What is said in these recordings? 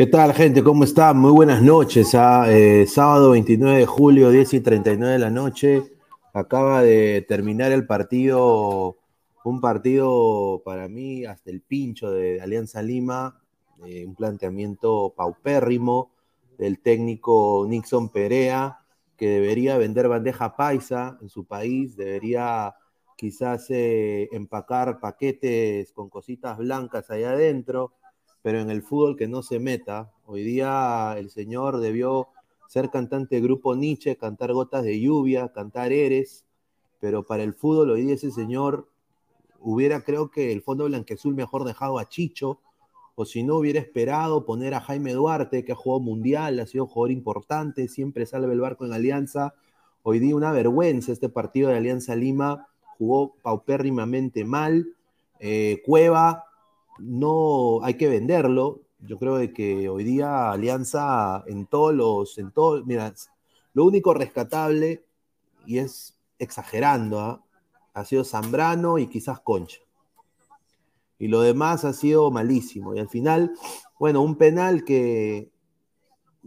¿Qué tal, gente? ¿Cómo están? Muy buenas noches. ¿ah? Eh, sábado 29 de julio, 10 y 39 de la noche. Acaba de terminar el partido, un partido para mí hasta el pincho de Alianza Lima, eh, un planteamiento paupérrimo del técnico Nixon Perea, que debería vender bandeja paisa en su país, debería quizás eh, empacar paquetes con cositas blancas allá adentro pero en el fútbol que no se meta. Hoy día el señor debió ser cantante de grupo Nietzsche, cantar Gotas de Lluvia, cantar Eres, pero para el fútbol hoy día ese señor hubiera, creo que el Fondo Blanquezul mejor dejado a Chicho, o si no hubiera esperado poner a Jaime Duarte, que ha jugado mundial, ha sido jugador importante, siempre salve el barco en Alianza. Hoy día una vergüenza este partido de Alianza Lima, jugó paupérrimamente mal. Eh, Cueva no hay que venderlo. Yo creo de que hoy día Alianza en todos los, en mira, lo único rescatable, y es exagerando, ¿ah? ha sido Zambrano y quizás Concha. Y lo demás ha sido malísimo. Y al final, bueno, un penal que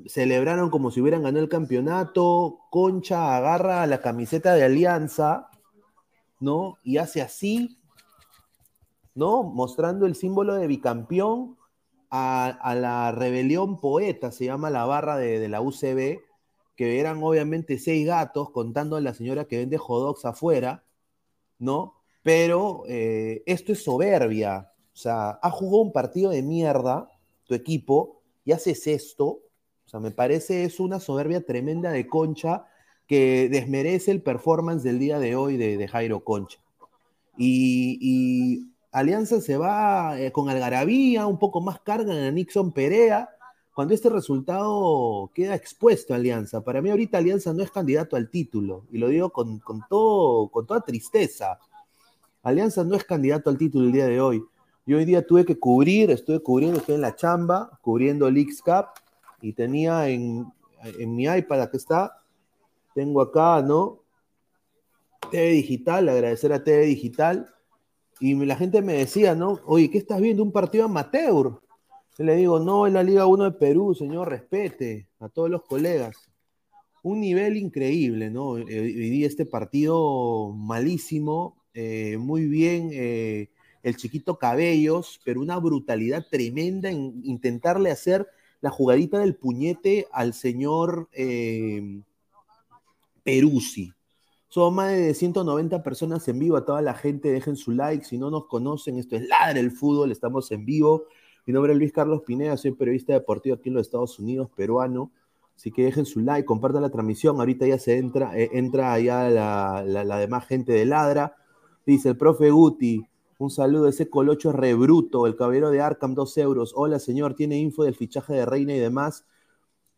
celebraron como si hubieran ganado el campeonato. Concha agarra la camiseta de Alianza, ¿no? Y hace así, ¿no? Mostrando el símbolo de bicampeón a, la rebelión poeta, se llama la barra de, la UCB, que eran obviamente seis gatos contando a la señora que vende jodox afuera, ¿no? Pero eh, esto es soberbia. O sea, ha jugado un partido de mierda tu equipo y haces esto. O sea, me parece es una soberbia tremenda de Concha que desmerece el performance del día de hoy de, Jairo Concha. y, Alianza se va eh, con Algarabía, un poco más carga en Nixon Perea, cuando este resultado queda expuesto a Alianza. Para mí ahorita Alianza no es candidato al título, y lo digo con, todo, con toda tristeza. Alianza no es candidato al título el día de hoy. Yo hoy día tuve que cubrir, estuve cubriendo, estoy en la chamba, cubriendo Leagues Cup, y tenía en, en mi iPad, aquí está, tengo acá, ¿no? TV Digital, agradecer a TV Digital, y la gente me decía, ¿no? Oye, ¿qué estás viendo? Un partido amateur. Le digo, no, es la Liga 1 de Perú, señor, respete a todos los colegas. Un nivel increíble, ¿no? Eh, Viví este partido malísimo, eh, muy bien eh, el chiquito Cabellos, pero una brutalidad tremenda en intentarle hacer la jugadita del puñete al señor Peruzzi. Son más de 190 personas en vivo. A toda la gente, dejen su like. Si no nos conocen, esto es Ladre el Fútbol. Estamos en vivo. Mi nombre es Luis Carlos Pineda, soy periodista deportivo aquí en los Estados Unidos, peruano. Así que dejen su like, compartan la transmisión. Ahorita ya se entra, eh, entra ya la, demás gente de Ladra. Dice el profe Guti, un saludo, ese colocho rebruto, el caballero de Arkham, dos euros. Hola, señor, ¿tiene info del fichaje de Reina y demás?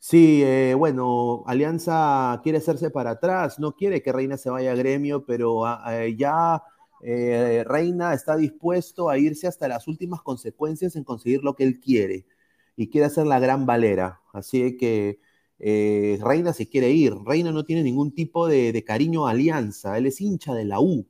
Sí, eh, bueno, Alianza quiere hacerse para atrás, no quiere que Reina se vaya a gremio, pero ah, eh, ya eh, Reina está dispuesto a irse hasta las últimas consecuencias en conseguir lo que él quiere y quiere hacer la gran valera. Así que Reina se quiere ir. Reina no tiene ningún tipo de, cariño a Alianza, él es hincha de la U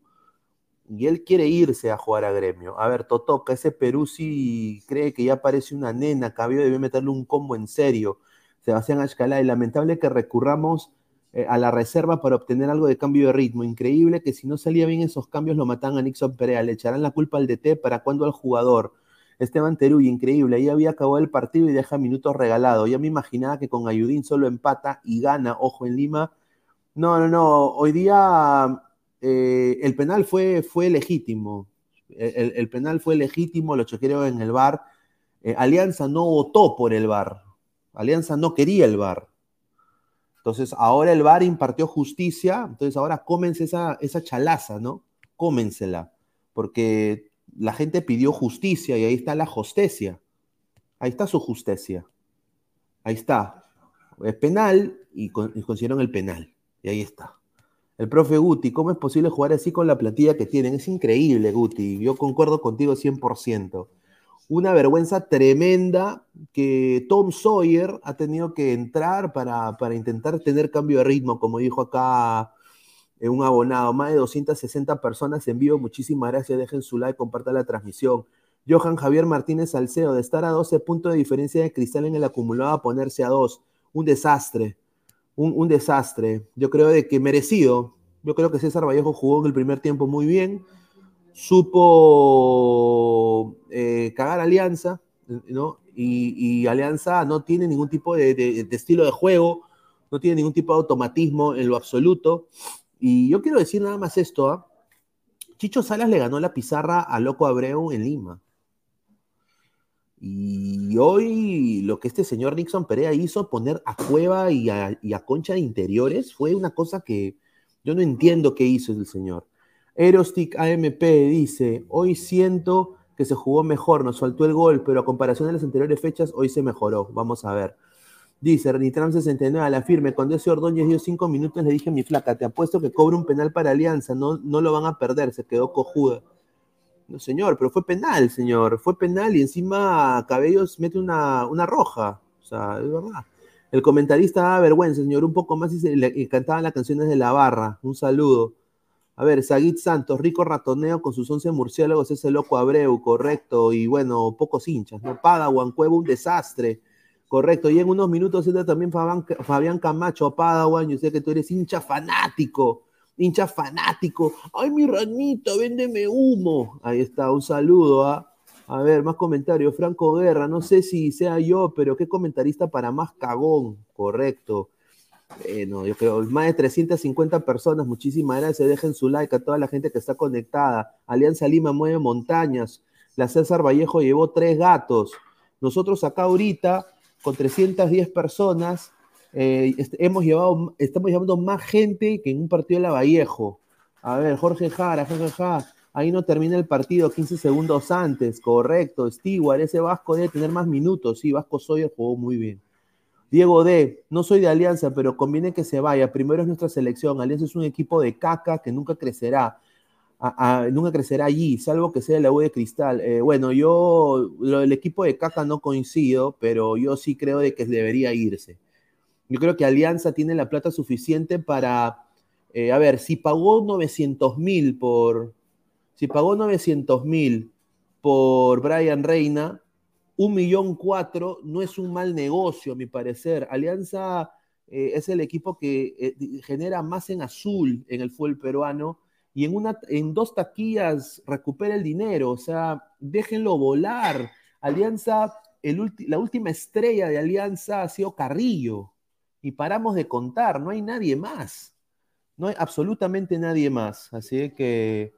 y él quiere irse a jugar a gremio. A ver, Totoca, ese Perú sí cree que ya parece una nena, Cabello debe meterle un combo en serio. Sebastián Ashcalá, y lamentable que recurramos eh, a la reserva para obtener algo de cambio de ritmo. Increíble que si no salía bien esos cambios lo matan a Nixon Perea, le echarán la culpa al DT para cuando al jugador. Esteban Teruy, increíble, ahí había acabado el partido y deja minutos regalados. Ya me imaginaba que con Ayudín solo empata y gana, ojo en Lima. No, no, no, hoy día eh, el penal fue, fue legítimo. El, penal fue legítimo, lo chequearon en el bar. Eh, Alianza no votó por el bar. Alianza no quería el VAR. Entonces, ahora el VAR impartió justicia, entonces ahora cómense esa, esa chalaza, ¿no? Cómensela, porque la gente pidió justicia y ahí está la justicia. Ahí está su justicia. Ahí está. Es penal y, consiguieron el penal. Y ahí está. El profe Guti, ¿cómo es posible jugar así con la plantilla que tienen? Es increíble, Guti. Yo concuerdo contigo 100% una vergüenza tremenda que Tom Sawyer ha tenido que entrar para, intentar tener cambio de ritmo, como dijo acá en un abonado. Más de 260 personas en vivo. Muchísimas gracias. Dejen su like, compartan la transmisión. Johan Javier Martínez Salceo, de estar a 12 puntos de diferencia de Cristal en el acumulado a ponerse a 2. Un desastre. Un, un desastre. Yo creo de que merecido. Yo creo que César Vallejo jugó en el primer tiempo muy bien. Supo eh, cagar Alianza, ¿no? Y, Alianza no tiene ningún tipo de estilo de juego, no tiene ningún tipo de automatismo en lo absoluto. Y yo quiero decir nada más esto, ¿ah? Chicho Salas le ganó la pizarra a Loco Abreu en Lima. Y hoy lo que este señor Nixon Perea hizo, poner a Cueva y a, y a Concha de interiores, fue una cosa que yo no entiendo qué hizo el señor. Aerostic AMP dice, hoy siento que se jugó mejor, nos faltó el gol, pero a comparación de las anteriores fechas, hoy se mejoró. Vamos a ver. Dice Renitram 69 a la firme, cuando ese Ordóñez dio cinco minutos le dije mi flaca, te apuesto que cobra un penal para Alianza, no, no lo van a perder, se quedó cojuda. No, señor, pero fue penal, señor, fue penal y encima Cabellos mete una, una roja, o sea, es verdad. El comentarista da vergüenza, señor, un poco más y, se, le, y cantaban las canciones de la barra, un saludo. A ver, Saguit Santos, rico ratoneo con sus 11 murciélagos, ese loco Abreu, correcto, y bueno, pocos hinchas, ¿no? Padawan, Cueva, un desastre. Correcto, y en unos minutos entra también Fabián, Camacho, Padawan, yo sé que tú eres hincha fanático, hincha fanático. Ay, mi ranito, véndeme humo. Ahí está, un saludo. ¿ah? A ver, más comentarios. Franco Guerra, no sé si sea yo, pero qué comentarista para más cagón. Correcto. Bueno, yo creo, más de 350 personas, muchísimas gracias. Dejen su like a toda la gente que está conectada. Alianza Lima mueve montañas. La César Vallejo llevó tres gatos. Nosotros acá ahorita con 310 personas, eh, hemos llevado, estamos llevando más gente que en un partido de la Vallejo. A ver, Jorge Jara, Jorge Jara, ahí no termina el partido 15 segundos antes, correcto. Stewart, ese Vasco debe tener más minutos, sí, Vasco Sawyer jugó muy bien. Diego D, no soy de Alianza, pero conviene que se vaya. Primero es nuestra selección. Alianza es un equipo de caca que nunca crecerá. A, nunca crecerá allí, salvo que sea la U de Cristal. Eh, bueno, yo, lo equipo de Caca no coincido, pero yo sí creo de que debería irse. Yo creo que Alianza tiene la plata suficiente para, eh, a ver, si pagó 900 mil por, si pagó 900 mil por Brian Reina, un millón cuatro no es un mal negocio, a mi parecer. Alianza eh, es el equipo que genera más en azul en el fútbol peruano y en, una, en dos taquillas recupera el dinero, o sea, déjenlo volar. Alianza, la última estrella de Alianza ha sido Carrillo, y paramos de contar, no hay nadie más, no hay absolutamente nadie más, así que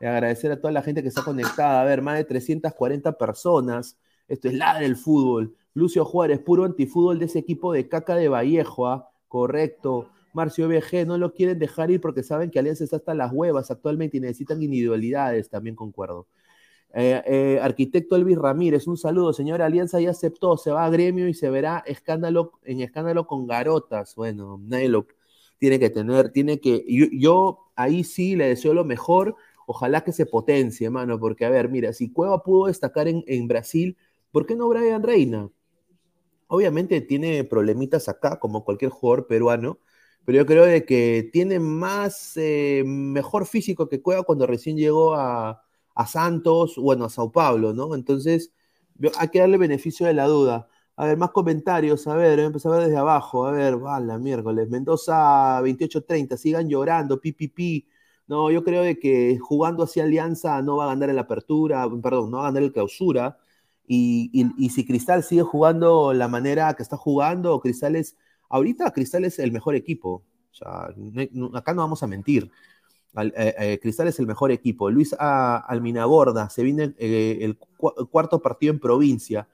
agradecer a toda la gente que está conectada, a ver, más de 340 personas, esto es la del fútbol, Lucio Juárez, puro antifútbol de ese equipo de caca de Vallejo, ¿ah? correcto, Marcio BG, no lo quieren dejar ir porque saben que Alianza está hasta las huevas actualmente y necesitan individualidades, también concuerdo. Eh, eh, arquitecto Elvis Ramírez, un saludo, señora Alianza ya aceptó, se va a gremio y se verá escándalo en escándalo con garotas. Bueno, nadie lo tiene que tener, tiene que, yo, ahí sí le deseo lo mejor, ojalá que se potencie, mano, porque a ver, mira, si Cueva pudo destacar en Brasil, ¿por qué no Brian Reina? Obviamente tiene problemitas acá, como cualquier jugador peruano, pero yo creo de que tiene más, eh, mejor físico que Cueva cuando recién llegó a, a, Santos, bueno, a Sao Paulo, ¿no? Entonces, hay que darle beneficio de la duda. A ver, más comentarios, a ver, empezar a ver desde abajo, a ver, miércoles, Mendoza 28-30, sigan llorando, pipipi. No, yo creo de que jugando hacia Alianza no va a ganar en la apertura, perdón, no va a ganar el clausura. Y, y, si Cristal sigue jugando la manera que está jugando, Cristal es ahorita Cristal es el mejor equipo. Acá no vamos a mentir. Eh, eh, Cristal es el mejor equipo. Luis a, Alminaborda, se viene eh, el, cu cuarto partido en provincia.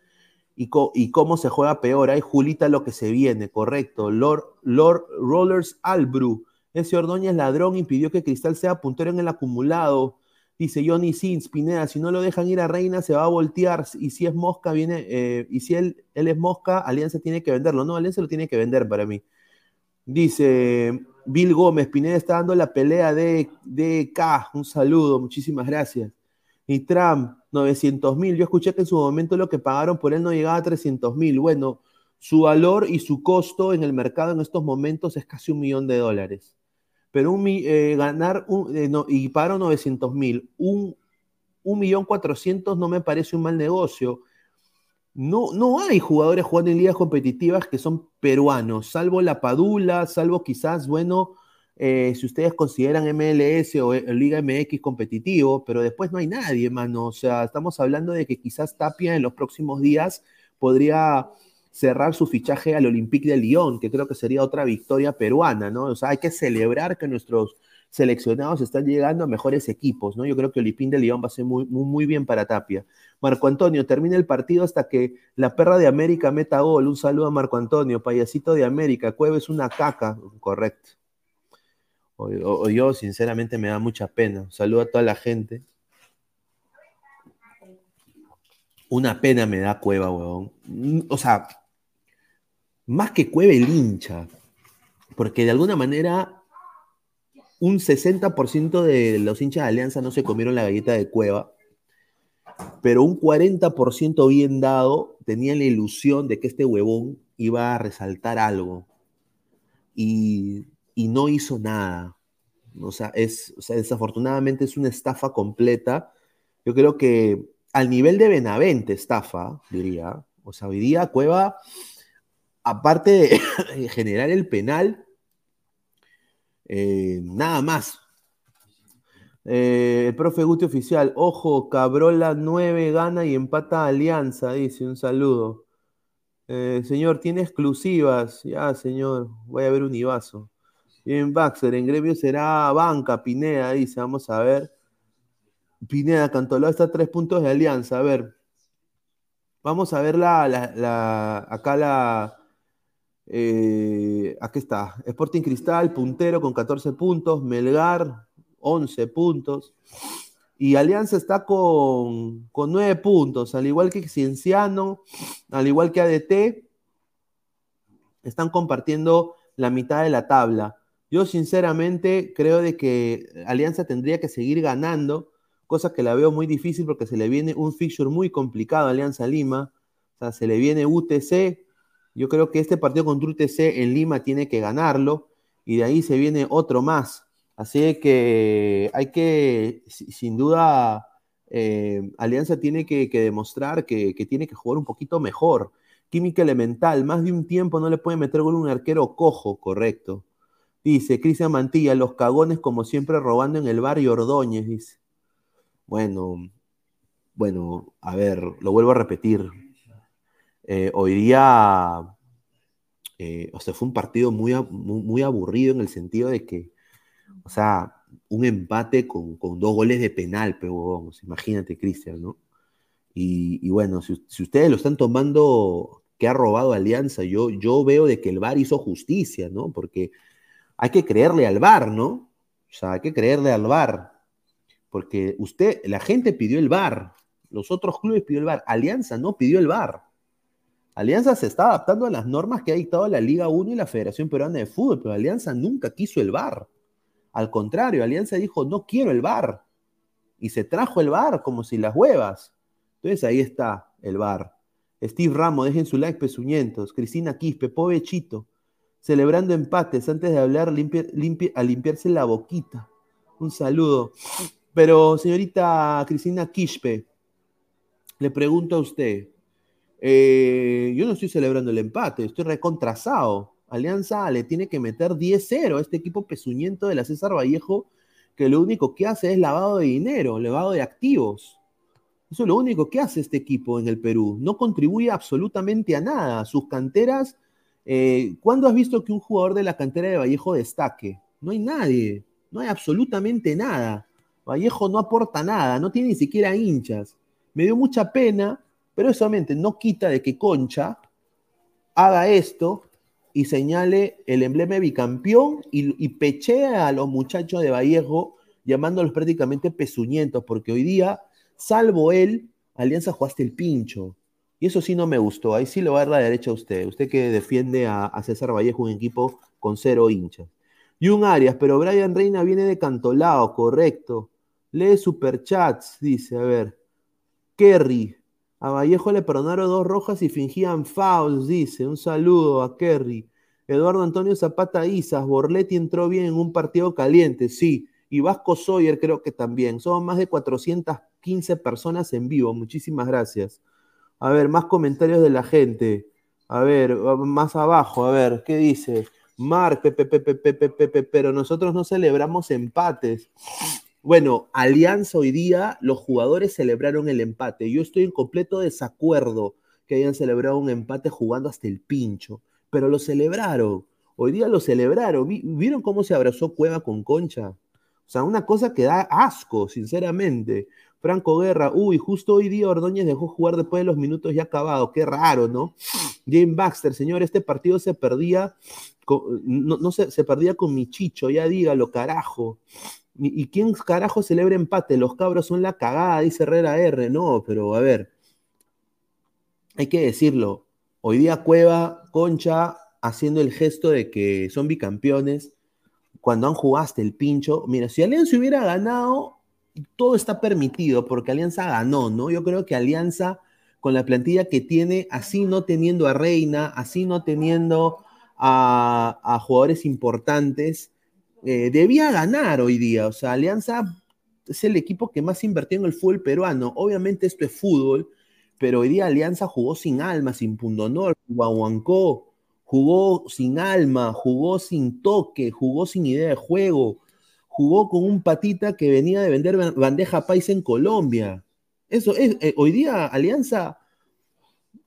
Y, co y, cómo se juega peor. Hay Julita lo que se viene, correcto. Lord, Lord Rollers Albru. Ese Ordóñez ladrón impidió que Cristal sea puntero en el acumulado. Dice Johnny Sins, Pineda, si no lo dejan ir a Reina, se va a voltear. Y si es Mosca, viene. Eh, y si él, él, es Mosca, Alianza tiene que venderlo. No, Alianza lo tiene que vender para mí. Dice Bill Gómez, Pineda está dando la pelea de, de K. Un saludo, muchísimas gracias. Y Trump, 900 mil. Yo escuché que en su momento lo que pagaron por él no llegaba a 300 mil. Bueno, su valor y su costo en el mercado en estos momentos es casi un millón de dólares pero eh, ganar un, eh, y pagaron 900 mil, un, un millón cuatrocientos no me parece un mal negocio. No, no hay jugadores jugando en ligas competitivas que son peruanos, salvo la Padula, salvo quizás, bueno, eh, si ustedes consideran MLS o Liga MX competitivo, pero después no hay nadie, mano. O sea, estamos hablando de que quizás Tapia en los próximos días podría cerrar su fichaje al Olympique de Lyon, que creo que sería otra victoria peruana, ¿no? O sea, hay que celebrar que nuestros seleccionados están llegando a mejores equipos, ¿no? Yo creo que Olympique de Lyon va a ser muy, muy, bien para Tapia. Marco Antonio, termina el partido hasta que la perra de América meta gol. Un saludo a Marco Antonio, payasito de América. Cueva es una caca, correcto. O, yo, sinceramente, me da mucha pena. Saludo a toda la gente. Una pena me da Cueva, huevón. Mm, o sea, más que Cueva el hincha. Porque de alguna manera, un 60% de los hinchas de Alianza no se comieron la galleta de Cueva. Pero un 40% bien dado tenía la ilusión de que este huevón iba a resaltar algo. Y y no hizo nada. O sea, es, desafortunadamente es una estafa completa. Yo creo que al nivel de Benavente estafa, diría. O sea, hoy día Cueva, aparte de generar el penal, eh, nada más. Eh, el profe Guti Oficial, ojo, Cabrola 9 gana y empata Alianza, dice, un saludo. Eh, señor, tiene exclusivas. Ya, señor, voy a ver un Ibazo. Bien, Baxter, en gremio será banca, Pineda, dice, vamos a ver. Pineda, Cantolao está a tres puntos de alianza, a ver. Vamos a ver la, acá la, eh, aquí está, Sporting Cristal, puntero con 14 puntos, Melgar, 11 puntos. Y Alianza está con, con 9 puntos, al igual que Cienciano, al igual que ADT, están compartiendo la mitad de la tabla. Yo sinceramente creo de que Alianza tendría que seguir ganando, cosa que la veo muy difícil porque se le viene un fixture muy complicado a Alianza Lima, o sea, se le viene UTC, yo creo que este partido contra UTC en Lima tiene que ganarlo y de ahí se viene otro más. Así que hay que, sin duda, eh, Alianza tiene que, demostrar que, tiene que jugar un poquito mejor. Química elemental, más de un tiempo no le puede meter gol un arquero cojo, correcto. Dice Cristian Mantilla, los cagones como siempre robando en el barrio Ordóñez, dice. Bueno, bueno, a ver, lo vuelvo a repetir. Eh, hoy día, eh, o sea, fue un partido muy, muy, aburrido en el sentido de que, o sea, un empate con, dos goles de penal, pero vamos, imagínate, Cristian, ¿no? Y, bueno, si, ustedes lo están tomando que ha robado Alianza, yo, yo veo de que el VAR hizo justicia, ¿no? Porque hay que creerle al VAR, ¿no? O sea, hay que creerle al VAR. Porque usted, la gente pidió el VAR, los otros clubes pidió el VAR, Alianza no pidió el VAR. Alianza se está adaptando a las normas que ha dictado la Liga 1 y la Federación Peruana de Fútbol, pero Alianza nunca quiso el VAR. Al contrario, Alianza dijo, no quiero el VAR. Y se trajo el VAR como si las huevas. Entonces ahí está el VAR. Steve Ramos, dejen su like, pesuñentos. Cristina Quispe, pobechito celebrando empates antes de hablar a limpiarse la boquita. Un saludo. Pero, señorita Cristina Quispe, le pregunto a usted, eh, yo no estoy celebrando el empate, estoy recontrasado. Alianza le tiene que meter 10-0 a este equipo pesuñento de la César Vallejo, que lo único que hace es lavado de dinero, lavado de activos. Eso es lo único que hace este equipo en el Perú. No contribuye absolutamente a nada. Sus canteras eh, ¿Cuándo has visto que un jugador de la cantera de Vallejo destaque? No hay nadie, no hay absolutamente nada. Vallejo no aporta nada, no tiene ni siquiera hinchas. Me dio mucha pena, pero solamente no quita de que Concha haga esto y señale el emblema bicampeón y, y pechea a los muchachos de Vallejo llamándolos prácticamente pezuñentos, porque hoy día, salvo él, Alianza jugaste el pincho. Y eso sí no me gustó. Ahí sí lo va a dar la derecha a usted. Usted que defiende a, César Vallejo, un equipo con cero hinchas. Y un Arias, pero Brian Reina viene de Cantolao, correcto. Lee superchats, dice, a ver. Kerry, a Vallejo le perdonaron dos rojas y fingían fouls, dice. Un saludo a Kerry. Eduardo Antonio Zapata Isas, Borletti entró bien en un partido caliente, sí. Y Vasco Sawyer creo que también. Son más de 400 15 personas en vivo. Muchísimas gracias. A ver, más comentarios de la gente. A ver, más abajo, a ver, ¿qué dice? Pepe, pero nosotros no celebramos empates. Bueno, Alianza hoy día, los jugadores celebraron el empate. Yo estoy en completo desacuerdo que hayan celebrado un empate jugando hasta el pincho, pero lo celebraron. Hoy día lo celebraron. ¿Vieron cómo se abrazó Cueva con Concha? O sea, una cosa que da asco, sinceramente. Franco Guerra, uy, justo hoy día Ordóñez dejó jugar después de los minutos ya acabados. Qué raro, ¿no? Jane Baxter, señor, este partido se perdía, no, se, se, perdía con mi chicho, ya dígalo, carajo. ¿Y, quién carajo celebra empate? Los cabros son la cagada, dice Herrera R. No, pero a ver, hay que decirlo. Hoy día Cueva, Concha, haciendo el gesto de que son bicampeones cuando han jugado hasta el pincho. Mira, si Alianza hubiera ganado, todo está permitido porque Alianza ganó, ¿no? Yo creo que Alianza, con la plantilla que tiene, así no teniendo a Reina, así no teniendo a, jugadores importantes, eh, debía ganar hoy día. O sea, Alianza es el equipo que más invirtió en el fútbol peruano. Obviamente esto es fútbol, pero hoy día Alianza jugó sin alma, sin pundonor, guaguancó, jugó sin alma, jugó sin toque, jugó sin idea de juego, jugó con un patita que venía de vender bandeja paisa en Colombia. Eso es, eh, hoy día Alianza,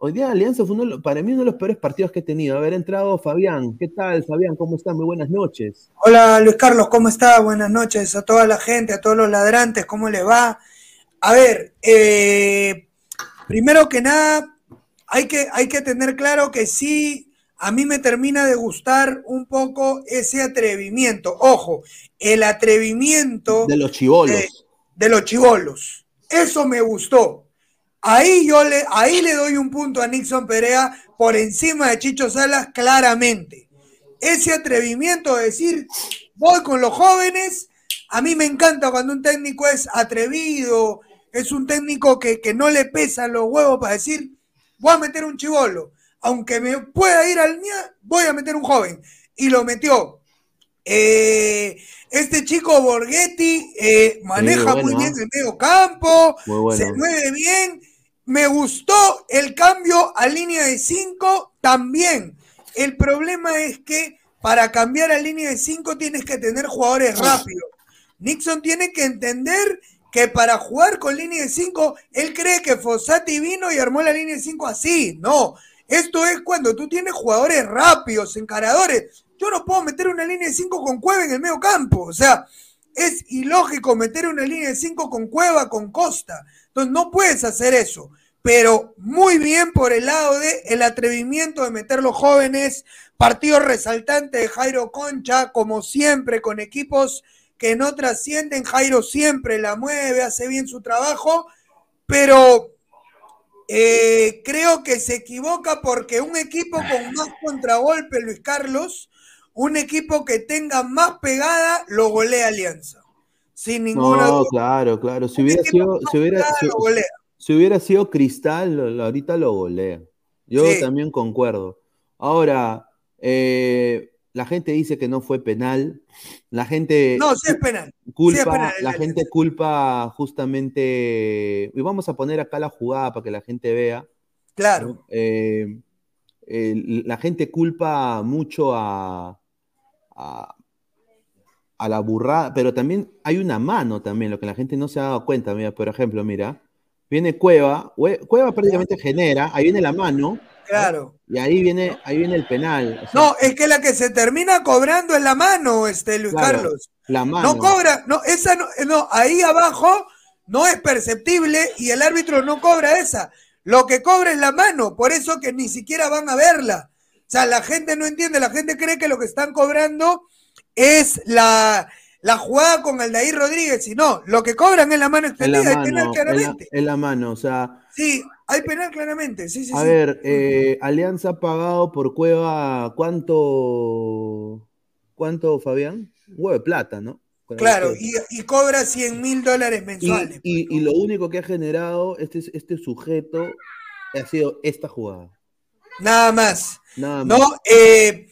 hoy día Alianza fue uno, para mí uno de los peores partidos que he tenido. Haber entrado Fabián, ¿qué tal Fabián? ¿Cómo estás? Muy buenas noches. Hola Luis Carlos, ¿cómo está? Buenas noches a toda la gente, a todos los ladrantes, ¿cómo le va? A ver, eh, primero que nada, hay que, hay que tener claro que sí a mí me termina de gustar un poco ese atrevimiento. Ojo, el atrevimiento de los chivolos. De, los chivolos. Eso me gustó. Ahí yo le, ahí le doy un punto a Nixon Perea por encima de Chicho Salas, claramente. Ese atrevimiento de decir, voy con los jóvenes, a mí me encanta cuando un técnico es atrevido, es un técnico que, que no le pesan los huevos para decir, voy a meter un chivolo aunque me pueda ir al mía, voy a meter un joven. Y lo metió. Eh, este chico Borghetti eh, maneja muy bien el medio campo, se mueve bien. Me gustó el cambio a línea de 5 también. El problema es que para cambiar a línea de 5 tienes que tener jugadores rápidos. Nixon tiene que entender que para jugar con línea de 5, él cree que Fossati vino y armó la línea de 5 así. No, esto es cuando tú tienes jugadores rápidos, encaradores. Yo no puedo meter una línea de 5 con Cueva en el medio campo. O sea, es ilógico meter una línea de 5 con Cueva, con Costa. Entonces no puedes hacer eso. Pero muy bien por el lado de el atrevimiento de meter los jóvenes, partido resaltante de Jairo Concha, como siempre, con equipos que no trascienden. Jairo siempre la mueve, hace bien su trabajo, pero eh, creo que se equivoca porque un equipo con más contragolpe, Luis Carlos, un equipo que tenga más pegada, lo golea Alianza. Sin ninguna no, claro, claro. Si hubiera, sido, si, hubiera, si, hubiera, sido Cristal, ahorita lo golea. Yo también concuerdo. Ahora, eh, la gente dice que no fue penal. La gente. No, sí es penal. Culpa, la gente culpa justamente. Y vamos a poner acá la jugada para que la gente vea. Claro. Eh, la gente culpa mucho a, a, la burrada, pero también hay una mano también, lo que la gente no se ha dado cuenta. Mira, por ejemplo, mira, viene Cueva, Cueva prácticamente genera, ahí viene la mano, Claro. Y ahí viene, ahí viene el penal. no, es que la que se termina cobrando es la mano, este Luis Carlos. La mano. No cobra, no, esa no, no, ahí abajo no es perceptible y el árbitro no cobra esa. Lo que cobra es la mano, por eso que ni siquiera van a verla. O sea, la gente no entiende, la gente cree que lo que están cobrando es la, la jugada con Aldair Rodríguez, y no, lo que cobran es la mano extendida, es penal claramente. Es la, mano, o sea. Sí, hay penal claramente, sí, sí. A ver, eh, Alianza ha pagado por Cueva, ¿cuánto, cuánto Fabián? Huevo de plata, ¿no? claro, y, cobra 100 mil dólares mensuales. Y, lo único que ha generado este, este sujeto ha sido esta jugada. Nada más. Nada más. No, eh,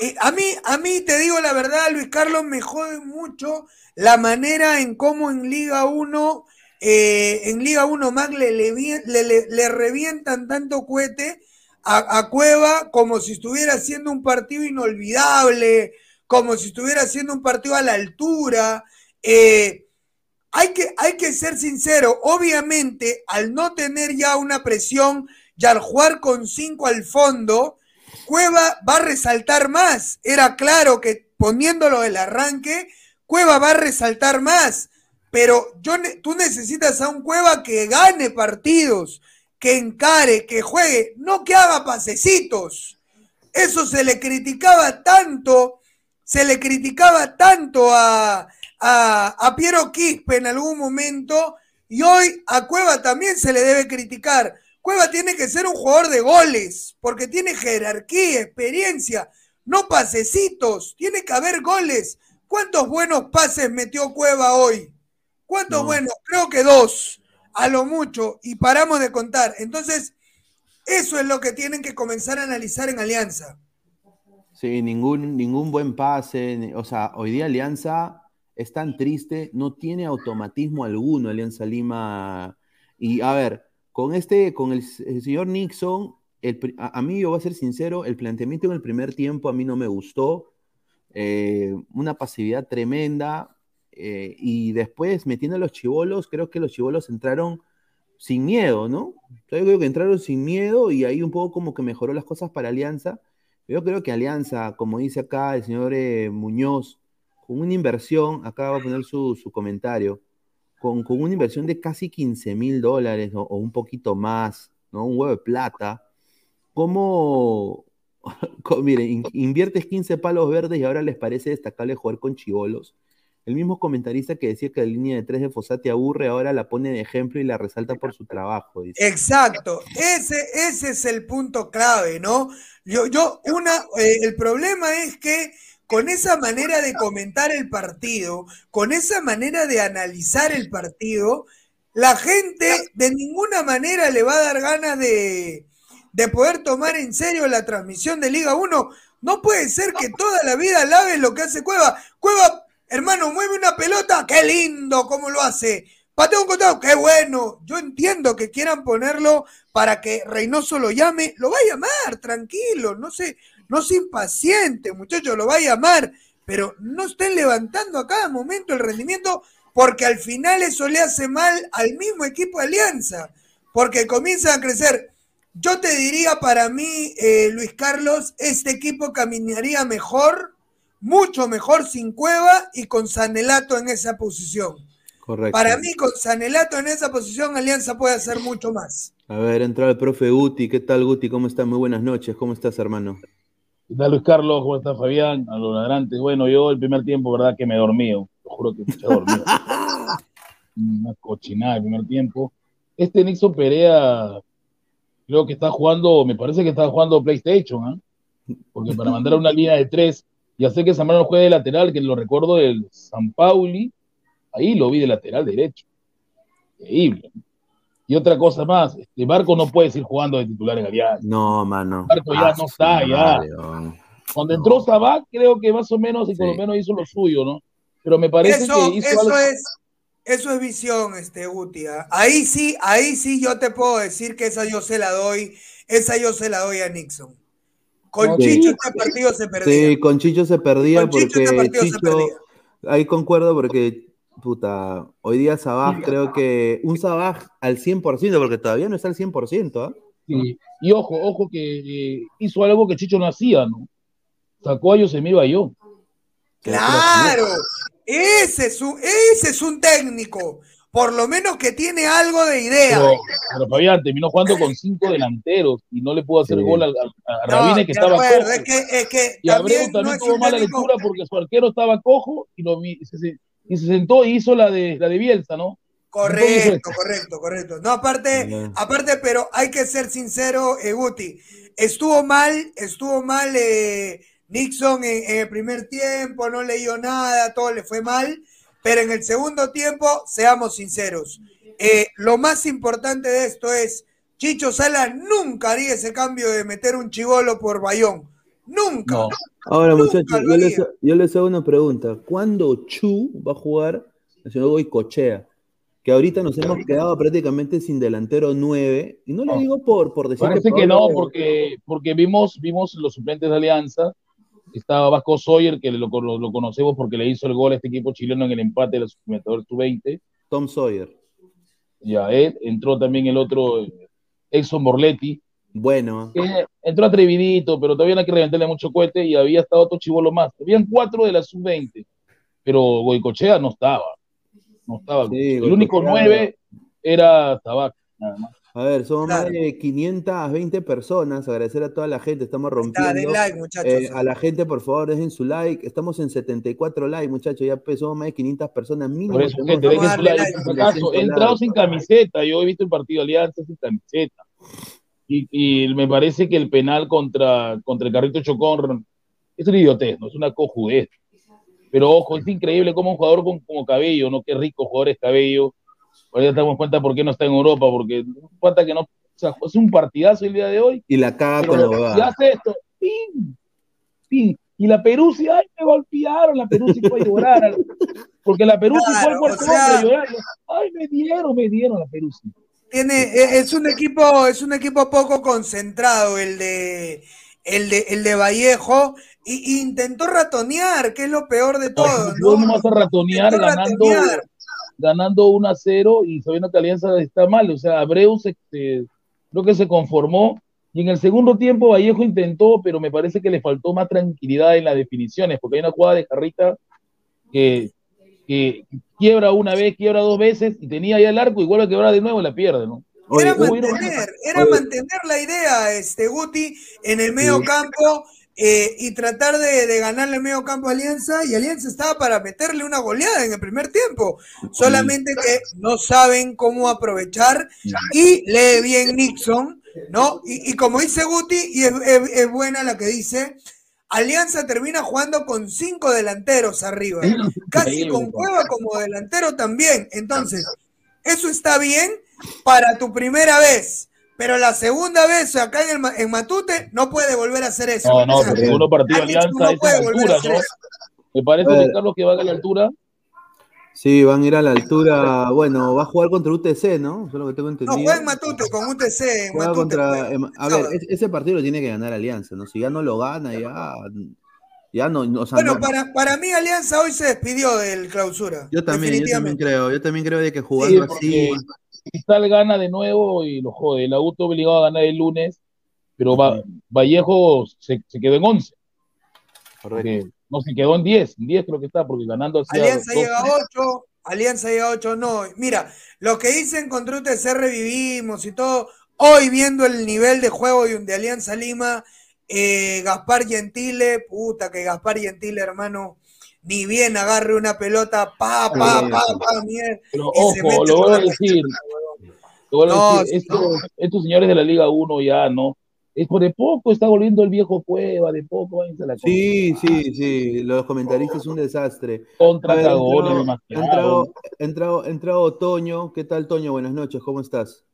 eh, a, mí, a mí te digo la verdad, Luis Carlos, me jode mucho la manera en cómo en Liga 1 eh, en Liga 1 Mac le, le, le, le revientan tanto cohete a, a, Cueva como si estuviera haciendo un partido inolvidable, como si estuviera haciendo un partido a la altura. Eh, hay, que, hay que ser sincero, obviamente al no tener ya una presión y al jugar con cinco al fondo, Cueva va a resaltar más. Era claro que poniéndolo del arranque, Cueva va a resaltar más. Pero tú necesitas a un Cueva que gane partidos, que encare, que juegue, no que haga pasecitos. Eso se le criticaba tanto, se le criticaba tanto a, a, a Piero Quispe en algún momento y hoy a Cueva también se le debe criticar Cueva tiene que ser un jugador de goles, porque tiene jerarquía, experiencia, no pasecitos, tiene que haber goles. ¿Cuántos buenos pases metió Cueva hoy? ¿Cuántos buenos? Creo que dos, a lo mucho, y paramos de contar. Entonces, eso es lo que tienen que comenzar a analizar en Alianza. Sí, ningún, ningún buen pase. O sea, hoy día Alianza es tan triste, no tiene automatismo alguno Alianza Lima. Y a ver, con este, con el, señor Nixon, a, mí yo voy a ser sincero, el planteamiento en el primer tiempo a mí no me gustó. Eh, una pasividad tremenda. Eh, y después, metiendo a los chivolos, creo que los chivolos entraron sin miedo, ¿no? Yo creo que entraron sin miedo y ahí un poco como que mejoró las cosas para Alianza. Yo creo que Alianza, como dice acá el señor eh, Muñoz, con una inversión, acá va a poner su, su comentario, con, una inversión de casi 15 mil dólares o, un poquito más, ¿no? Un huevo de plata. ¿Cómo, miren, inviertes 15 palos verdes y ahora les parece destacable jugar con chivolos? El mismo comentarista que decía que la línea de tres de Fossati aburre, ahora la pone de ejemplo y la resalta por su trabajo. Exacto, ese, ese es el punto clave, ¿no? Yo, yo, una, eh, el problema es que con esa manera de comentar el partido, con esa manera de analizar el partido, la gente de ninguna manera le va a dar ganas de, de poder tomar en serio la transmisión de Liga 1. No puede ser que toda la vida lave lo que hace Cueva. Cueva, hermano, mueve una pelota, qué lindo cómo lo hace. Pateo un costado, qué bueno. Yo entiendo que quieran ponerlo para que Reynoso lo llame. Lo va a llamar, tranquilo. No sé, no se impaciente, muchachos, lo va a llamar, pero no estén levantando a cada momento el rendimiento porque al final eso le hace mal al mismo equipo de Alianza, porque comienzan a crecer. Yo te diría para mí, eh, Luis Carlos, este equipo caminaría mejor, mucho mejor sin Cueva y con Sanelato en esa posición. Correcto. Para mí, con Sanelato en esa posición, Alianza puede hacer mucho más. A ver, entra el profe Guti. ¿Qué tal, Guti? ¿Cómo estás? Muy buenas noches. ¿Cómo estás, hermano? ¿Qué tal Luis Carlos? ¿Cómo está Fabián? A los ladrantes. Bueno, yo el primer tiempo, verdad que me dormí. Te juro que me dormido. Una cochinada el primer tiempo. Este Nixon Perea, creo que está jugando, me parece que está jugando PlayStation, ¿eh? Porque para mandar a una línea de tres, ya sé que Zambrano juega de lateral, que lo recuerdo del San Pauli, ahí lo vi de lateral derecho. Increíble. Y otra cosa más, este Barco no puede seguir jugando de titular en Alianza. No, mano. Barco ya no está, ya. Cuando entró Sabac, creo que más o menos, y por lo menos hizo lo suyo, ¿no? Pero me parece que hizo eso Es, eso es visión, este, Gutia. ¿ah? Ahí sí, ahí sí yo te puedo decir que esa yo se la doy, esa yo se la doy a Nixon. Con Chicho este partido se perdía. Sí, con Chicho se perdía porque este Chicho, ahí concuerdo porque puta, hoy día Sabaj creo que un Sabaj al 100%, porque todavía no está al 100%. ¿ah? Y ojo, ojo que eh, hizo algo que Chicho no hacía, ¿no? Sacó a Yosemir yo. Claro, ese es, un, ese es un técnico, por lo menos que tiene algo de idea. Pero, Fabián terminó jugando con cinco delanteros y no le pudo hacer gol a, Rabine que estaba cojo. Es que, es que y Abreu también tuvo mala lectura porque su arquero estaba cojo y lo, se, y se sentó y hizo la de, la de Bielsa, ¿no? Correcto, correcto, correcto. No, aparte, aparte, pero hay que ser sincero, eh, Guti. Estuvo mal, estuvo mal eh, Nixon en, el primer tiempo, no leyó nada, todo le fue mal, pero en el segundo tiempo, seamos sinceros, eh, lo más importante de esto es, Chicho Sala nunca haría ese cambio de meter un chivolo por Bayón. Nunca. Ahora, muchachos, yo les, hago una pregunta. ¿Cuándo Chu va a jugar Nacional Cochea? que ahorita nos hemos quedado prácticamente sin delantero 9, y no lo No. digo por, por decir Parece que no, porque, porque vimos, vimos los suplentes de Alianza. Estaba Vasco Sawyer, que lo, lo- lo conocemos porque le hizo el gol a este equipo chileno en el empate de los Libertadores Sub-20. Tom Sawyer. Ya, él, entró también el otro, eh, Exxon Borletti, Bueno, entró atrevidito, pero todavía no hay que reventarle mucho cohete y había estado otro chivolo más. Habían cuatro de la Sub-20, pero Goicochea no estaba. No estaba. Sí, el único nueve era Tabac, nada más. a ver, somos Claro. más de 520 personas. Agradecer a toda la gente, estamos Está, rompiendo. den like, muchachos. Eh, a la gente, por favor, dejen su like. Estamos en 74 likes, muchachos. Ya somos más de 500 personas mínimo. Por eso, tenemos- gente, dejen su like. like. He entrado sin camiseta. Yo he visto el partido de Alianza sin camiseta. Y, y me parece que el penal contra, contra el Carrito Chocón es una idiotez, no es una cojudez. Pero ojo, es increíble cómo un jugador con, como Cabello, ¿no? Qué rico jugador es Cabello. Ahora ya nos damos cuenta por qué no está en Europa, porque falta que no. O sea, es un partidazo el día de hoy. Y la caga con la huevada. hace esto, ¡pim! ¡pim! Y la Peruzzi, ay, me golpearon, la Peruzzi fue a llorar. Porque la Peruzzi fue al Claro, cuarto sea- llorar. Ay, me dieron, me dieron la Peruzzi. Tiene, e- es un equipo, es un equipo poco concentrado el de el de, el de Vallejo y, y intentó ratonear, que es lo peor de todo, Yo ¿no? vas a ratonear Intentó ganando, ratonear. ganando 1 a 0 y sabiendo que Alianza está mal. O sea, Abreu se, se- creo que se conformó. Y en el segundo tiempo Vallejo intentó, pero me parece que le faltó más tranquilidad en las definiciones, porque hay una jugada de Jarrita que, que quiebra una vez, quiebra dos veces, y tenía ya el arco y vuelve a quebrar de nuevo y la pierde, ¿no? Oye, Era mantener, era mantener la idea, este Guti, en el medio campo eh, y tratar de, de ganarle el medio campo a Alianza. Y Alianza estaba para meterle una goleada en el primer tiempo. Solamente que no saben cómo aprovechar. Y lee bien Nixon, ¿no? Y, y como dice Guti, y es, es- es buena la que dice. Alianza termina jugando con cinco delanteros arriba, casi con Cueva como delantero también. Entonces, eso está bien para tu primera vez, pero la segunda vez acá en, el, en Matute no puede volver a hacer eso. No, no, O sea, pero segundo partido Alianza no es a puede la volver a altura, hacer ¿no? eso. Me parece que. Carlos que va a la altura. Sí, van a ir a la altura. Bueno, va a jugar contra UTC, ¿no? Eso es lo que tengo No, entendido. juega en Matute con UTC. En Juega Matute, contra. juega. em, A ver, es- ese partido lo tiene que ganar Alianza, ¿no? Si ya no lo gana, ya. Ya no. no, o sea, Bueno, no- para, para mí Alianza hoy se despidió del clausura. yo también, yo también creo. Yo también creo de que Sí, jugando porque así. Cristal gana de nuevo y lo jode. La U está obligado a ganar el lunes, pero Va- Vallejo se, se quedó en 11. porque no, se quedó en 10. En 10 creo que está, porque ganando hacía Alianza 12. llega a 8, Alianza llega a 8, no. Mira, lo que dicen contra UTC revivimos y todo, hoy viendo el nivel de juego de, Alianza Lima, eh, Gaspar Gentile, puta que Gaspar Gentile, hermano, ni bien agarre una pelota, pa, pa, pa, pa, mierda, Pero y se ojo, mete lo voy a decir. Lo voy a decir, estos señores de la Liga 1 ya, ¿no? Es por de poco está volviendo el viejo Cueva, de poco váyanse a la Sí, sí, sí. Los comentaristas es un desastre. contra cagones, entrado- entrado, entrado, entrado Toño. ¿Qué tal, Toño? Buenas noches, ¿cómo estás?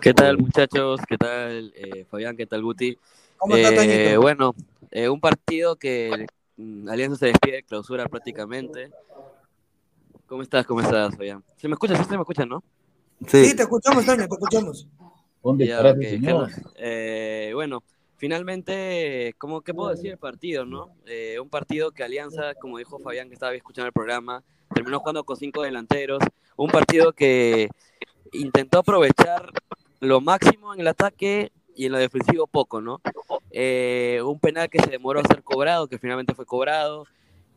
¿Qué tal muchachos? ¿Qué tal eh, Fabián? ¿Qué tal Guti? ¿Cómo está, Eh, bueno, eh, un partido que mm, Alianza se despide de clausura prácticamente. ¿Cómo estás? ¿Cómo estás, Fabián? ¿Se me escucha? ¿Sí se me escucha, no? Sí, te escuchamos, Toño, te escuchamos. ¿Dónde Ya, estará ok, ese ¿qué señor? Eh, bueno, finalmente, ¿cómo, ¿qué puedo decir del partido, no? Eh, un partido que Alianza, como dijo Fabián que estaba escuchando el programa, terminó jugando con cinco delanteros. Un partido que intentó aprovechar lo máximo en el ataque y en lo defensivo poco, ¿no? Eh, un penal que se demoró a ser cobrado, que finalmente fue cobrado.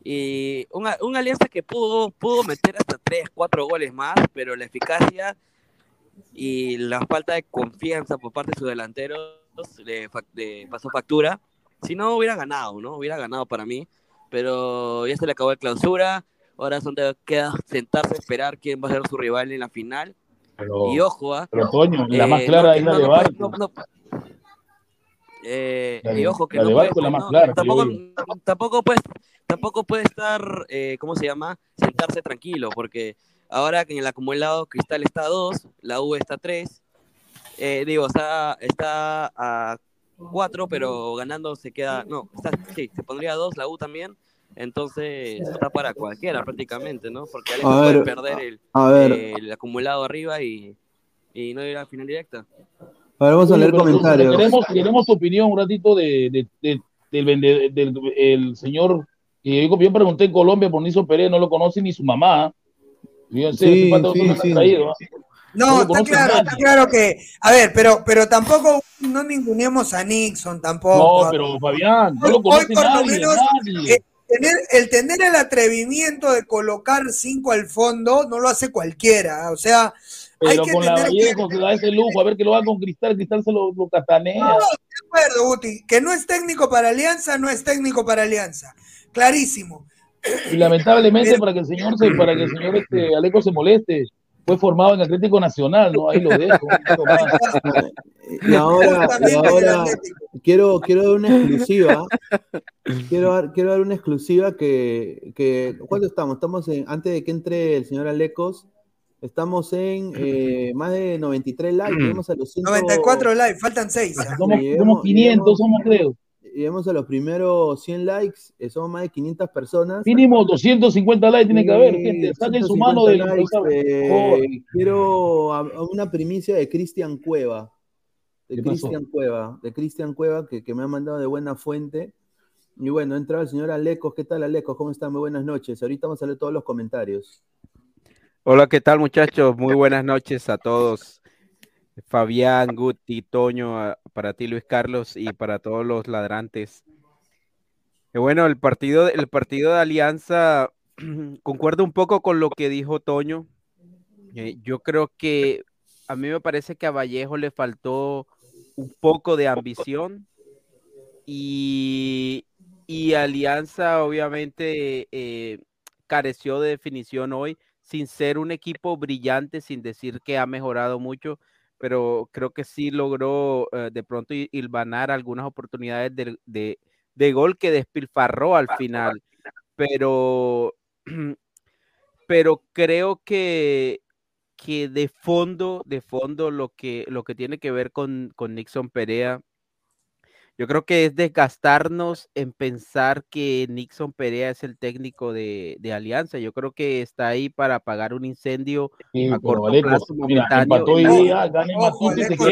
Y una, una alianza que pudo, pudo meter hasta tres, cuatro goles más, pero la eficacia y la falta de confianza por parte de sus delanteros le, pasó factura. Si no, hubiera ganado, ¿no? Hubiera ganado para mí. Pero ya se le acabó la clausura. Ahora solo queda sentarse a esperar quién va a ser su rival en la final. Pero, Y ojo, ¿ah? pero Toño, la Eh, más clara no, es la no, de Barco. no. Eh, La de- y ojo que la de puede, Barco es la más clara tampoco, tampoco puede, tampoco puede estar, eh, ¿cómo se llama? Sentarse tranquilo, porque ahora que en el acumulado Cristal está a 2, la U está a 3, eh, digo, está, está a 4, pero ganando se queda, no, está, sí, se pondría a 2, la U también, Entonces está para cualquiera prácticamente, ¿no? Porque A Alianza puede ver, perder el, a ver. el acumulado arriba y, y no ir a la final directa. A ver, vamos a leer pero comentarios. Queremos, queremos tu opinión un ratito de, de- de- del, vende- del el señor que yo, yo pregunté en Colombia por Niso Pérez, no lo conoce ni su mamá. Yo no sé, Sí, sí, que sí. traído, ¿ah? No No, lo está claro, está claro que, a ver, pero, pero tampoco no ninguneemos a Nixon tampoco. No, pero Fabián, no Hoy- lo hoy por lo nadie, menos, nadie. eh, tener, el tener el atrevimiento de colocar cinco al fondo no lo hace cualquiera. O sea, hay Pero que con la tener Vallejo se da ese lujo, a ver que lo haga con Cristal, Cristal se lo, lo catanea. No, de acuerdo, Guti. Que no es técnico para Alianza, no es técnico para Alianza. Clarísimo. Y lamentablemente para que el señor se, para que el señor este, Aleco se moleste, fue formado en Atlético Nacional, ¿no? Ahí lo dejo. Y ahora, y ahora quiero, quiero dar una exclusiva. Quiero dar, quiero dar una exclusiva que, que ¿cuánto estamos? Estamos en, antes de que entre el señor Alecos, estamos en eh, más de 93 likes, llegamos a los 100 94 live, faltan 6. Somos, somos 500, lleguemos- somos creo. Llegamos a los primeros 100 likes, eh, somos más de 500 personas. Mínimo 250 likes tiene que haber, gente. Saquen su 150 mano del likes, eh, quiero a- a una primicia de Cristian Cueva. De. Cristian Cueva, de Cristian Cueva, que, que me ha mandado de buena fuente. Y bueno, entra el señor Alecos. ¿Qué tal, Alecos? ¿Cómo están? Muy buenas noches. Ahorita vamos a leer todos los comentarios. Hola, ¿qué tal muchachos? Muy buenas noches a todos. Fabián, Guti, Toño, para ti Luis Carlos y para todos los ladrantes. Eh, bueno, el partido, el partido de Alianza, concuerdo un poco con lo que dijo Toño. Eh, yo creo que a mí me parece que a Vallejo le faltó un poco de ambición y, y Alianza obviamente eh, careció de definición hoy, sin ser un equipo brillante, sin decir que ha mejorado mucho, pero creo que sí logró eh, de pronto hil- hilvanar algunas oportunidades de, de- de gol que despilfarró al final, pero, pero creo que, que de fondo, de fondo lo que, lo que tiene que ver con, con Nixon Perea, yo creo que es desgastarnos en pensar que Nixon Perea es el técnico de, de Alianza. Yo creo que está ahí para apagar un incendio Sí, a corto Alecos, plazo mira, momentáneo. día, Ojo, no,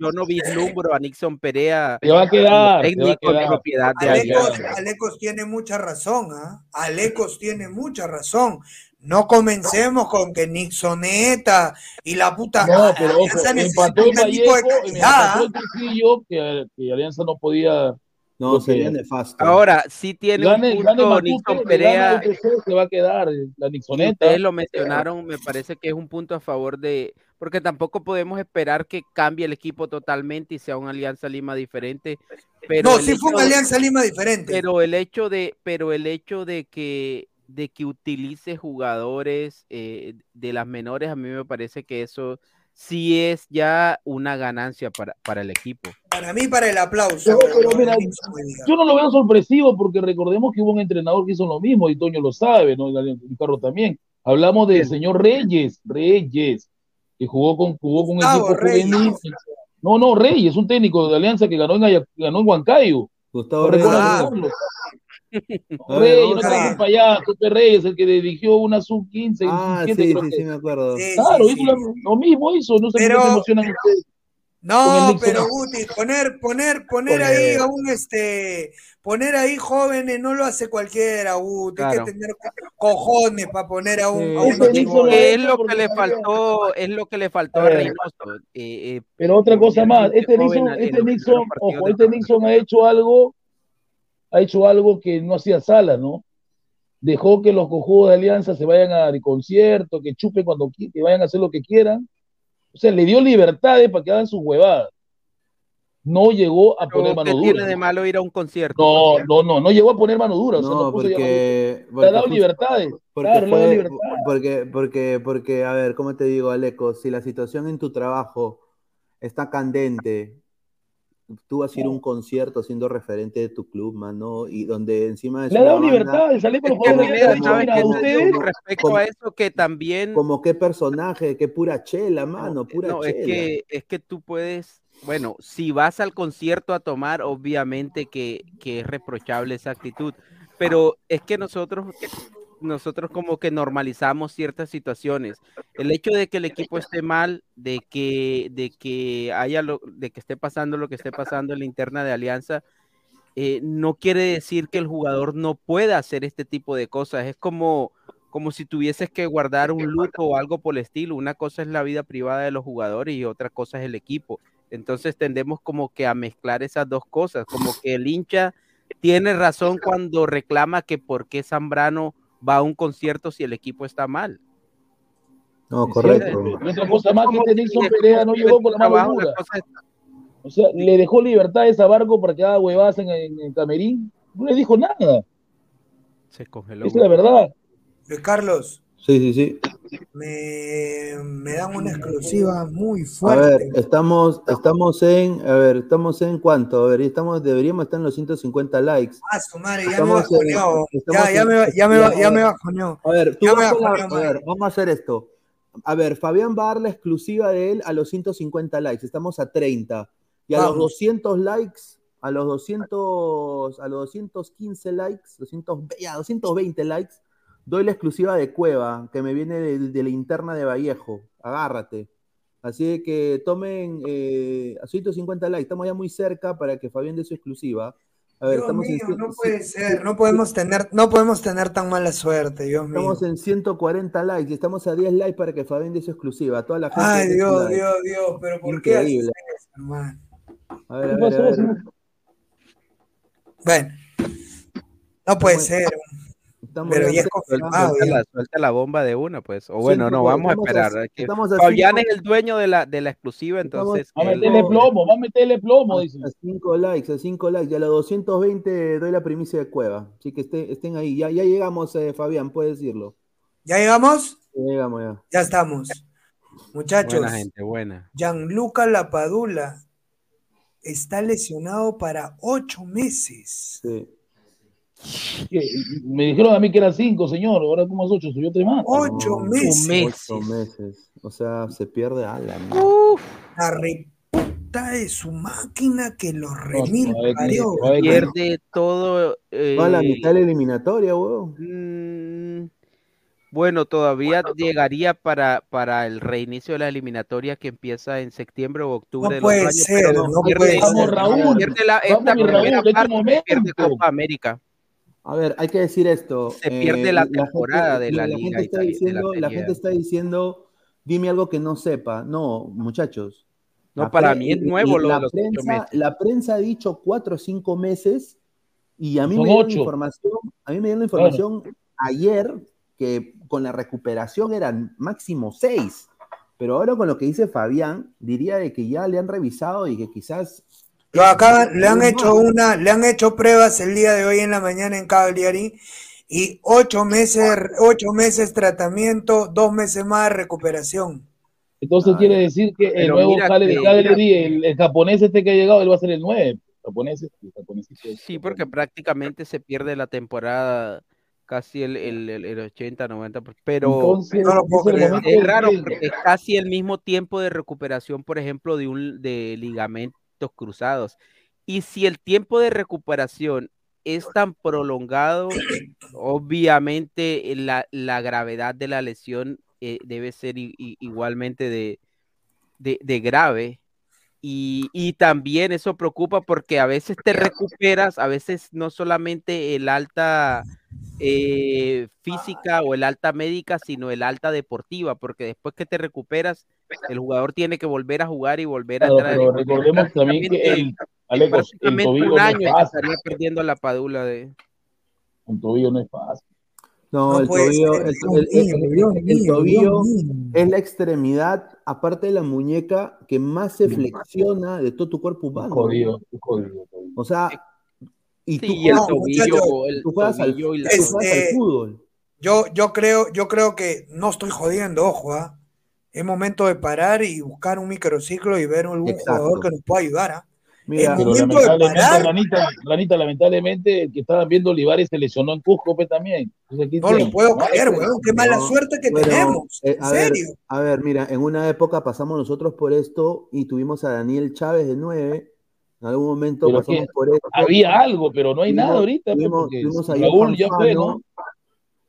yo no vislumbro a Nixon Perea Se va a quedar, se va a técnico de propiedad de Alecos, Alianza. Alecos tiene mucha razón, ¿ah? Alecos tiene mucha razón. No comencemos con que Nixoneta y la puta No, pero ojo, empató un el de Vallejo y me calidad. empató el Trujillo, que, que Alianza no podía. No, sería nefasto. Ahora, sí tiene un Gane, gane punto Nixon Perea. se va a quedar la Nixoneta. Ustedes lo mencionaron, me parece que es un punto a favor de, porque tampoco podemos esperar que cambie el equipo totalmente y sea una Alianza Lima diferente. Pero No, sí fue una Alianza Lima diferente. Pero el hecho de, pero el hecho de que, de que utilice jugadores eh, de las menores, a mí me parece que eso sí es ya una ganancia para, para el equipo. Para mí, para el aplauso. Pero, pero mira. Yo no lo veo sorpresivo porque recordemos que hubo un entrenador que hizo lo mismo y Toño lo sabe, ¿no? Y Ricardo también. Hablamos del señor Reyes, Reyes, que jugó con, jugó con Gustavo equipo Reyes. juvenil. No, no, Reyes, un técnico de Alianza que ganó en, ganó en Huancayo. Gustavo ¿No Reyes. Reyes, no vamos te a- hagas para allá, Pepe Reyes, el que dirigió una sub-15, Ah, sí, 17 creo sí, que. sí, me acuerdo. Sí, Claro, sí, hizo sí. lo, mismo hizo, no sé Pero- qué se emocionan ustedes. No, pero Guti, poner, poner, poner ahí a un este, poner ahí jóvenes no lo hace cualquiera, Guti. Hay Claro. que tener cojones para poner a un, Sí. a un Es hizo lo que le faltó, es lo que le faltó A a ver. Reynoso. eh, eh, Pero otra cosa más, este Nixon, este Nixon, ojo, este Nixon ha hecho algo, ha hecho algo que no hacía Sala, ¿no? Dejó que los cojudos de Alianza se vayan al concierto, que chupen cuando que vayan a hacer lo que quieran. O sea, le dio libertades para que hagan sus huevadas. No llegó a poner pero mano ¿Qué tiene dura. de malo ir a un concierto? No, no, no, no llegó a poner mano dura. O sea, no puso dura. porque, Le ha porque dado libertades. porque Claro, fue- libertades. porque, porque, porque, a ver, ¿cómo te digo, Aleco? Si la situación en tu trabajo está candente, tú vas a ir a un concierto siendo referente de tu club, mano, y donde encima es Le ha dado Es jugadores de Pineda, Alianza. como- ¿sabes Mira, qué como- te ustedes digo como- respecto como- a eso? Que también como qué personaje, qué pura chela, mano, pura No, es chela. que, es que tú puedes, bueno, si vas al concierto a tomar, obviamente que, que es reprochable esa actitud, pero es que nosotros, nosotros como que normalizamos ciertas situaciones. El hecho de que el equipo esté mal, de que, de que haya lo, de que esté pasando lo que esté pasando en la interna de Alianza, eh, no quiere decir que el jugador no pueda hacer este tipo de cosas. Es como, como si tuvieses que guardar un luto o algo por el estilo. Una cosa es la vida privada de los jugadores y otra cosa es el equipo. Entonces tendemos como que a mezclar esas dos cosas, como que el hincha tiene razón cuando reclama que por qué Zambrano va a un concierto si el equipo está mal. No, correcto. Y otra cosa más que Perea no llegó con la mano O sea, le dejó libertades a Barco para que haga huevadas en, en, en Camerín. No le dijo nada. Se congeló. Esa es la verdad. Luis Carlos, Sí, sí, sí. Me, me dan una exclusiva muy A ver, fuerte. estamos, estamos en, a ver, estamos en cuánto, a ver, estamos, deberíamos estar en los 150 likes. Ah, su madre, ya me Estamos en- bajoneó. Ya, ya me, ya me, ya me bajoneó. A ver, tú Ya me vas a, a ver, vamos a hacer esto. A ver, Fabián va a dar la exclusiva de él a los 150 likes, estamos a 30. Y a los Vamos. 200 likes, a los 200, a los 215 likes, 220, ya, 220 likes, doy la exclusiva de Cueva, que me viene de, de la interna de Vallejo. Agárrate. Así que tomen eh, a 150 likes, estamos ya muy cerca para que Fabián dé su exclusiva. A ver, Dios estamos en mío, cien- no puede ser, no podemos tener, no podemos tener tan mala suerte, Dios mío. Estamos en 140 likes y estamos a 10 likes para que Fabián dé su exclusiva. A toda la gente. Ay, Dios. Dios, Dios, pero ¿por qué haces Increíble. hermano? A ver, a ¿Qué ver, a ver. Bueno, no puede ser, Estamos pero ya es confirmado. Suelta ya. la, suelta la bomba de una, pues. O bueno, no, vamos a estamos a- esperar. que estamos Fabián es el dueño de la, de la exclusiva, Estamos- entonces. Va a meterle plomo, va a meterle plomo, dice. A 5 likes, a 5 likes. Y a los 220 doy la primicia de Cueva. Así que esté- estén ahí. Ya, ya llegamos, eh, Fabián, puedes decirlo. ¿Ya llegamos? Ya llegamos ya. Ya estamos. Muchachos, buena gente, buena. Gianluca Lapadula está lesionado para ocho meses. Sí. Me dijeron a mí que eran cinco, señor. Ahora como es ocho, subió tres más. Ocho No, meses. meses. Ocho meses. O sea, se pierde a la mierda. La reputa de su máquina que los No, remil ver, que- Pierde todo. eh, Va a la mitad de la eliminatoria, weón. mm, bueno, todavía llegaría para, para el reinicio de la eliminatoria que empieza en septiembre o octubre No puede otro año, ser, pero no pierde, puede Vamos, ser. Raúl. pierde la, esta mi Raúl, primera este parte, pierde. Copa América. A ver, hay que decir esto. Se pierde la gente- temporada de la gente liga está de la diciendo, la gente está diciendo, dime algo que no sepa. No, muchachos. No, La para mí es nuevo lo la de los ocho prensa, meses. La prensa ha dicho cuatro o cinco meses y a mí Son me dieron ocho. información, a mí me dieron la información ayer que con la recuperación eran máximo seis. Pero ahora con lo que dice Fabián, diría de que ya le han revisado y que quizás Lo acaban, le han hecho una, le han hecho pruebas el día de hoy en la mañana en Cagliari y ocho meses, ocho meses tratamiento, dos meses más de recuperación. Entonces Ah, quiere decir que el nuevo mira Cagliari, que- Cagliari, el, el japonés este que ha llegado, él va a ser el 9. Japonés, este, japonés este. Sí, porque prácticamente se pierde la temporada casi el, el, el, el 80, 90, pero Entonces, no lo puedo es el es de raro que- porque es casi el mismo tiempo de recuperación, por ejemplo, de un de cruzados. Y si el tiempo de recuperación es tan prolongado, obviamente eh, la, la gravedad de la lesión eh, debe ser igualmente de, de, de grave. Y, y también eso preocupa porque a veces te recuperas, a veces no solamente el alta eh, física o el alta médica, sino el alta deportiva, porque después que te recuperas, el jugador tiene que volver a jugar y volver a entrar. pero recordemos también que el, Alecos, el prácticamente tobillo un no es año fácil. estaría perdiendo la padula de. El tobillo no es fácil. No, No el puede tobillo, ser, el, el- el- el tobillo es la extremidad, aparte de la muñeca, que más se flexiona de todo tu cuerpo humano. jodido, jodido. jodido. O sea, y tú Sí, y el juegas, muchachos, tobillo, el tú juegas al, y la tú Es- juegas al eh, fútbol. Yo, yo creo, yo creo que no estoy jodiendo, ojo, ¿ah? Es momento de parar y buscar un microciclo y ver algún Exacto. jugador que nos pueda ayudar, ¿ah? Mira, el Pero lamentablemente, parar. Ranita, Ranita, lamentablemente, el que estaban viendo Olivares se lesionó en Cusco pues, también. Entonces, ¿qué No lo puedo creer, este- weón. Qué mala no, suerte que bueno, tenemos. eh, En a ver, serio. a ver, mira, en una época pasamos nosotros por esto y tuvimos a Daniel Chávez de 9. En algún momento Pero pasamos por esto. Había algo, pero no hay Tuvimos- nada ahorita. pues, tuvimos- tuvimos Raúl ya fue. ¿no?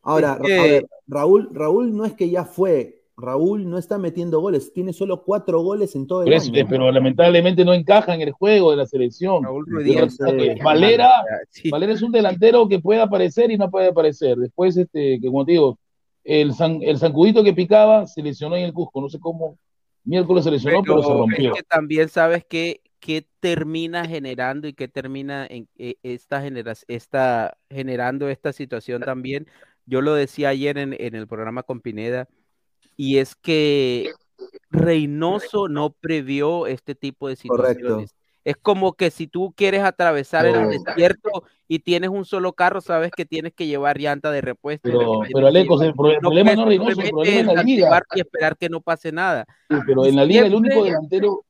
Ahora, Es que- a ver, Raúl, Raúl no es que ya fue. Raúl no está metiendo goles, tiene solo cuatro goles en todo el eso, año. pero lamentablemente no encaja en el juego de la selección. Raúl. Eh, Valera, sí. Valera es un delantero que puede aparecer y no puede aparecer. Después, este, que como te digo, el, san- el zancudito que picaba se lesionó en el Cusco. No sé cómo miércoles se lesionó, pero, se Pero rompió. es que también sabes que, que termina generando y que termina en eh, esta genera, esta, generando esta situación también. Yo lo decía ayer en, en el programa con Pineda, y es que Reynoso no previó este tipo de Correcto. situaciones. Es como que si tú quieres atravesar el No. desierto y tienes un solo carro, sabes que tienes que llevar llanta de repuesto. Pero, pero el, pro- el no problema no es Reynoso, el problema es la liga. y esperar que no pase nada. Sí, pero en la liga el único delantero.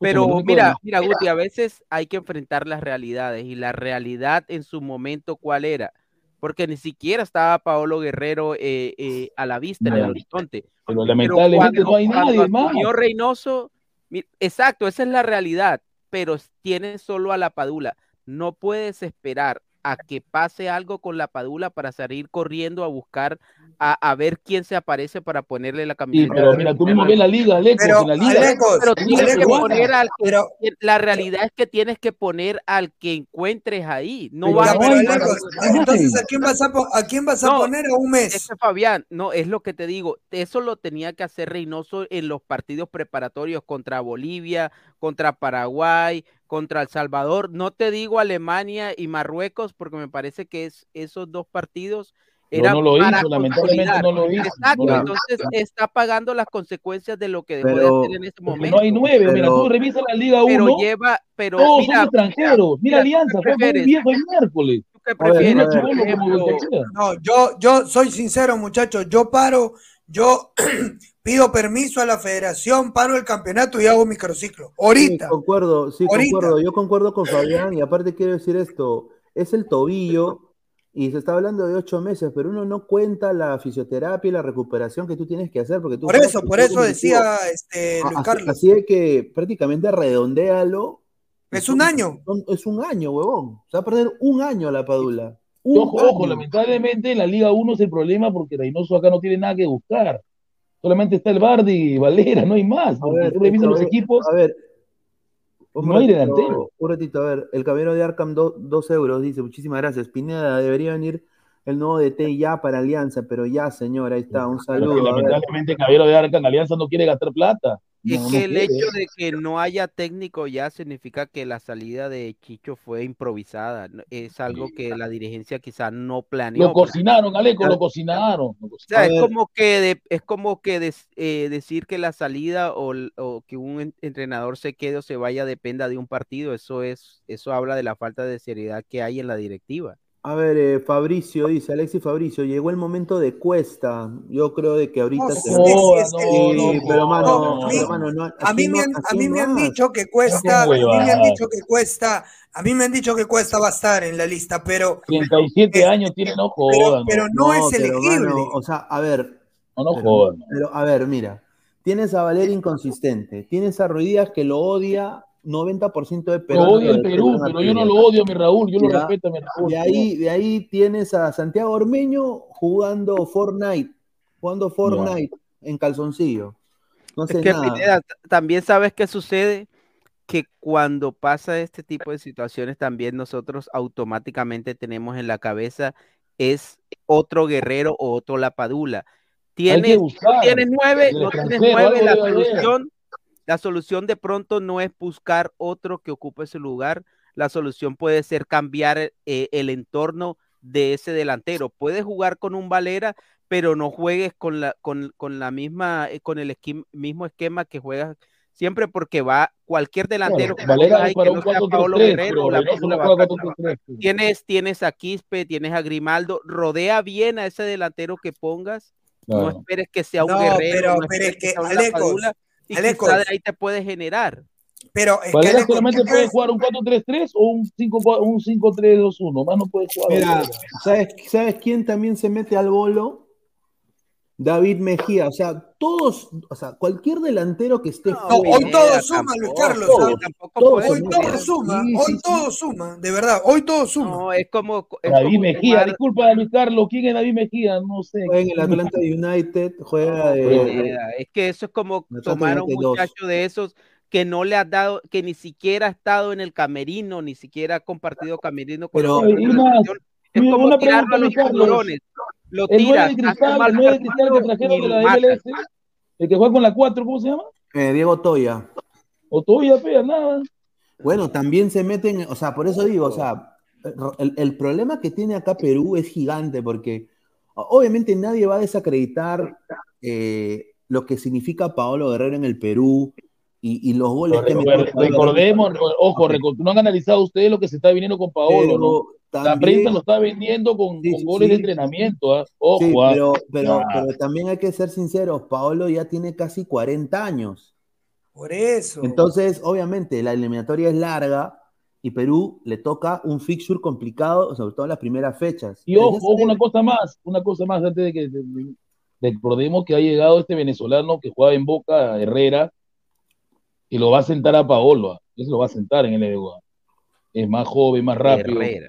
Pero mira, mira, Guti, a veces hay que enfrentar las realidades y la realidad en su momento, ¿cuál era? Porque ni siquiera estaba Paolo Guerrero eh, eh, a la vista en el horizonte. pero lamentablemente no hay nadie más. Reynoso, mi- exacto, esa es la realidad, pero tiene solo a la Padula. No puedes esperar a que pase algo con la Padula para salir corriendo a buscar a, a ver quién se aparece para ponerle la Sí, camiseta. pero mira, tú mismo ves la liga, Alecos, Pero, en la liga. Alecos, Pero tienes que poner al que- pero, la realidad es que tienes que poner al que encuentres ahí. No Pero vas a Alecos, entonces ¿a quién vas a, a quién vas a No, poner a un Es mes? que Fabián, no, es lo que te digo, eso lo tenía que hacer Reynoso en los partidos preparatorios contra Bolivia, contra Paraguay, contra El Salvador. No te digo Alemania y Marruecos, porque me parece que es, esos dos partidos Pero eran no lo para hizo, lamentablemente no lo hizo. Exacto, no entonces está pagando las consecuencias de lo que dejó Pero- de hacer en ese momento. no hay nueve, mira, Pero- tú revisas la Liga pero 1, lleva, pero todos mira, son extranjeros. Mira, mira, ¿tú Alianza, fue un viejo el miércoles. ¿tú qué ver, prefieres? ver. No, yo, yo soy sincero, muchachos. Yo paro, yo pido permiso a la federación, paro el campeonato y hago microciclo. Sí, Ahorita. concuerdo, sí, Ahorita. concuerdo. Yo concuerdo con Fabián y aparte quiero decir esto, es el tobillo y se está hablando de ocho meses, pero uno no cuenta la fisioterapia y la recuperación que tú tienes que hacer porque tú Por eso, por eso decía este, Luis así, Carlos. así es que prácticamente redondéalo. Es un año. Es un año, huevón. Se va a perder un año la Padula. Un Ojo, ojo, lamentablemente en la Liga 1 es el problema porque Reynoso acá no tiene nada que buscar. Solamente está el Bardi y Valera, no hay más. A ver, los equipos, A ver. Un No hay ratito, delantero. Un ratito, a ver. El caballero de Arkham, do- dos euros, dice. Muchísimas gracias. Pineda, debería venir el nuevo DT ya para Alianza, pero ya, señor, ahí está. Un saludo. Lamentablemente Caballero de en Alianza no quiere gastar plata. Es No, que no el hecho de que no haya técnico ya significa que la salida de Chicho fue improvisada. Es algo que la dirigencia quizá no planeó. Lo cocinaron, Aleco, lo cocinaron. lo o sea, es como que de- es como que eh, decir que la salida o, o que un en- entrenador se quede o se vaya dependa de un partido. Eso es, eso habla de la falta de seriedad que hay en la directiva. A ver, eh, Fabricio dice, Alexis Fabricio, llegó el momento de Cuesta. Yo creo de que ahorita No, se- sí, No, no, Sí, no, pero no, mano, no, a mí- pero, mano, no, A mí, me no- han, a mí no me han dicho que cuesta, a mí me han dicho que cuesta, a mí me han dicho que cuesta va a estar en la lista, pero, 37 Eh, años tiene, no pero, jodan. pero no, es pero, elegible. mano, o sea, a ver, No, no pero, jodan. pero, a ver, mira, tienes a Valer inconsistente, tienes a Ruiz Díaz que lo odia 90% de Perú. Lo odia el Perú, pero yo no lo odio, mi Raúl. Yo lo Ya. respeto, mi Raúl. De ahí, de ahí tienes a Santiago Ormeño jugando Fortnite, jugando Fortnite en calzoncillo. No Es sé que nada. Pineda, también sabes qué sucede, que cuando pasa este tipo de situaciones también nosotros automáticamente tenemos en la cabeza es otro guerrero o otro lapadula. Tienes, tienes nueve, no tienes nueve, la solución, la solución de pronto no es buscar otro que ocupe su lugar, la solución puede ser cambiar eh, el entorno de ese delantero. Puedes jugar con un Valera, pero no juegues con la, con, con la misma, eh, con el esquema- mismo esquema que juegas siempre porque va cualquier delantero que Valera para que no sea 4-3-3, Paolo Guerrero pero o la Reynoso Padula no va a juega pasar. 4-3-3. Tienes, tienes a Quispe, tienes a Grimaldo, rodea bien a ese delantero que pongas, no esperes que sea un No, guerrero, pero- no pero esperes es que, sea un Alecos, Lapadula, y Alecos. quizá de ahí te puede generar. Pero es que Aleco, solamente ¿qué puede jugar un 4-3-3 o un 5 un 5-3-2-1. Más no puede jugar. Mira. ¿sabes, ¿sabes quién también se mete al bolo? David Mejía. O sea, todos, o sea, cualquier delantero que esté No, hoy todo suma, Luis Carlos. Todos, ¿ah? todos, hoy todo suma, sí, hoy sí, todo suma, de verdad, hoy todo suma. No, es como. es David como Mejía, tomar- disculpa, Luis Carlos, ¿quién es David Mejía? No sé. Juega en el Atlanta United, juega de, Pineda, Es que eso es como tomar a un muchacho de esos que no le has dado, que ni siquiera ha estado en el camerino, ni siquiera ha compartido camerino con Pero-. Es Mira, como una tirarlo pregunta, a los tiburones. Lo El 9 tiras, de hace cristal, mal el 9 de cristal que partido trajeron y de lo la matan. MLS, el que juega con la 4, ¿cómo se llama? eh, Diego Toya. O todavía pega nada. Bueno, también se meten, o sea, por eso digo, o sea, el, el problema que tiene acá Perú es gigante porque obviamente nadie va a desacreditar eh, lo que significa Paolo Guerrero en el Perú y, y los goles que metió Recuer- Paolo Recordemos, ojo, Ok. reco- no han analizado ustedes lo que se está viniendo con Paolo, ¿no? Pero La también- prensa lo está vendiendo con, Sí, con sí, goles de entrenamiento. Ojo, Sí, ¿ah? pero, pero, también hay que ser sinceros, Paolo ya tiene casi 40 años. Por eso. Entonces, obviamente, la eliminatoria es larga y Perú le toca un fixture complicado, sobre todo en las primeras fechas. Y ojo, ojo, una cosa más, una cosa más antes de que de- de- recordemos que ha llegado este venezolano que jugaba en Boca, Herrera, y lo va a sentar a Paolo, ¿ah? eso lo va a sentar en el EDUA. Es más joven, más rápido. Herrera.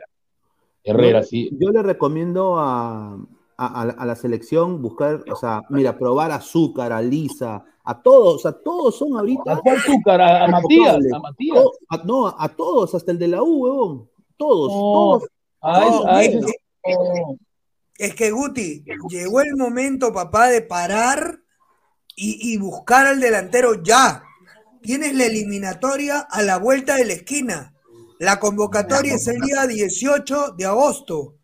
Herrera, yo, sí. yo le recomiendo a, a- a la- a la selección buscar, o sea, mira, probar a Azúcar, a Lisa, a todos, o sea, todos son ahorita. ¿A cuál Zúcar? ¿A, a Matías? ¿A Matías? A- no, a todos, hasta el de la U, huevón. Todos, todos. a No, a es. Es que Guti, llegó el momento, papá, de parar y, y buscar al delantero ya. Tienes la eliminatoria a la vuelta de la esquina. La convocatoria es el día 18 de agosto.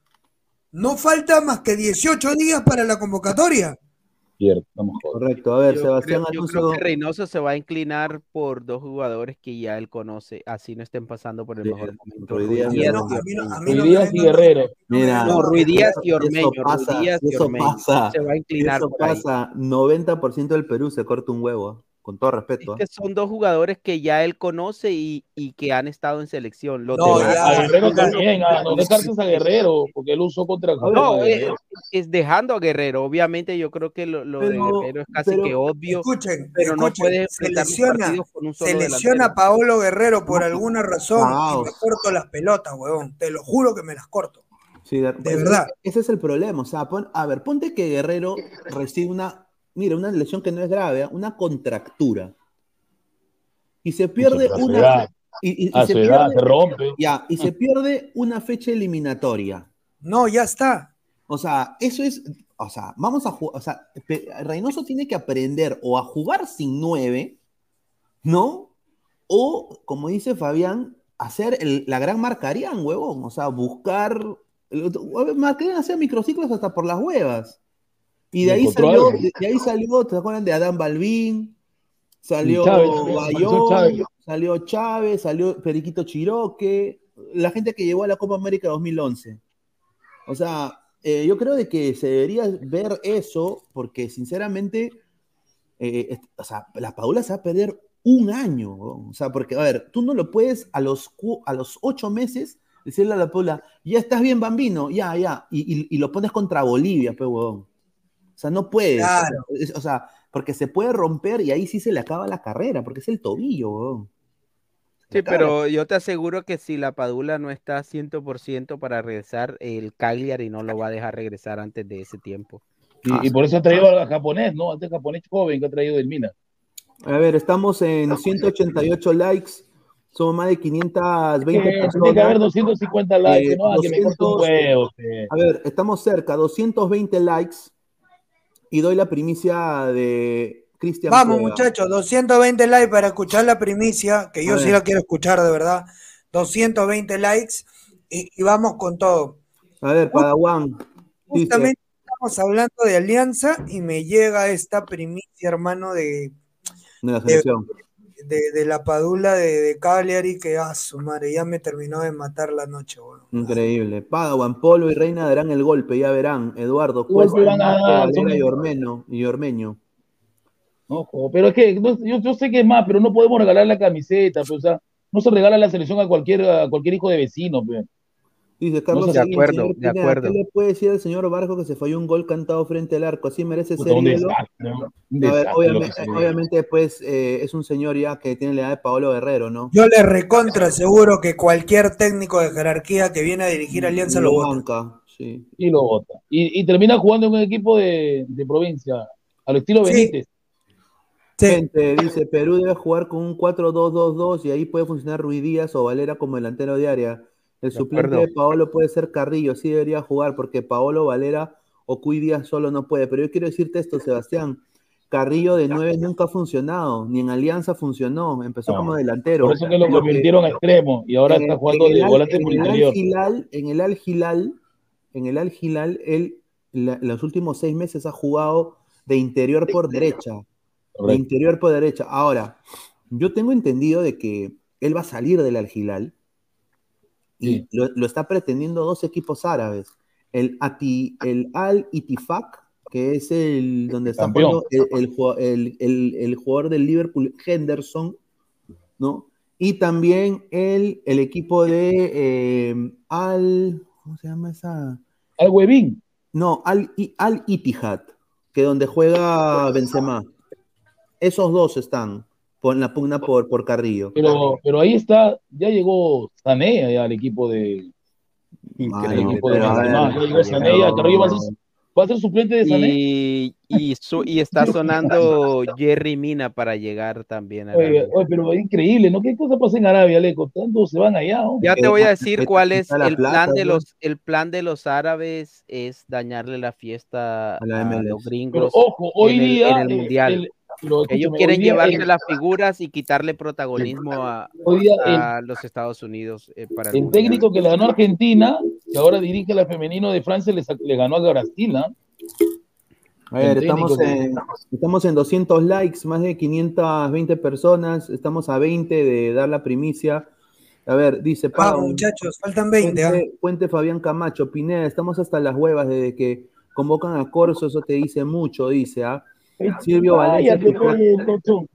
No falta más que 18 días para la convocatoria. Cierto, estamos. Correcto, a ver, Yo Sebastián creo, yo creo que Reynoso se va a inclinar por dos jugadores que ya él conoce, así no estén pasando por el Sí, mejor momento. Ruiz Ruiz Díaz No, no- no Ruiz Díaz y Guerrero. Mira, No, Ruiz Díaz y eso Ormeño, Ruiz pasa, Díaz y eso Ormeño. pasa. Se va a inclinar Eso por ahí. pasa, 90% del Perú se corta un huevo, ¿eh? Con todo Es respeto. ¿eh? que son dos jugadores que ya él conoce y, y que han estado en selección. Los No, demás- ya. A Guerrero también, ah, no descartes a Guerrero, porque él usó contra No, a eh, es dejando a Guerrero. Obviamente, yo creo que lo, lo de Guerrero es casi pero- que obvio, Escuchen, pero no escuchen, puede enfrentar los selecciona, con un solo selecciona a. Paolo Guerrero por alguna razón y me corto las pelotas, huevón. Te lo juro que me las corto. Sí, de, De verdad. Ese es el problema. O sea, pon- a ver, ponte que Guerrero recibe una, mira, una lesión que no es grave, ¿eh? una contractura. Y se pierde una. edad, Y, y- y a se edad pierde, se rompe. ya, y se pierde una fecha eliminatoria. No, ya está. O sea, eso es. O sea, vamos a jugar. O sea, Reynoso tiene que aprender o a jugar sin nueve, ¿no? O, como dice Fabián, hacer el- la gran Marcarián, huevón. O sea, buscar. Marcarián hacía microciclos hasta por las huevas. Y de ahí salió, de, de ahí salió, ¿te acuerdan de Adán Balbín? Salió Bayón, salió Chávez, salió Periquito Chiroque, la gente que llegó a la Copa América 2011. O sea, eh, yo creo de que se debería ver eso, porque sinceramente, eh, o sea, la Paula se va a perder un año. ¿no? O sea, porque, a ver, tú no lo puedes a los, a los ocho meses decirle a la Paula, ya estás bien, bambino, ya, ya, y, y- y lo pones contra Bolivia, pues, huevón. O sea, no. Claro. O sea, porque se puede romper y ahí sí se le acaba la carrera, porque es el tobillo, Sí, pero yo te aseguro que si la Padula no está 100% para regresar, el Cagliari no lo va a dejar regresar antes de ese tiempo. Y, y por eso ha traído al japonés, ¿no? Este japonés joven que ha traído del Mina. A ver, estamos en 188 likes. Somos más de 520 Eh, tiene que haber personas. 250 likes, Eh, no, que me corte un 200, huevo. pe. A ver, estamos cerca, 220 likes. Y doy la primicia de Cristian. Vamos, muchachos, 220 likes para escuchar la primicia, que yo sí la quiero escuchar de verdad. 220 likes y, y vamos con todo. A ver, Padawan. dice, Justamente estamos hablando de alianza y me llega esta primicia, hermano, de, de la selección. de, de la padula de, de Cagliari, que a su madre, ya me terminó de matar la noche, weón. Increíble. Padawan, Polo y Reina darán el golpe, ya verán. Eduardo, ¿Qué golpe Cuesta? Valera y Ormeño. Y Ormeño. Ojo, pero es que yo, yo sé que es más, pero no podemos regalar la camiseta, pues, o sea, no se regala la selección a cualquier, a cualquier hijo de vecino, pues. Dice Carlos, sé, de acuerdo, de acuerdo. ¿Qué le puede decir al señor Barco que se falló un gol cantado frente al arco? Así merece ser un A ver, obviamente, obviamente, pues eh, es un señor ya que tiene la edad de Paolo Guerrero, ¿no? Yo le recontra seguro que cualquier técnico de jerarquía que viene a dirigir Alianza lo Lo vota. banca, sí. Y lo vota. Y, y termina jugando en un equipo de, de provincia, al estilo Sí. Benítez. Sí. Gente, dice, Perú debe jugar con un 4-2-2-2 y ahí puede funcionar Ruiz Díaz o Valera como delantero de área. El De suplente acuerdo. de Paolo puede ser Carrillo, sí debería jugar porque Paolo, Valera o Cuy Díaz solo no puede. Pero yo quiero decirte esto, Sebastián. Carrillo de 9 nunca ha funcionado, ni en Alianza funcionó, empezó No. como delantero. Por eso que lo convirtieron a extremo y ahora en está jugando el de Al- volante en por el Al interior. Hilal- En el Al Hilal, en el Al Hilal, él la- los últimos seis meses ha jugado de interior por derecha. De interior por derecha. Ahora, yo tengo entendido de que él va a salir del Al Hilal y lo, lo está pretendiendo dos equipos árabes. El, Ati- el Al Itifak, que es el donde está jugando el, el el- jugador del Liverpool, Henderson, ¿no? Y también el, el equipo de eh, Al. ¿Cómo se llama esa? Al Huevín. No, Al, Al Ittihad, que donde juega Benzema. Esos dos están por la pugna por, por Carrillo. Pero, pero ahí está, ya llegó Sané al equipo de, equipo Benzema. Ya llegó Sané, Carrillo va a ser, va a ser suplente de Sané. Y, y, su- y está sonando Jerry Mina para llegar también. a Oye, oye, pero es increíble, ¿no? ¿Qué cosa pasa en Arabia, Leco? Tantos se van allá. Ya te voy a decir cuál es el plan de los el plan de los árabes es dañarle la fiesta A los Pero gringos. ojo, hoy en el- día. en el Mundial. el- pero Ellos quieren llevarse el- las figuras y quitarle protagonismo a, el, los Estados Unidos eh, para el Mundial. técnico que le ganó a Argentina, que ahora dirige la femenino de Francia, le, le ganó a Brasil, ¿ah? A ver, estamos en, estamos en 200 likes, más de 520 personas. Estamos a 20 de dar la primicia. A ver, dice Vamos, Pau. muchachos, faltan 20. ¿ah? Puente, Puente Fabián Camacho, Pineda, estamos hasta las huevas desde que convocan a Corso, eso te dice mucho, dice, ¿ah? Silvio Valencia, tu.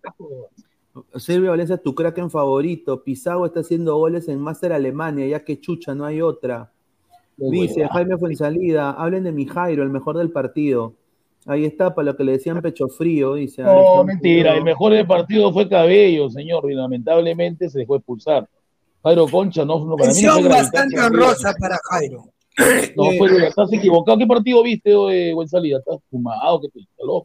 Silvio Valencia, tu crack en favorito. Pizarro está haciendo goles en Master Alemania, ya que chucha, no hay otra. Dice Jaime Fuensalida, hablen de mi Jairo, el mejor del partido. Ahí está, para lo que le decían pecho frío, dice. No, mentira, Frío. el mejor del partido fue Cabello, señor, y lamentablemente se dejó expulsar. Jairo Concha no, no para mí no fue bastante honrosa para Jairo. No, fue, estás equivocado. ¿Qué partido viste, eh, buen salida? Estás fumado, que te caló.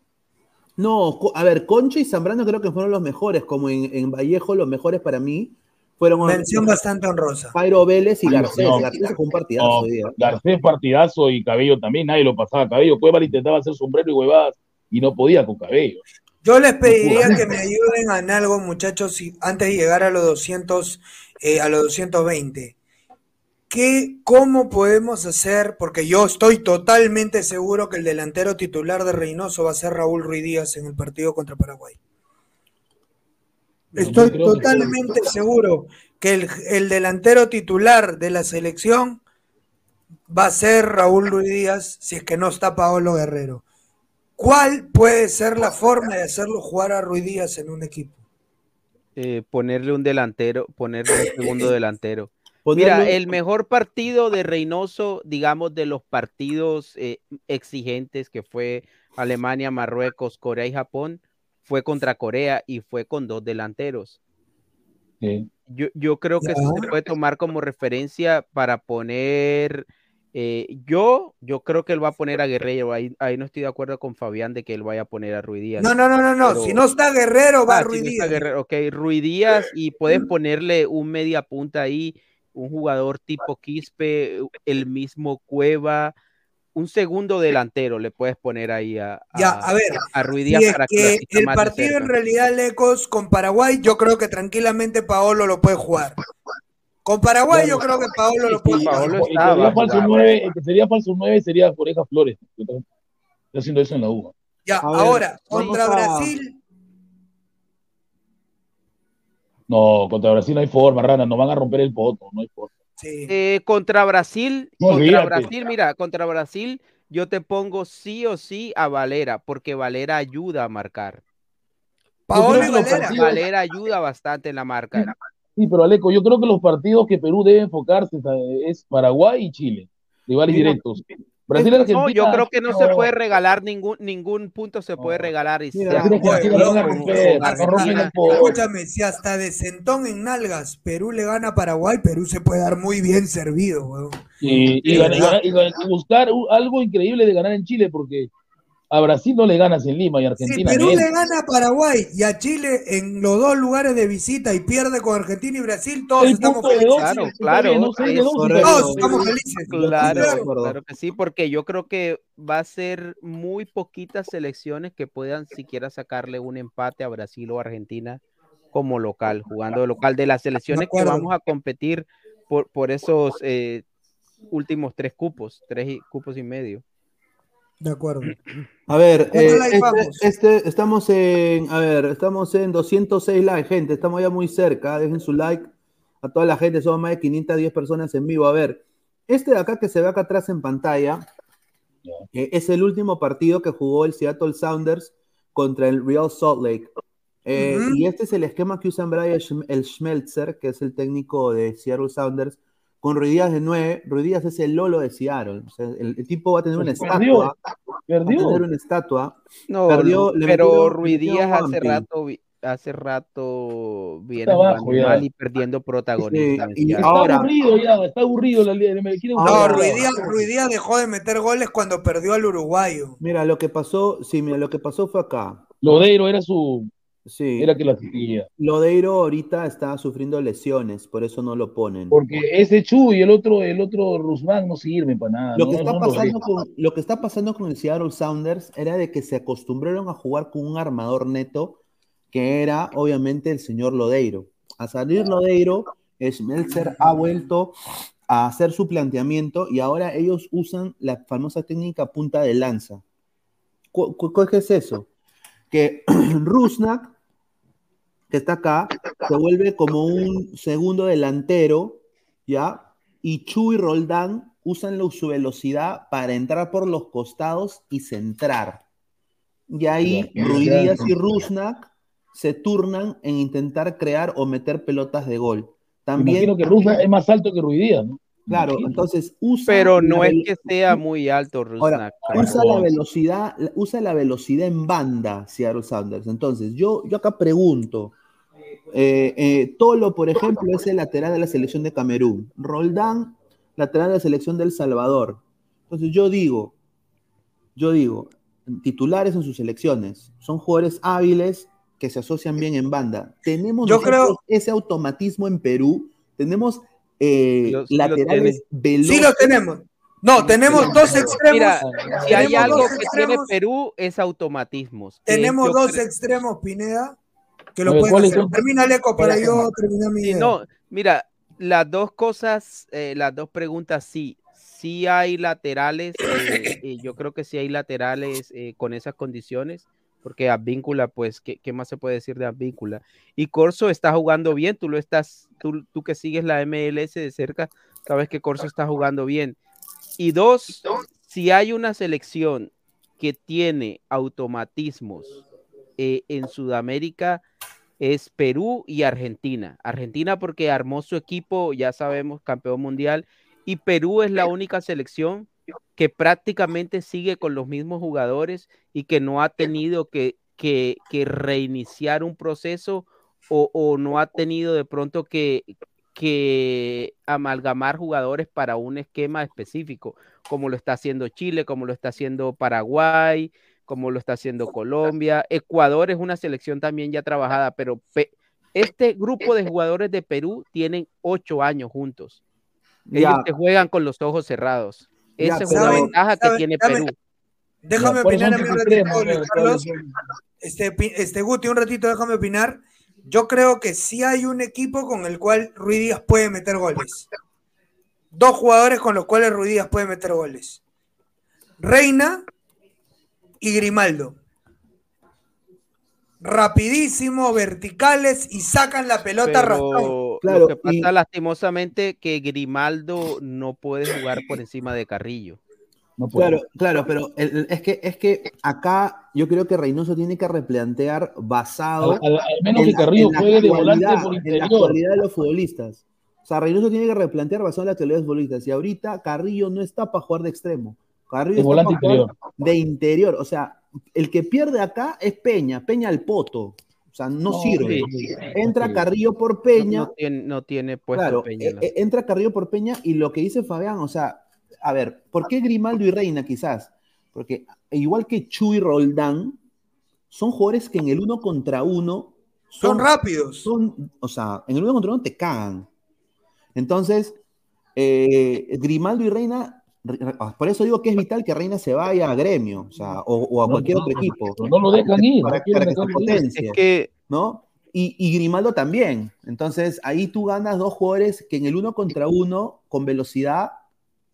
No, a ver, Concha y Zambrano creo que fueron los mejores, como en, en Vallejo, los mejores para mí fueron Mención bastante honrosa. Jairo Vélez y Garcés. no. Garcés fue un partidazo No, día. Garcés partidazo y Cabello también, nadie lo pasaba a Cabello. Cueva intentaba hacer sombrero y huevadas y no podía con Cabello. Yo les pediría que me ayuden en algo, muchachos, si, antes de llegar a los 200, eh, a los 220. ¿Qué, ¿Cómo podemos hacer? Porque yo estoy totalmente seguro que el delantero titular de Reynoso va a ser Raúl Ruiz Díaz en el partido contra Paraguay. No, Estoy que- totalmente seguro que el, el delantero titular de la selección va a ser Raúl Ruiz Díaz si es que no está Paolo Guerrero. ¿Cuál puede ser la forma de hacerlo jugar a Ruiz Díaz en un equipo? Eh, ponerle un delantero, ponerle un segundo delantero. Ponerle- Mira, el mejor partido de Reynoso, digamos, de los partidos eh, exigentes que fue Alemania, Marruecos, Corea y Japón, fue contra Corea y fue con dos delanteros. Sí. Yo, yo creo que eso se puede tomar como referencia para poner. eh, yo, yo creo que él va a poner a Guerrero. Ahí, ahí no estoy de acuerdo con Fabián de que él vaya a poner a Ruiz Díaz. No, no, no, no, no. Pero- Si no está Guerrero, va Ah, Ruiz sí, no. Guerrero. Ok, Ruiz Díaz y puedes ponerle un media punta ahí, un jugador tipo Quispe, el mismo Cueva, un segundo delantero le puedes poner ahí a, Ya, a, a ver. a Ruiz Si Díaz es para que, el más partido en realidad, Lecos, con Paraguay, yo creo que tranquilamente Paolo lo puede jugar. Con Paraguay, yo creo que Paolo lo puede sí, jugar. Paolo El que estaba sería falso jugando. 9, el que sería falso 9 sería Oreja Flores. Está haciendo eso en la U. Ya, ver, ahora, contra a- Brasil, No, contra Brasil no hay forma, Rana, nos van a romper el poto, no hay forma. sí. Eh, contra Brasil, No, contra. Brasil, mira, contra Brasil, yo te pongo sí o sí a Valera, porque Valera ayuda a marcar. Paolo y Valera. partidos- Valera ayuda bastante en la marca. Sí, pero Aleco, yo creo que los partidos que Perú debe enfocarse es Paraguay y Chile, rivales Mira, directos. Brasil Argentina. No, yo creo que no se puede regalar ningún ningún punto se puede regalar y Mira, sea Brasil romper. Escúchame, si hasta de sentón en nalgas Perú le gana a Paraguay, Perú se puede dar muy bien servido, weón. Y, buscar algo increíble de ganar en Chile, porque a Brasil no le ganas en Lima y Argentina Perú menos. le gana a Paraguay y a Chile en los dos lugares de visita y pierde con Argentina y Brasil, todos El estamos felices. dos, Claro, claro. no sé, dos. Todos estamos felices. Claro, acuerdo. claro que sí, porque yo creo que va a ser muy poquitas selecciones que puedan siquiera sacarle un empate a Brasil o Argentina como local, jugando de local, de las selecciones que vamos a competir por, por esos eh, últimos tres cupos, tres y- cupos y medio. De acuerdo. A ver, ¿Cuántos eh, este, este- estamos en, a ver, estamos en 206 likes, gente, estamos ya muy cerca, dejen su like a toda la gente, somos más de 510 personas en vivo. A ver, este de acá que se ve acá atrás en pantalla, eh, es el último partido que jugó el Seattle Sounders contra el Real Salt Lake. Eh. Y este es el esquema que usa Brian el Schmelzer, que es el técnico de Seattle Sounders, con Ruidías de 9. Ruidías es el Lolo de Seattle. O sea, el, el tipo va a tener una Perdió, estatua. Va a Perdió. tener una estatua. No, Perdió- no, le pero Díaz hace rato, vi- hace rato viene mal y perdiendo protagonismo. Sí, y Ya. Está Ahora- aburrido ya, está aburrido la liga. No, Díaz dejó de meter goles cuando perdió al uruguayo. Mira, lo que pasó, sí, mira, lo que pasó fue acá. Lodeiro era su. Sí, Era que la asistía. Lodeiro ahorita está sufriendo lesiones, por eso no lo ponen. Porque ese Chu y el otro, el otro Rusman no sirven para nada. Lo ¿no? que, está Son pasando con, lo que está pasando con el Seattle Sounders era de que se acostumbraron a jugar con un armador neto, que era obviamente el señor Lodeiro. A salir Lodeiro, Schmelzer ha vuelto a hacer su planteamiento y ahora ellos usan la famosa técnica punta de lanza. ¿Cu- cu- ¿Qué es eso? Que Rusnak, que está acá, se vuelve como un segundo delantero, ¿ya? Y Chu y Roldán usan su velocidad para entrar por los costados y centrar. Y ahí. Díaz y Rusnak se turnan en intentar crear o meter pelotas de gol. También, Imagino que es más alto que Ruiz Díaz, ¿no? Claro, entonces usa Pero no es que sea muy alto Ahora, Rusnak. usa la velocidad, usa la velocidad en banda Seattle Sounders. Entonces, yo, yo acá pregunto, eh, eh, Tolo, por ejemplo, es el lateral de la selección de Camerún. Roldán, lateral de la selección de El Salvador. Entonces, yo digo, yo digo, titulares en sus selecciones, son jugadores hábiles que se asocian bien en banda. Tenemos Yo creo- ese automatismo en Perú, tenemos eh, lo laterales veloces. Sí lo tenemos. No, tenemos dos extremos. Mira, si hay tenemos algo dos que tiene extremos. Perú es automatismos. Tenemos yo dos creo- extremos, Pineda, que lo pueden ¿cuáles hacer. Termina Leco para ¿Cuáles yo terminar mi idea. no, mira, las dos cosas, eh, las dos preguntas, sí, sí hay laterales, eh, eh, yo creo que sí hay laterales eh, con esas condiciones, porque Advíncula, pues, ¿qué, qué más se puede decir de Advíncula? Y Corso está jugando bien, tú lo estás, tú, tú que sigues la MLS de cerca, sabes que Corso está jugando bien. Y dos, si hay una selección que tiene automatismos eh, en Sudamérica, es Perú y Argentina. Argentina porque armó su equipo, ya sabemos, campeón mundial, y Perú es la única selección que prácticamente sigue con los mismos jugadores y que no ha tenido que, que, que reiniciar un proceso o, o no ha tenido de pronto que, que amalgamar jugadores para un esquema específico, como lo está haciendo Chile, como lo está haciendo Paraguay, como lo está haciendo Colombia. Ecuador es una selección también ya trabajada, pero pe- este grupo de jugadores de Perú tienen ocho años juntos. Ellos Ya. te juegan con los ojos cerrados. Ya, Esa es una ¿Saben- ventaja que tiene saben- Perú. Déjame ¿Cuáles opinar a mí un ratito, Carlos. Este, este Guti, un ratito, déjame opinar. Yo creo que sí hay un equipo con el cual Ruiz Díaz puede meter goles. Dos jugadores con los cuales Ruiz Díaz puede meter goles. Reina y Grimaldo. Rapidísimo, verticales y sacan la pelota. Pero Claro, lo que pasa y- lastimosamente que Grimaldo no puede jugar por encima de Carrillo. No puede. Claro, claro, pero el- el- es, que, es que acá yo creo que Reynoso tiene que replantear basado Al, al- al menos en que la- Carrillo en la juegue de volante actualidad, por en la actualidad de los futbolistas. O sea, Reynoso tiene que replantear basado en la actualidad de los futbolistas. Y ahorita Carrillo no está para jugar de extremo. Carrillo Es está volante para jugar interior. de interior. O sea, el que pierde acá es Peña, Peña al poto. O sea, no, No, sirve. sí, sí. Entra Sí. Carrillo por Peña. no tiene, no tiene puesto Claro, Peña. eh, ¿no? eh, entra Carrillo por Peña y lo que dice Fabián, o sea, a ver, ¿por qué Grimaldo y Reina quizás? Porque igual que Chu y Roldán, son jugadores que en el uno contra uno Son rápidos. son, o sea, en el uno contra uno te cagan. Entonces, eh, Grimaldo y Reina, re- re- por eso digo que es vital que Reina se vaya a gremio, o sea, o, o a No, cualquier no, otro equipo. no lo dejan ir, Para, que se potencie. Es que ¿no? Y, y Grimaldo también. Entonces, ahí tú ganas dos jugadores que en el uno contra uno, con velocidad,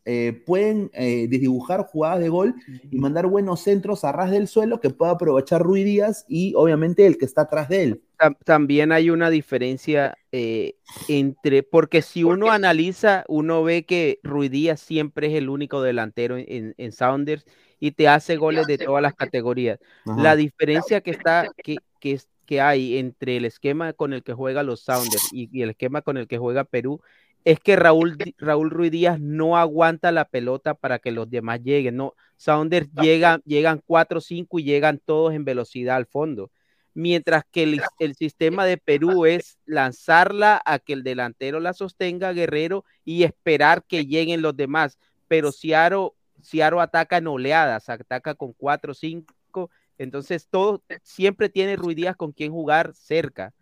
eh, pueden eh, desdibujar jugadas de gol y mandar buenos centros a ras del suelo que pueda aprovechar Rui Díaz y obviamente el que está atrás de él. tam- también hay una diferencia eh, entre, porque si uno analiza, uno ve que Ruidíaz siempre es el único delantero en, en Sounders y te hace goles de todas las categorías. Ajá. La diferencia que está, que, que, es- que hay entre el esquema con el que juega los Sounders y, y el esquema con el que juega Perú es que Raúl, Raúl Ruiz Díaz no aguanta la pelota para que los demás lleguen. No, Sounders llegan, llegan 4 o 5 y llegan todos en velocidad al fondo. Mientras que el, el sistema de Perú es lanzarla a que el delantero la sostenga, Guerrero, y esperar que lleguen los demás. Pero si Aro, si Aro ataca en oleadas, ataca con 4 o 5, entonces todo siempre tiene Ruiz Díaz con quien jugar cerca.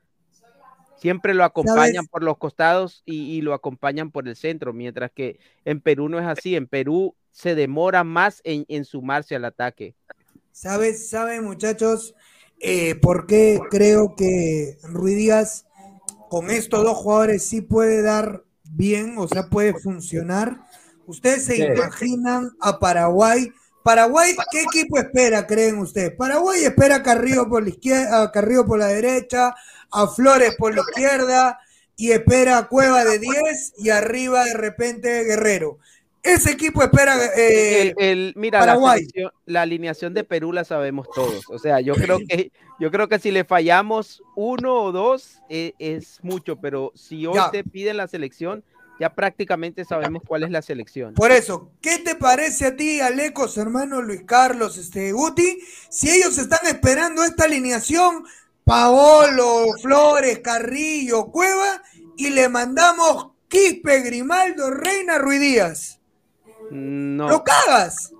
Siempre lo acompañan ¿Sabes? por los costados y, y lo acompañan por el centro, mientras que en Perú no es así. En Perú se demora más en, en sumarse al ataque. ¿Sabes, saben muchachos, eh, por qué creo que Ruiz Díaz con estos dos jugadores sí puede dar bien, o sea, puede funcionar? ¿Ustedes se Sí. imaginan a Paraguay? Paraguay, ¿qué equipo espera, creen ustedes? Paraguay espera a Carrillo por la izquierda, a Carrillo por la derecha, a Flores por la izquierda y espera a Cueva de 10 y arriba de repente Guerrero. Ese equipo espera eh, el, el- mira, la, Paraguay. la alineación de Perú la sabemos todos. O sea, yo creo que, yo creo que si le fallamos uno o dos eh, es mucho, pero si hoy Ya. te piden la selección, ya prácticamente sabemos cuál es la selección. Por eso, ¿qué te parece a ti, Alecos, hermano Luis Carlos, este, Guti? Si ellos están esperando esta alineación, Paolo, Flores, Carrillo, Cueva, y le mandamos Quispe, Grimaldo, Reina, Ruiz Díaz. No. ¡Lo cagas!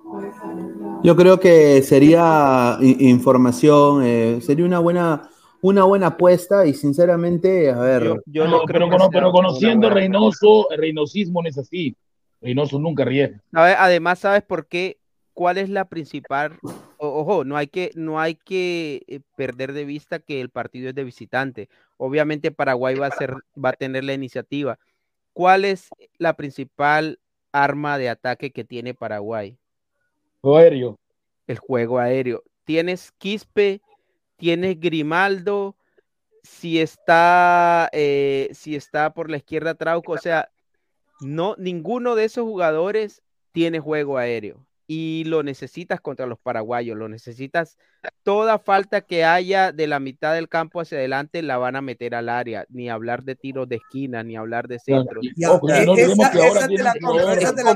Yo creo que sería información, eh, sería una buena, una buena apuesta y sinceramente, a ver, Yo, yo No, no creo pero, que conociendo Reynoso, el reynosismo no es así. Reynoso nunca. ¿Sabe? Además, ¿sabes por qué? ¿Cuál es la principal? o- Ojo, no hay que, no hay que eh, perder de vista que el partido es de visitante. Obviamente Paraguay va a ser, va a tener la iniciativa. ¿Cuál es la principal arma de ataque que tiene Paraguay? Juego aéreo. El juego aéreo. Tienes Quispe, tienes Grimaldo, si está, eh, si está por la izquierda Trauco, o sea, no, ninguno de esos jugadores tiene juego aéreo y lo necesitas contra los paraguayos, lo necesitas. Toda falta que haya de la mitad del campo hacia adelante la van a meter al área, ni hablar de tiros de esquina, ni hablar de esa Es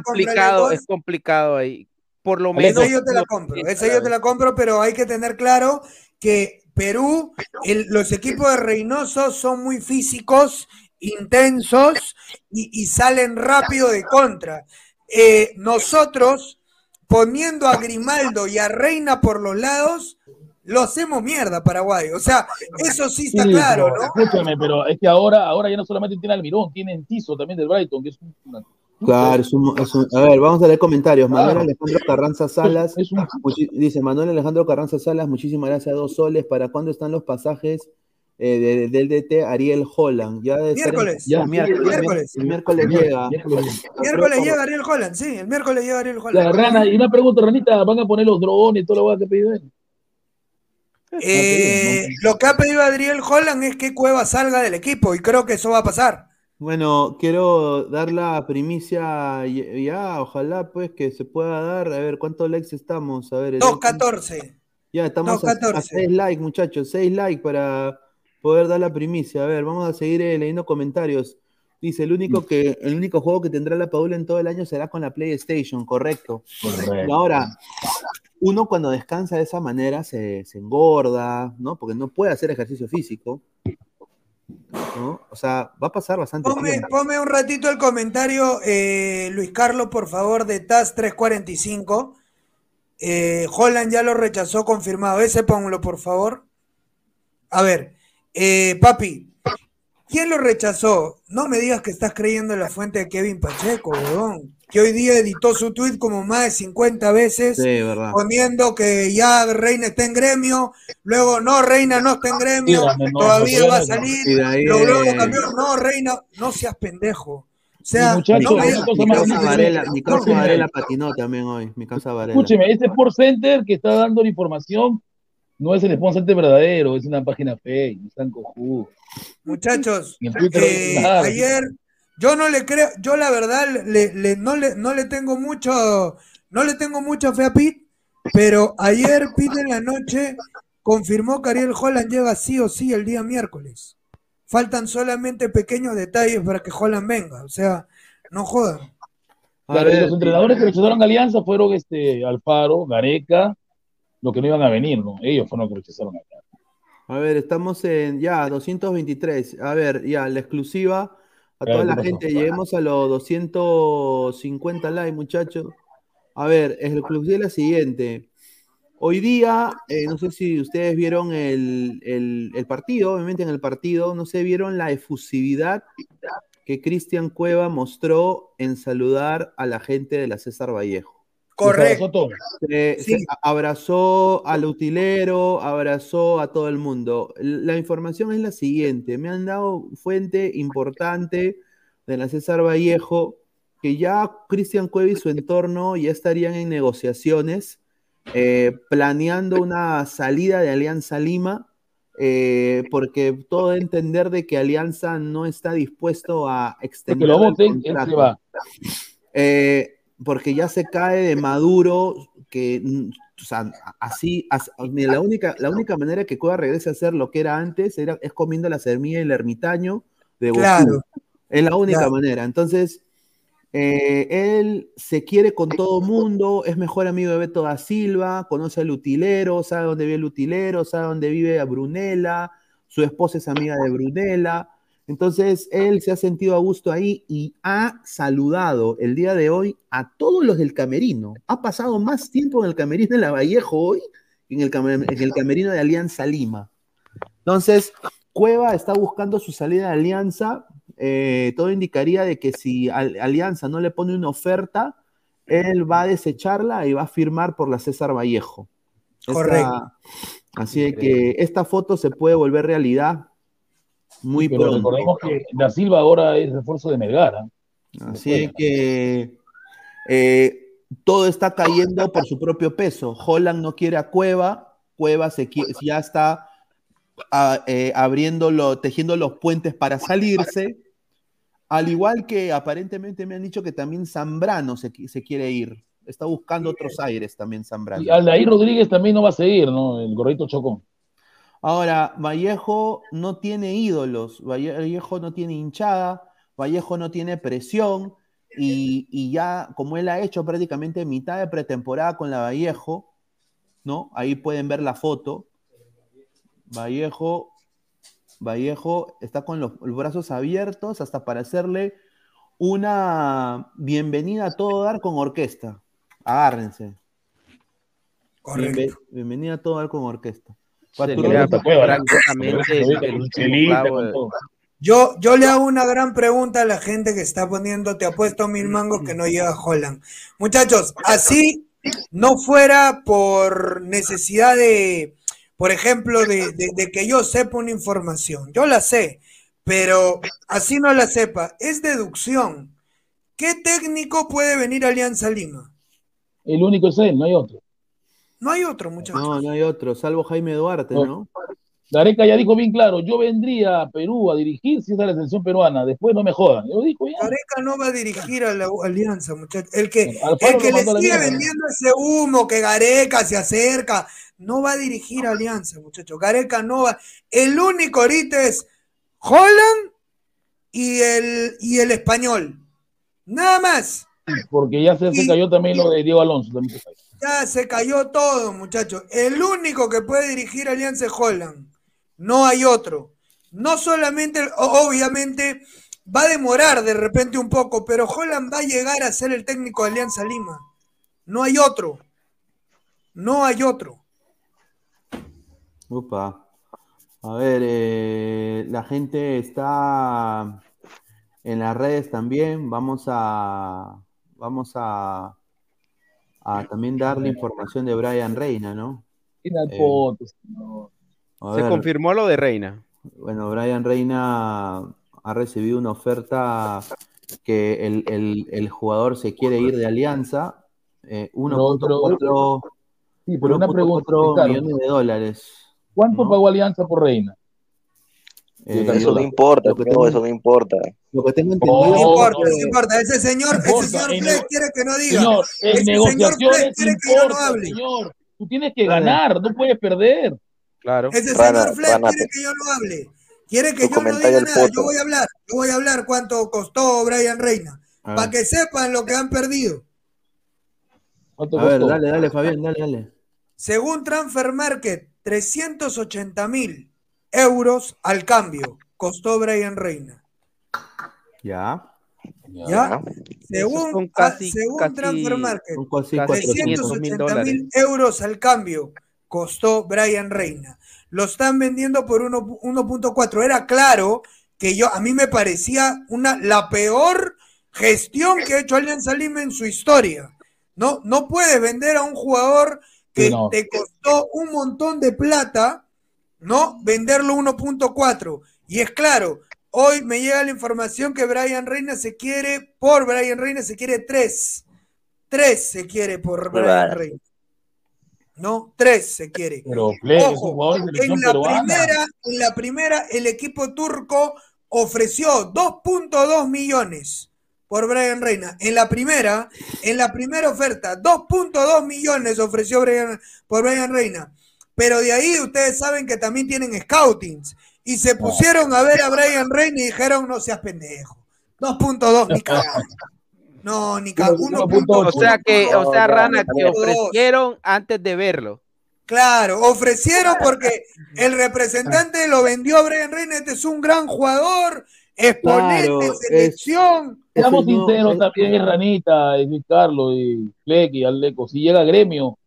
complicado, es complicado ahí. Por lo menos. Esa yo te la compro, esa yo te la compro, pero hay que tener claro que Perú, el- los equipos de Reynoso son muy físicos, intensos y, y salen rápido de contra. Eh, nosotros, poniendo a Grimaldo y a Reina por los lados, lo hacemos mierda, Paraguay. O sea, eso sí está Sí, claro, pero, ¿no? Escúchame, pero es que ahora, ahora ya no solamente tiene Almirón, tiene Enciso también del Brighton, que es un, claro, es un- es un- a ver, vamos a leer comentarios. Manuel Claro. Alejandro Carranza Salas, un- dice Manuel Alejandro Carranza Salas, muchísimas gracias, dos soles. ¿Para cuándo están los pasajes eh, de- del DT Ariel Holland? Ya de estar en- Miércoles. ya, Miércoles. Miércoles. El miércoles llega. Miércoles. Miércoles llega Ariel Holland, sí, el miércoles llega Ariel La Holland. rana, y una pregunta, Ranita, ¿van a poner los drones y todo lo que pedido él? Eh, lo que ha pedido Adriel Holland es que Cueva salga del equipo y creo que eso va a pasar. Bueno, quiero dar la primicia ya, ojalá pues que se pueda dar. A ver, ¿cuántos likes estamos? A ver, el- 2.14. Ya, estamos a, 2.14. 6 likes, muchachos, 6 likes para poder dar la primicia. A ver, vamos a seguir eh, leyendo comentarios. Dice, el único que, el único juego que tendrá la Paula en todo el año será con la PlayStation, correcto. Correcto. Y ahora, uno cuando descansa de esa manera se, se engorda, ¿no? Porque no puede hacer ejercicio físico. ¿No? O sea, va a pasar bastante Ponme, tiempo. ponme un ratito el comentario, eh, Luis Carlos, por favor, de TAS 345. Eh, Holland ya lo rechazó, confirmado. Ese ponlo, por favor. A ver, eh, papi, ¿quién lo rechazó? No me digas que estás creyendo en la fuente de Kevin Pacheco, weón. Que hoy día editó su tweet como más de 50 veces. Sí, verdad. poniendo que ya Reina está en gremio, luego no, Reina no está en gremio, Dígame, todavía no, va a salir, y de ahí, lo luego eh, cambió, no, Reina, no seas pendejo. O sea, no Mi causa bonita, Varela, mi causa Varela patinó también hoy. Mi causa Varela. Escúcheme, este Sport Center que está dando la información no es el Center verdadero, es una página fake, están cojudos. muchachos, eh, ayer yo no le creo, yo la verdad le, le- no, le, no le tengo mucho, no le tengo mucha fe a Pete, pero ayer Pete en la noche confirmó que Ariel Holland llega sí o sí el día miércoles. Faltan solamente pequeños detalles para que Holland venga, o sea, no jodan. Claro, los entrenadores que rechazaron Alianza fueron este Alfaro, Gareca, los que no iban a venir, ¿no? Ellos fueron los que rechazaron Alianza. A ver, estamos en ya 223. A ver, ya la exclusiva a toda ¿qué la gente. Lleguemos a los 250 likes, muchachos. A ver, es la exclusiva es la siguiente. Hoy día, eh, no sé si ustedes vieron el, el- el partido, obviamente en el partido, no sé, vieron la efusividad que Cristian Cueva mostró en saludar a la gente de la César Vallejo. Correcto. Abrazó todos. Se, Sí. se a- abrazó al utilero, abrazó a todo el mundo. La información es la siguiente: me han dado fuente importante de la César Vallejo que ya Cristian Cueva y su entorno ya estarían en negociaciones, eh, planeando una salida de Alianza Lima, eh, porque todo entender de que Alianza no está dispuesto a Que extender lo el voten, él se contrato. va. Eh, porque ya se cae de Maduro, que, o sea, así, la única, la única manera que Cueva regrese a ser lo que era antes era, es comiendo la semilla del ermitaño de Goku. Claro. Es la única Claro. manera. Entonces, eh, él se quiere con todo mundo, es mejor amigo de Beto da Silva, conoce al utilero, sabe dónde vive el utilero, sabe dónde vive a Brunella, su esposa es amiga de Brunella. Entonces, él se ha sentido a gusto ahí y ha saludado el día de hoy a todos los del camerino. Ha pasado más tiempo en el camerino de la Vallejo hoy que en el, camer- en el camerino de Alianza Lima. Entonces, Cueva está buscando su salida de Alianza. eh, todo indicaría de que si Al- Alianza no le pone una oferta, él va a desecharla y va a firmar por la César Vallejo. Esta- Correcto. así de que esta foto se puede volver realidad muy Pero pronto. recordemos que Da Silva ahora es refuerzo de Melgar. ¿ah? Así es que eh, todo está cayendo por su propio peso. Holland no quiere a Cueva, Cueva se qui- ya está ah, eh, abriéndolo, tejiendo los puentes para salirse. Al igual que aparentemente me han dicho que también Zambrano se quiere ir. Está buscando otros aires también Zambrano. Y Aldair Rodríguez también no va a seguir, ¿no? El gorrito chocón. Ahora, Vallejo no tiene ídolos, Vallejo no tiene hinchada, Vallejo no tiene presión y, y ya como él ha hecho prácticamente mitad de pretemporada con la Vallejo, ¿no? Ahí pueden ver la foto. Vallejo, Vallejo está con los, los brazos abiertos hasta para hacerle una bienvenida a todo dar con orquesta. Agárrense. Bienvenida a todo dar con orquesta. Todo. Yo, yo le hago una gran pregunta a la gente que está poniendo, te apuesto mil mangos que no llega Holland. Muchachos, así no fuera por necesidad de, por ejemplo, de, de- de que yo sepa una información. Yo la sé, pero así no la sepa. Es deducción. ¿Qué técnico puede venir a Alianza Lima? El único es él, no hay otro. No hay otro, muchachos. No, no hay otro, salvo Jaime Duarte, ¿no? Gareca ya dijo bien claro, yo vendría a Perú a dirigir si es a la selección peruana, después no me jodan. Yo lo dijo ya. Gareca no va a dirigir a la Alianza, muchachos. El que, el que le sigue vendiendo ese humo que Gareca se acerca, no va a dirigir a Alianza, muchachos. Gareca no va. El único ahorita es Holland y el, y el español. Nada más. Porque ya se, se Y- cayó también lo de Diego Alonso. También se cayó. Ya se cayó todo, muchachos. El único que puede dirigir Alianza es Holland. No hay otro. No solamente, obviamente, va a demorar de repente un poco, pero Holland va a llegar a ser el técnico de Alianza Lima. No hay otro. No hay otro. Upa. A ver, eh, la gente está en las redes también. Vamos a, vamos a, a también darle información de Brian Reina, ¿no? Mira el Eh, señor. Se ver, confirmó lo de Reina. Bueno, Brian Reina ha recibido una oferta que el, el- el jugador se quiere ir de Alianza, eh, 1.4 Sí, pero una pregunta, 1.4 Ricardo. millones de dólares. ¿Cuánto pagó Alianza por Reina? Eh, Eso no importa, no, tengo- eso no importa. Lo que tengo No entendido importa, no importa. Ese señor, ese importa, señor en Fleck quiere que no diga. Señor, en Ese señor Fleck quiere que yo no hable. señor. Tú tienes que ganar, no puedes perder. Claro. Ese Rana, señor Fleck Rana, quiere que yo no hable. Quiere que Tu yo no diga nada. Yo voy a hablar. Yo voy a hablar cuánto costó Brian Reina. A Para que sepan lo que han perdido. ¿Cuánto A ver, dale, dale, Fabián, dale, dale. Según Transfer Market, 380 mil euros al cambio costó Brian Reina. Ya. ¿Ya? Según, casi- según casi- Transfer Market, Un casi Casi 400. 500 mil 380 mil euros al cambio costó Brian Reina. Lo están vendiendo por uno- 1.4. Era claro que yo, a mí me parecía una, la peor gestión que ha hecho Alianza Lima en su historia. No, no puedes vender a un jugador que no. te costó un montón de plata, ¿no? Venderlo 1.4. Y es claro, hoy me llega la información que Brian Reina se quiere, por Brian Reina se quiere 3. 3 se quiere por Muy Brian. Reina. No, 3 se quiere. Pero Ojo, en la primera, en la primera, el equipo turco ofreció 2.2 millones por Brian Reina. En la primera, en la primera oferta, 2.2 millones ofreció Brian- por Brian Reina. Pero de ahí ustedes saben que también tienen scoutings. Y se pusieron a ver a Brian Reina y dijeron, no seas pendejo. 2.2, ni cagando. No, ni cagando. 1.8. O sea que, o sea, Rana, que ofrecieron antes de verlo. Claro, ofrecieron porque el representante lo vendió a Brian Reina. Este es un gran jugador, exponente, Claro, es- selección. Seamos Ese no- sinceros es- también, es Ranita, y Luis Carlos, y Fleck y Aleco. Si llega a gremio,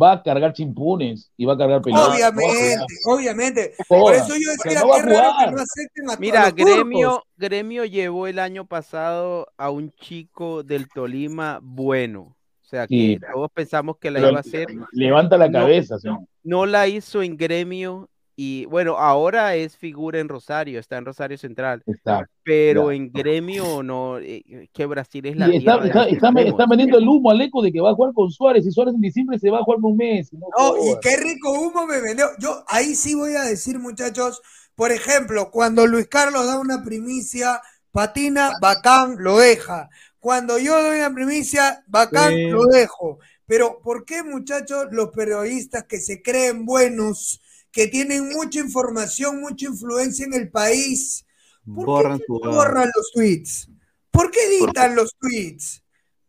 va a cargar chimpunes y va a cargar pelotas. Obviamente, obviamente. No Por eso yo decía no que raro que no acepten a, Mira, turcos. Gremio, Gremio llevó el año pasado a un chico del Tolima bueno. O sea que Sí. todos pensamos que la Pero iba a hacer. Levanta la No. cabeza, señor. No la hizo en Gremio y bueno, ahora es figura en Rosario, está en Rosario Central. Exacto. Pero Ya. en Gremio no, eh, que Brasil es la Y está, tierra de está, los está- extremos. está vendiendo el humo al eco de que va a jugar con Suárez y Suárez en diciembre se va a jugar por un mes. No, No, y qué rico humo me vendió. Yo ahí sí voy a decir, muchachos, por ejemplo, cuando Luis Carlos da una primicia, patina, bacán, lo deja. Cuando yo doy una primicia, bacán, Sí. lo dejo. Pero ¿por qué, muchachos, los periodistas que se creen buenos, que tienen mucha información, mucha influencia en el país, ¿por Borran qué borran los tweets? ¿Por qué editan los tweets?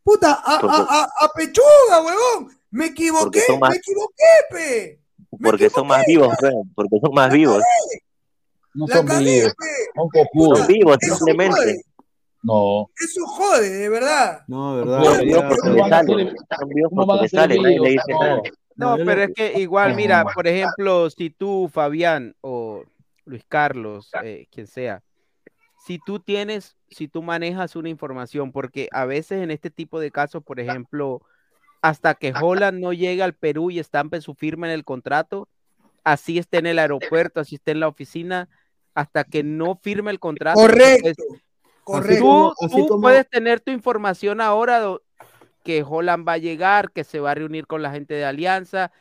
Puta, a, a, a, a pechuga, huevón. Me equivoqué, más- me equivoqué, pe. Me Porque son más vivos, Fred, porque son más vivos. No La son cagué, vivos, pe. son vivos, simplemente. jode, No. eso jode, de verdad. No, verdad. Son Son vivos ya, porque ¿Cómo le van a sale. ser- Son vivos ¿Cómo porque van a le ser sale, nadie le vivos? dice No. nada. No, No, pero lo- es que igual, mira, No. por ejemplo, si tú, Fabián, o Luis Carlos, eh, quien sea, si tú tienes, si tú manejas una información, porque a veces en este tipo de casos, por ejemplo, hasta que Holland no llegue al Perú y estampe su firma en el contrato, así esté en el aeropuerto, así esté en la oficina, hasta que no firme el contrato. te Correcto. Tú, como- así tú como- puedes tener tu información ahora que Holland va a llegar, que se va a reunir con la gente de Alianza,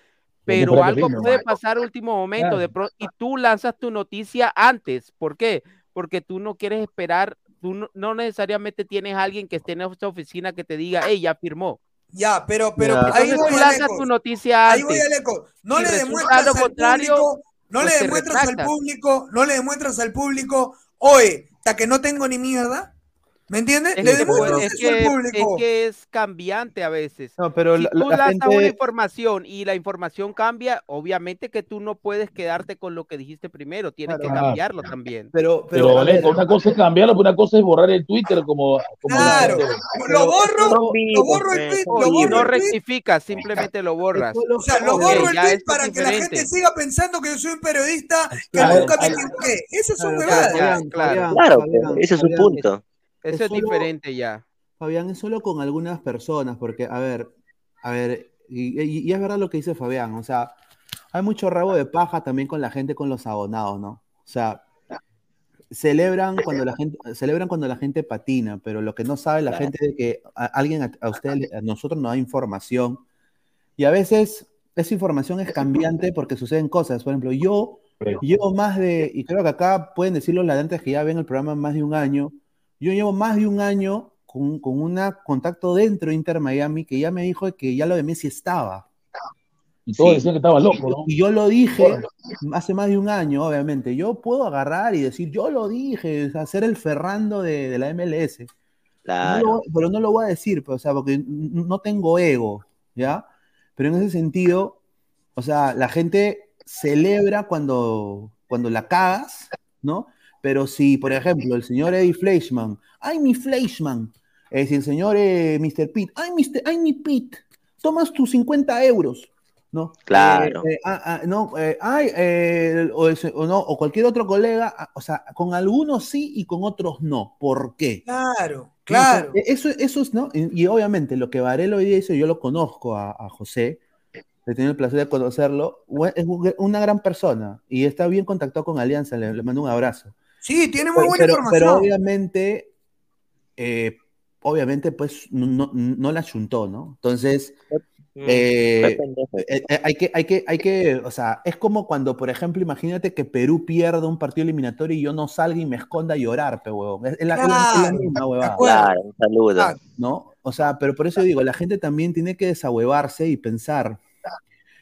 pero algo pepino. puede pasar a último momento Claro. de pro- y tú lanzas tu noticia antes. ¿Por qué? Porque tú no quieres esperar, tú no, no necesariamente tienes a alguien que esté en esa oficina que te diga, hey, ya firmó. Ya, pero, pero Ya. ahí Entonces voy tú lanzas tu noticia Ahí antes. voy a eco. No Si le demuestras lo al contrario, público, no pues le demuestras al público, no le demuestras al público, oye, hasta que no tengo ni mierda. ¿Me entiendes? Es Le es, eso que, es que es cambiante a veces. No, pero si la, tú la lanzas una gente. información y la información cambia, obviamente que tú no puedes quedarte con lo que dijiste primero, tienes que Claro. cambiarlo también. Pero, Pero, Alejo, una cosa es cambiarlo, pero una cosa es borrar el Twitter como. como Claro, lo borro, lo borro el pues, tweet, son lo Y borro no rectificas, simplemente lo borras. o sea, lo borro el tweet es para que la gente siga pensando que yo soy un periodista que Claro, nunca me equivoqué. Esas son Claro, huevadas. Fabián, claro. Fabián, Claro, Fabián, pues, ese es Fabián, punto. Eso es es solo- diferente ya. Fabián, es solo con algunas personas, porque, a ver, a ver, y, y- y es verdad lo que dice Fabián, o sea, hay mucho rabo de paja también con la gente, con los abonados, ¿no? O sea, celebran cuando la gente, celebran cuando la gente patina, pero lo que no sabe la gente es que a- alguien a, a usted, a nosotros nos da información, y a veces esa información es cambiante porque suceden cosas. Por ejemplo, yo llevo más de, y creo que acá pueden decir los ladrantes que ya ven el programa más de un año, yo llevo más de un año con, con un contacto dentro de Inter Miami que ya me dijo que ya lo de Messi estaba. Y todos Sí. decían que estaba loco, ¿no? Y yo lo dije hace más de un año, obviamente. Yo puedo agarrar y decir, yo lo dije, ser el Ferrando de, de la MLS. No Claro. lo- pero no lo voy a decir, pues, o sea, porque no tengo ego, ¿ya? Pero en ese sentido, o sea, la gente celebra cuando, cuando la cagas, ¿no? Pero si, por ejemplo, el señor Eddie Fleischman, ¡ay, mi Fleischman! Eh, si el señor eh, Mr. Pitt, ¡ay, Mr. ¡ay, mi Pitt! Tomas tus 50 euros, ¿no? Claro. Eh, eh, ah, ah, no, eh, ay, eh, o, ese- o no, o cualquier otro colega, ah, o sea, con algunos sí y con otros no. ¿Por qué? Claro, claro. o sea, eso, eso es, ¿no? Y, y obviamente lo que Varela hoy día hizo, yo lo conozco a, a José, he tenido el placer de conocerlo, es un- una gran persona y está bien contactado con Alianza, le, le mando un abrazo. Sí, tiene muy Pero, buena pero- información. pero obviamente, eh, obviamente, pues no, no, no la chuntó, ¿no? Entonces, Mm, eh, eh, hay que, hay que, hay que, o sea, es como cuando, por ejemplo, imagínate que Perú pierda un partido eliminatorio y yo no salga y me esconda a llorar, pe huevón. Es, es la, es la- es la Claro, misma de huevada. Claro, un saludo. Ah, ¿no? O sea, pero por eso digo, la gente también tiene que desahuevarse y pensar.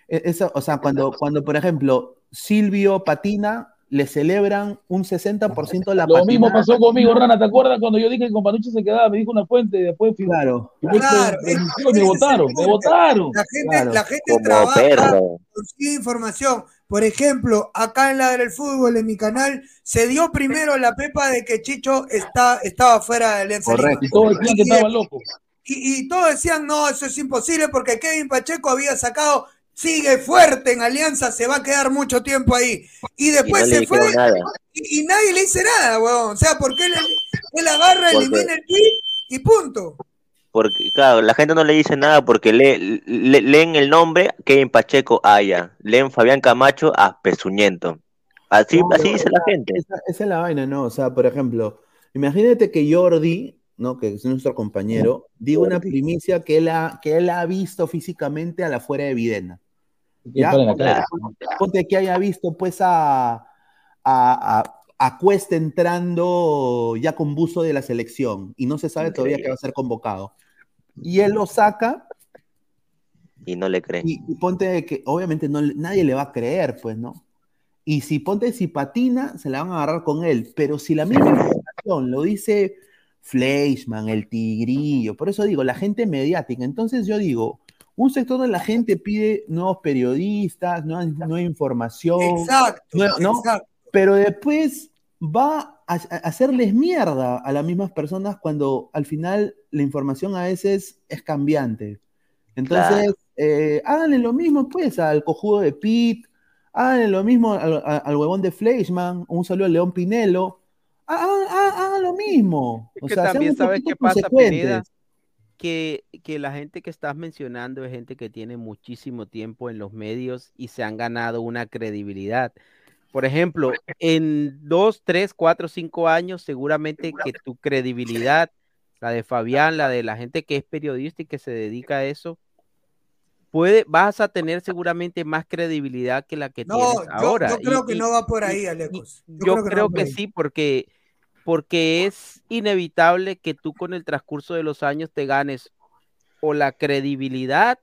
E- Eso, o sea, cuando, cuando, por ejemplo, Silvio patina, le celebran un 60% de la Lo mismo pasó conmigo, Rana. ¿Te acuerdas cuando yo dije que con Panucci se quedaba? Me dijo una fuente y después fui- Claro, Claro, es- me votaron, me votaron. La gente, Claro. la gente Como trabaja, perro. consigue información. Por ejemplo, acá en la del fútbol, en mi canal, se dio primero la pepa de que Chicho está, estaba fuera de Alianza. Correcto. Y todos decían que Y- estaba loco. Y, y todos decían, no, eso es imposible porque Kevin Pacheco había sacado, sigue fuerte en Alianza, se va a quedar mucho tiempo ahí. Y Y después no se fue y, y nadie le dice nada, huevón. O sea, porque él, él agarra, Porque- elimina el tweet y punto. Porque, claro, la gente no le dice nada porque lee- le- leen el nombre Kevin Pacheco Aya, leen Fabián Camacho a Pezuñento. Así, No, así dice la gente. Esa, esa es la vaina, ¿no? O sea, por ejemplo, imagínate que Jordi, ¿no? Que es nuestro compañero, diga una primicia que él ha, que él ha visto físicamente a la fuera de Videna. Ponte- que haya visto pues a, a, a- a Cuesta entrando ya con buzo de la selección y no se sabe todavía que va a ser convocado. Y él lo saca Y no le creen. y, y ponte que obviamente no, nadie le va a creer, pues, ¿no? Y si ponte si patina, se la van a agarrar con él. Pero si la misma información lo dice Fleischman, el Tigrillo, por eso digo, la gente mediática. Entonces yo digo, un sector de la gente pide nuevos periodistas, nueva, nueva información, Exacto, ¿no? exacto. pero después va a, a hacerles mierda a las mismas personas cuando al final la información a veces es cambiante. Entonces, eh, háganle lo mismo pues al cojudo de Pitt, háganle lo mismo al, huevón de Fleischman, un saludo a León Pinelo, hagan, lo mismo. Es O que sea, también un sabes qué pasa. Pineda, que, que la gente que estás mencionando es gente que tiene muchísimo tiempo en los medios y se han ganado una credibilidad. Por ejemplo, en dos, tres, cuatro, cinco años, seguramente que tu credibilidad, la de Fabián, la de la gente que es periodista y que se dedica a eso, puede, vas a tener seguramente más credibilidad que la que No, tienes yo, ahora. yo creo Y- que y- no va por ahí, Alecos. Yo, Yo, creo que, creo que sí, porque, porque es inevitable que tú con el transcurso de los años te ganes o la credibilidad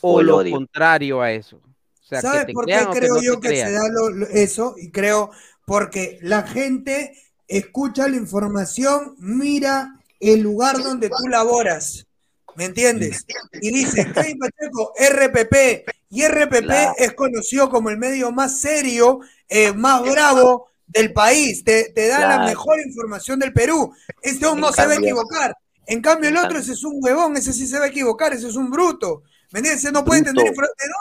o, lo odio. contrario a eso. O sea, que ¿Sabes te por qué crean creo no yo que crean. se da lo- lo- eso? Y creo porque la gente escucha la información, mira el lugar donde tú laboras, ¿me entiendes? Y dice, Kevin Pacheco, RPP, y RPP Claro. es conocido como el medio más serio, eh, más bravo del país, te, te da la mejor información del Perú. Este hombre no se va a equivocar. En cambio, el otro, ese es un huevón, ese sí se va a equivocar, ese es un bruto. ¿Me entiendes? Ese no puede tener ¿De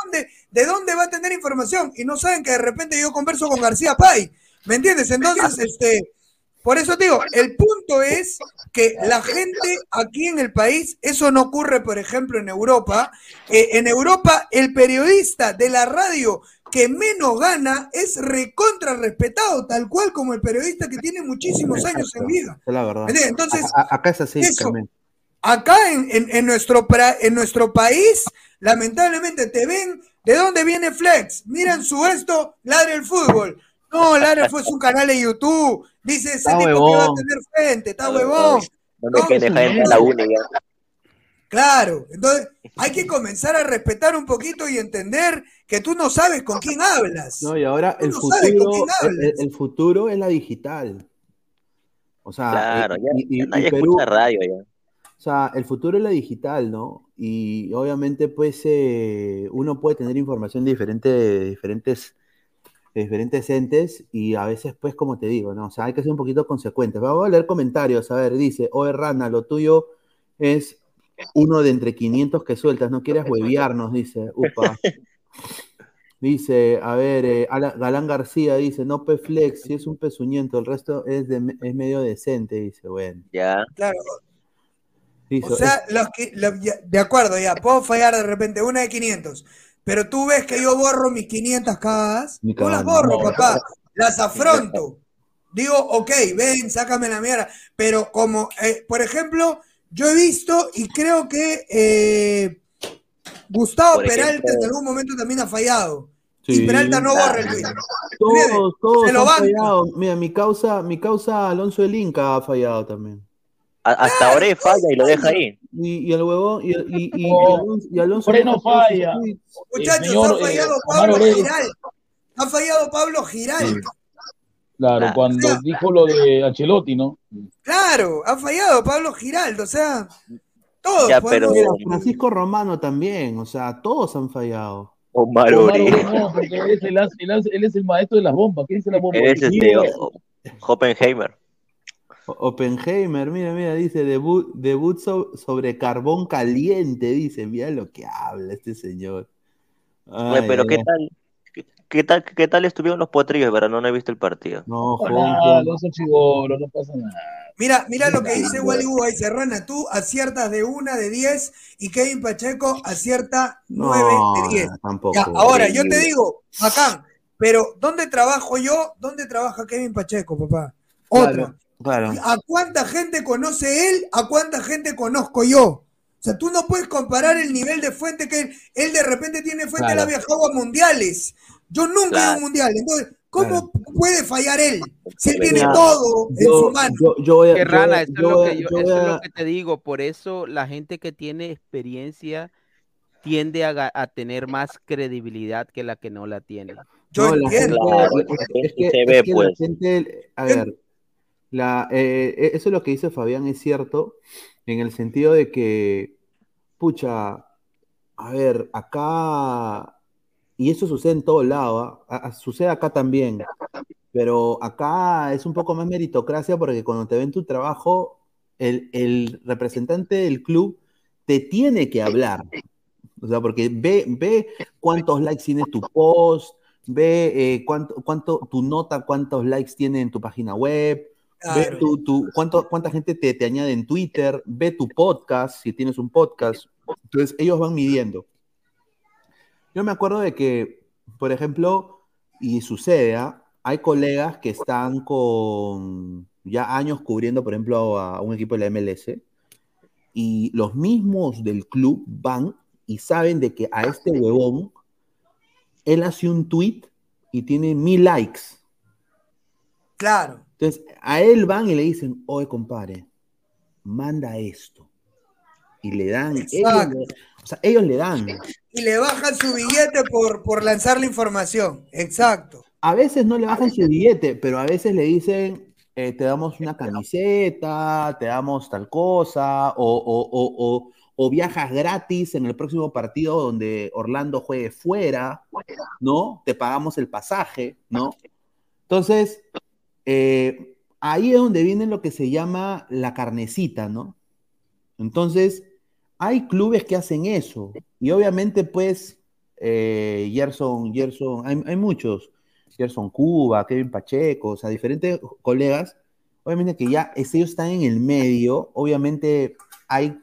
dónde, ¿De dónde va a tener información? Y no saben que de repente yo converso con García Pay. ¿Me entiendes? Entonces, este, por eso te digo, el punto es que la gente aquí en el país, eso no ocurre, por ejemplo, en Europa. Eh, en Europa, el periodista de la radio que menos gana es recontra respetado, tal cual como el periodista que tiene muchísimos años en vida. Es la verdad. Entonces, A- a- acá es así, eso. Acá en, en- en nuestro, pra- en nuestro país, lamentablemente te ven de dónde viene Flex. Miren su esto, Ladre el Fútbol. No, Ladre es un canal de YouTube. Dice ese Está tipo que va a tener frente, está huevón. No me la uni ya. Claro, entonces hay que comenzar a respetar un poquito y entender que tú no sabes con quién hablas. No, y ahora Tú el no sabes con futuro, quién el, hablas. el- el futuro es la digital. O sea, Claro, ya, y, y- ya y nadie Perú, escucha radio ya. o sea, el futuro es la digital, ¿no? Y obviamente, pues, eh, uno puede tener información de diferente- de diferentes, de diferentes entes y a veces, pues, como te digo, ¿no? O sea, hay que ser un poquito consecuentes. Vamos a leer comentarios. A ver, dice, oye, Rana, lo tuyo es uno de entre 500 que sueltas, no quieres hueviarnos, dice, upa. Dice, a ver, eh, Galán García dice, no Peflex, si es un pezuñento, el resto es, de, es medio decente, dice, bueno. Ya. Claro, Dice, o sea, los que, lo- ya- de acuerdo, ya, puedo fallar de repente una de 500, pero tú ves que yo borro mis 500 cagadas, Ni no las borro, No. papá, las afronto. Digo, ok, ven, sácame la mierda, pero como, eh, por ejemplo, yo he visto y creo que eh, Gustavo ejemplo- Peralta en algún momento también ha fallado. Sí. Y Peralta no borra el tweet. Todos, todos Se lo han fallado. Mira, mi causa, mi causa Alonso del Inca ha fallado también. A- hasta ahora falla y lo deja ahí. Y, y el huevón, y, y, y, y No, Alonso, y sus falla. Muchachos, señor, ha fallado eh, Pablo. Giral. Ha fallado Pablo Giral. Claro, cuando o sea- dijo lo de Ancelotti, ¿no? Claro, ha fallado Pablo Giraldo, o sea, todos Ya, pero- Mira, Francisco Romano también, o sea, todos han fallado. Omar no, porque él es, el, él es maestro de las bombas. ¿Qué dice la bomba? Él es este, o- Oppenheimer. Oppenheimer, mira, mira, dice debut, debut so- sobre carbón caliente, dice, mira lo que habla este señor. Ay, pero ay, ¿qué tal? ¿Qué, qué tal, ¿Qué tal estuvieron los potrillos? Pero no, no he visto el partido. No, Hola, Juan, Alonso Chigolo, no pasa nada. Mira, mira lo que dice Wally Wu ahí, Serrana, tú aciertas de una de 10 y Kevin Pacheco acierta 9 no, de 10. tampoco. Ya, ahora, yo te digo, bacán, pero ¿dónde trabajo yo? ¿Dónde trabaja Kevin Pacheco, papá? Otra. Claro. ¿A cuánta gente conoce él? ¿A cuánta gente conozco yo? O sea, tú no puedes comparar el nivel de fuente que él, él de repente tiene fuente, él Claro. ha viajado a mundiales. Yo nunca he ido a Claro. un mundial. Entonces, ¿cómo puede fallar él? Si él tiene Mira, todo en su mano. yo, yo voy a, Qué yo rana, eso, es lo que, yo- yo eso voy es a- lo que te digo. Por eso la gente que tiene experiencia tiende a, tener más credibilidad que la que no la tiene. Yo No, entiendo. es- que- se es la pues. gente- a ver, la, eh, eso es lo que dice Fabián, es cierto, en el sentido de que, pucha, a ver, acá, y eso sucede en todo lado, ¿ah? A- a- sucede acá también, pero acá es un poco más meritocracia porque cuando te ven tu trabajo, el, el representante del club te tiene que hablar. O sea, porque ve, ve cuántos likes tiene tu post, ve eh, cuánto, cuánto tu nota, cuántos likes tiene en tu página web, ve tu, tu- cuánto, cuánta gente te, te añade en Twitter, ve tu podcast, si tienes un podcast. Entonces, ellos van midiendo. Yo me acuerdo de que, por ejemplo, y sucede, ¿ah? hay colegas que están con ya años cubriendo, por ejemplo, a un equipo de la MLS, y los mismos del club van y saben de que a este huevón, él hace un tweet y tiene mil likes. Claro. Entonces, a él van y le dicen, oye, compadre, manda esto. Y le dan, ellos, o sea, ellos le dan. Y le bajan su billete por, por lanzar la información. Exacto. A veces no le bajan su billete, pero a veces le dicen, eh, te damos una camiseta, te damos tal cosa, o- o- o- o viajas gratis en el próximo partido donde Orlando juegue fuera, ¿no? Te pagamos el pasaje, ¿no? Entonces, eh, ahí es donde viene lo que se llama la carnecita, ¿no? Entonces, hay clubes que hacen eso. Y obviamente, pues, eh, Gerson, Gerson, hay, muchos. Gerson Cuba, Kevin Pacheco, o sea, diferentes colegas. Obviamente que ya ellos están en el medio. Obviamente hay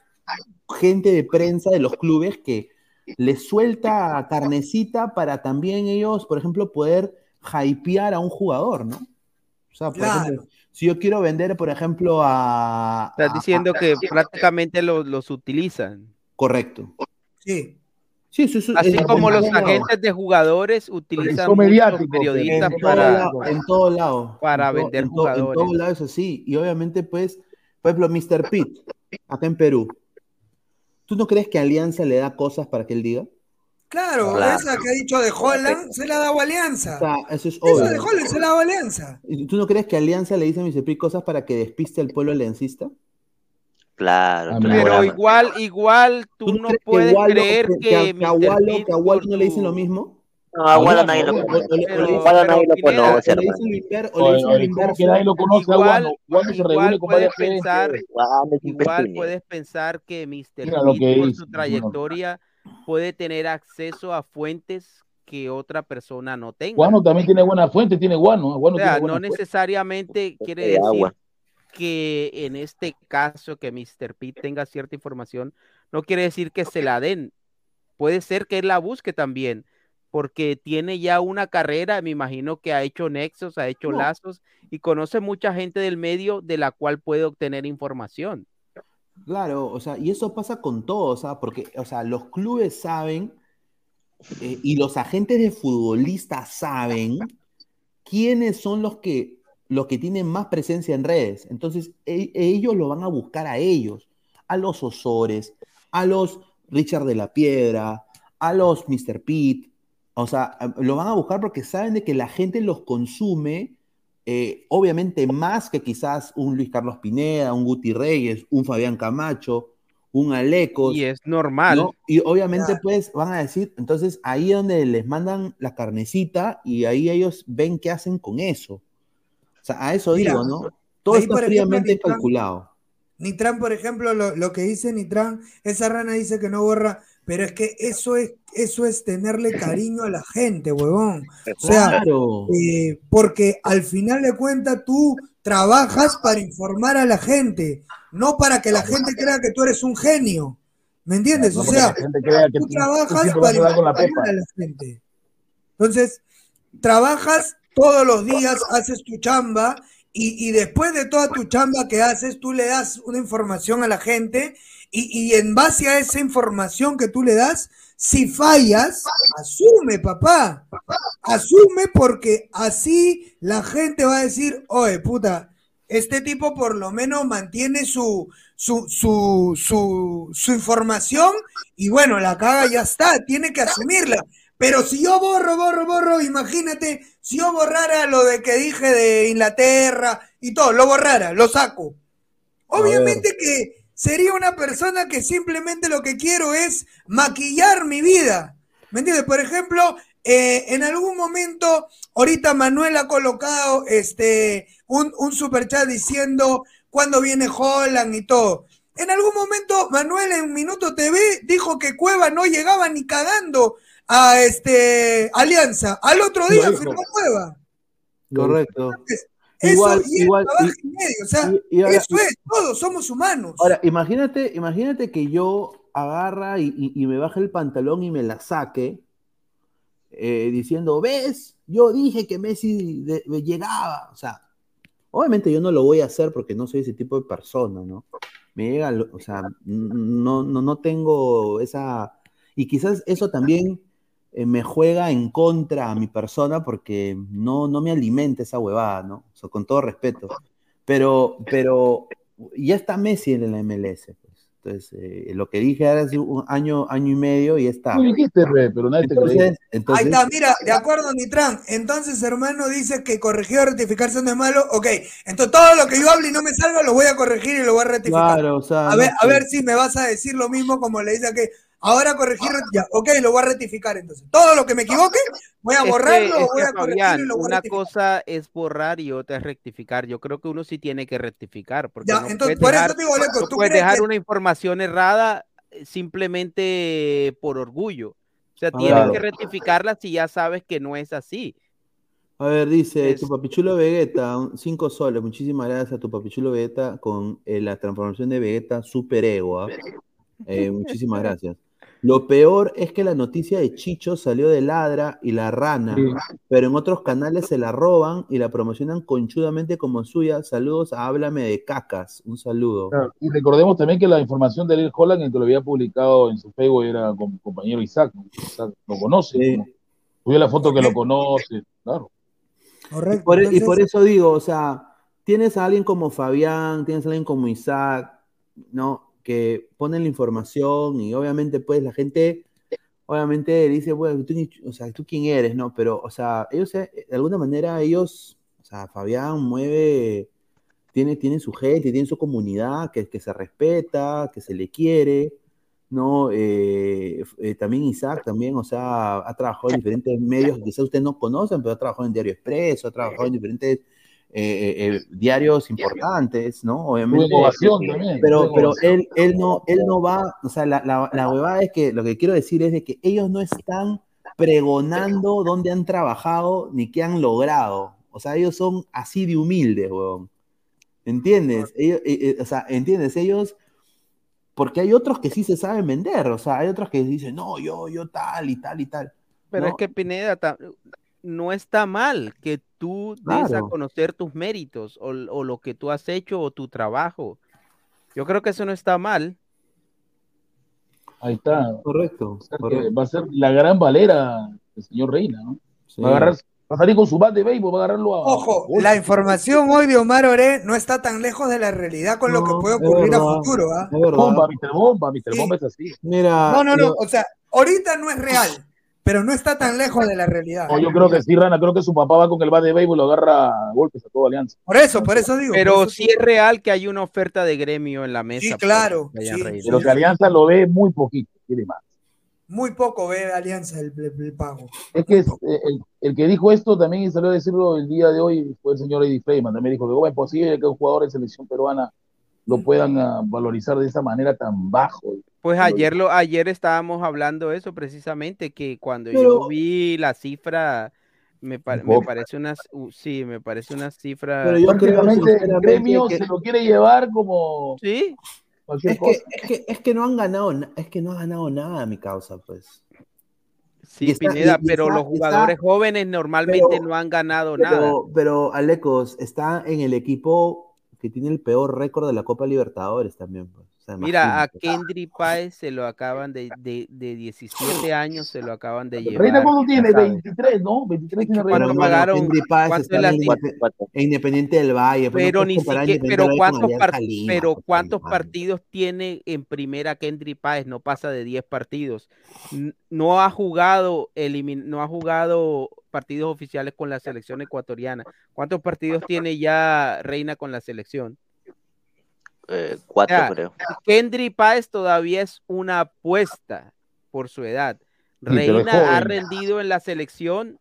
gente de prensa de los clubes que les suelta carnecita para también ellos, por ejemplo, poder hypear a un jugador, ¿no? O sea, por Claro. ejemplo, si yo quiero vender, por ejemplo, a... Estás a- diciendo a- que prácticamente los, los utilizan. Correcto. Sí. Sí, sí, sí, Así es- como los agentes de jugadores utilizan mediáticos, periodistas En todo para, lado, en todo lado. para En vender en jugadores. En todo lado es así. Y obviamente, pues, por ejemplo, Mr. Pitt, acá en Perú. ¿Tú no crees que Alianza le da cosas para que él diga? Claro, Claro. esa que ha dicho de Holland se la ha dado Alianza. O sea, eso es Esa de. Holland se la ha dado Alianza. ¿Y ¿Tú no crees que Alianza le dice a Mr. Pitt cosas para que despiste al pueblo aliancista? Claro, Ah, claro. Pero igual, igual tú ¿Tú no crees que puedes creer que, que, que a- por no le dicen lo mismo? No, a Ahora, nadie lo conoce. O- le dicen- nadie lo conoce, le hermano. dicen lo inver- o le Oye, dicen lo oye, ¿cómo que inverso. nadie lo conoce a Igual- puedes pensar, igual puedes pensar que Mr. Que por su trayectoria, puede tener acceso a fuentes que otra persona no tenga. Guano también tiene buena fuente, tiene Guano. Guano O sea, tiene no fuente. necesariamente quiere de decir agua. que en este caso que Mr. Pitt tenga cierta información, no quiere decir que se la den. Puede ser que él la busque también, porque tiene ya una carrera, me imagino que ha hecho nexos, ha hecho No. lazos y conoce mucha gente del medio de la cual puede obtener información. Claro, o sea, y eso pasa con todo, o sea, porque, o sea, los clubes saben eh, y los agentes de futbolistas saben quiénes son los que, los que tienen más presencia en redes. Entonces, e- ellos lo van a buscar a ellos, a los Osores, a los Richard de la Piedra, a los Mr. Pitt. O sea, lo van a buscar porque saben de que la gente los consume, eh, obviamente más que quizás un Luis Carlos Pineda, un Guti Reyes, un Fabián Camacho, un Alecos. Y es normal. ¿no? Y obviamente, Claro. pues, van a decir, entonces ahí es donde les mandan la carnecita y ahí ellos ven qué hacen con eso. O sea, a eso Mira, digo, ¿no? Todo está ejemplo, fríamente Nitran- calculado. Nitran, por ejemplo, lo, lo que dice Nitran, esa rana dice que no borra, pero es que eso es, eso es tenerle cariño a la gente, huevón. O sea, Claro. eh, porque al final de cuentas tú trabajas para informar a la gente, no para que la gente crea que tú eres un genio. ¿Me entiendes? No O sea, tú trabajas para la informar a la gente. Entonces, trabajas todos los días, haces tu chamba y, y después de toda tu chamba que haces, tú le das una información a la gente y, y en base a esa información que tú le das, si fallas, asume, papá. Asume porque así la gente va a decir, oye, puta, este tipo por lo menos mantiene su, su, su, su, su información y bueno, la caga ya está, tiene que asumirla. Pero si yo borro, borro, borro, imagínate, si yo borrara lo de que dije de Inglaterra y todo, lo borrara, lo saco. Obviamente que sería una persona que simplemente lo que quiero es maquillar mi vida. ¿Me entiendes? Por ejemplo, eh, en algún momento, ahorita Manuel ha colocado este, un, un superchat diciendo cuándo viene Holland y todo. En algún momento, Manuel en Minuto TV dijo que Cueva no llegaba ni cagando a este Alianza. Al otro día firmó Cueva. Correcto. Igual, y el igual, trabajo y- y medio, o sea, y- y ahora- eso es, todos somos humanos. Ahora, imagínate, imagínate que yo agarra y, me baje el pantalón y me la saque, eh, diciendo, ¿ves? Yo dije que Messi de- de- llegaba. O sea, obviamente yo no lo voy a hacer porque no soy ese tipo de persona, ¿no? Me llega, o sea, no, no, no tengo esa, Y quizás eso también eh, me juega en contra a mi persona porque no, no me alimenta esa huevada, ¿no? O sea, con todo respeto. Pero, pero ya está Messi en la MLS. Pues. Entonces, eh, lo que dije ahora hace un año, año y medio y está. Tú dijiste, re, pero nadie te creyó. Entonces, entonces- Ahí está, mira, de acuerdo, Nitran. Entonces, hermano, dice que corregir o rectificarse no es malo. Ok, entonces todo lo que yo hable y no me salga lo voy a corregir y lo voy a rectificar. Claro, o sea, a, ver, no a ver si me vas a decir lo mismo como le dice a que ahora corregir, ya, ok, lo voy a rectificar entonces. Todo lo que me equivoque, voy a Es que- borrarlo, es o que, voy a corregirlo Fabián, y lo voy a una cosa es borrar y otra es rectificar. Yo creo que uno sí tiene que rectificar, porque Ya, no entonces, puedes por eso dejar, te digo, Leco, no ¿tú puedes dejar que- una información errada eh, simplemente por orgullo. O sea, tienes claro. que rectificarla si ya sabes que no es así. A ver, dice Es- tu papichulo Vegeta, cinco soles. Muchísimas gracias a tu papichulo Vegeta con eh, la transformación de Vegeta super ego. ¿ah? Eh, muchísimas gracias. Lo peor es que la noticia de Chicho salió de Ladra y la rana, Sí. pero en otros canales se la roban y la promocionan conchudamente como suya. Saludos a Háblame de Cacas. Un saludo. Claro, Y recordemos también que la información de Ariel Holland, el que lo había publicado en su Facebook, era con compañero Isaac. ¿no? Isaac lo conoce. Sí. ¿no? Subió la foto que lo conoce, claro. Y Correcto. por, y por eso digo, o sea, tienes a alguien como Fabián, tienes a alguien como Isaac, ¿no? Que ponen la información y obviamente pues la gente, obviamente dice, bueno, tú, o sea, ¿tú quién eres, no? Pero, o sea, ellos, eh, de alguna manera, ellos, o sea, Fabián mueve, tiene, tiene su gente, tiene su comunidad que, que se respeta, que se le quiere, ¿no? Eh, eh, también Isaac, también, o sea, ha trabajado en diferentes medios quizás ustedes no conocen, pero ha trabajado en Diario Expreso, ha trabajado en diferentes eh, eh, diarios importantes, ¿no? Obviamente. También, Pero, pero él, él, no, él no va, o sea, la, la, la huevada es que lo que quiero decir es de que ellos no están pregonando dónde han trabajado ni qué han logrado. O sea, ellos son así de humildes, huevón. ¿Entiendes? Ellos, eh, eh, o sea, ¿entiendes? Ellos, porque hay otros que sí se saben vender, o sea, hay otros que dicen, no, yo, yo tal y tal y tal. Pero ¿no? es que Pineda, no está mal que tú des a Claro. conocer tus méritos o, o lo que tú has hecho o tu trabajo. Yo creo que eso no está mal. Ahí está. Correcto. O sea, que correcto. va a ser la gran valera del señor Reina, ¿no? Sí. Va a agarrar, va a salir con su bat de béisbol, va a agarrarlo a. Ojo, a- la información hoy de Omar Oré no está tan lejos de la realidad con lo que puede ocurrir a futuro. ¿ah? Bomba, Mr. Bomba, Mr. Sí. Bomba es así. Mira, No, no, no. lo- O sea, ahorita no es real, pero no está tan lejos de la realidad. No, yo creo que sí, Rana, creo que su papá va con el bat de béisbol y lo agarra a golpes a toda alianza. Por eso, por eso digo. Pero eso sí es real que hay una oferta de gremio en la mesa. Sí, claro, sí. Pero que Alianza lo ve muy poquito, quiere más. Muy poco ve Alianza el, el- el pago. Es que es, eh, el, el que dijo esto también salió a decirlo el día de hoy fue el señor Eddie Freeman. También dijo que "¿Cómo es posible que un jugador de selección peruana lo puedan ah, valorizar de esa manera tan bajo. Pues ayer lo, ayer estábamos hablando eso precisamente, que cuando Pero- yo vi la cifra, me, me parece una, uh, sí, me parece una cifra. Pero yo creo Prácticamente el que- se lo quiere llevar como Sí, Es que, es, que, es que no han ganado, na- es que no ha ganado nada mi causa, pues. sí, está- Pineda, y- y pero está- los está- jugadores jóvenes normalmente pero- no han ganado nada. Pero, pero Alecos está en el equipo que tiene el peor récord de la Copa Libertadores también. pues. Sea, Mira, a. Kendry Páez se lo acaban de, de, de 17 años, se lo acaban de llevar. Reina, ¿cuánto tiene? sabes. 23, ¿no? 23 tiene ¿Cuánto Reina. Pero, pagaron? Páez ¿Cuánto está en, Independiente del Valle. pues, no Pero ni siquiera, pero cuántos, Lima, pero pues, cuántos partidos tiene en primera Kendry Páez, no pasa de 10 partidos. No ha jugado elimin- no ha jugado partidos oficiales con la selección ecuatoriana. ¿Cuántos partidos tiene ya Reina con la selección? Eh, cuatro, Ya. creo. Kendry Páez todavía es una apuesta por su edad. Reina ha rendido en la selección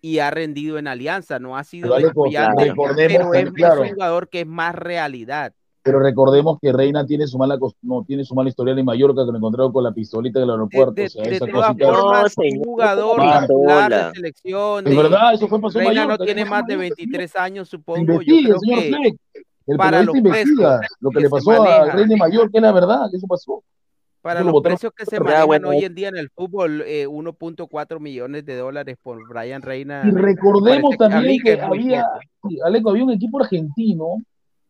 y ha rendido en Alianza. No ha sido Pero, Aleco, descollante, recordemos pero es, claro, un jugador que es más realidad. pero recordemos que Reina tiene su mala no tiene su mala historial en Mallorca que lo encontraron con la pistolita del De, aeropuerto. de- o sea, de esa todas cosita. formas, No, un jugador ¿cómo titular de selección. Es de- verdad, eso fue Reina no Mallorca. tiene eso fue más de en Mallorca, 23 años, supongo. Yo Investigue, creo señor que Fleck. El para los investiga precios lo que que le se pasó a manejan. Reina Mayor, que es la verdad, que eso pasó. para Eso los botaron. precios que se manejan bueno, hoy en día en el fútbol, eh, 1.4 millones de dólares por Brian Reina. Y recordemos también que, había, sí, Aleco, había un equipo argentino,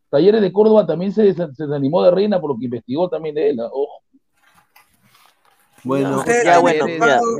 Talleres de Córdoba también se, des- se desanimó de Reina por lo que investigó también de él. ah, ojo. Bueno, Ustedes ya, bueno,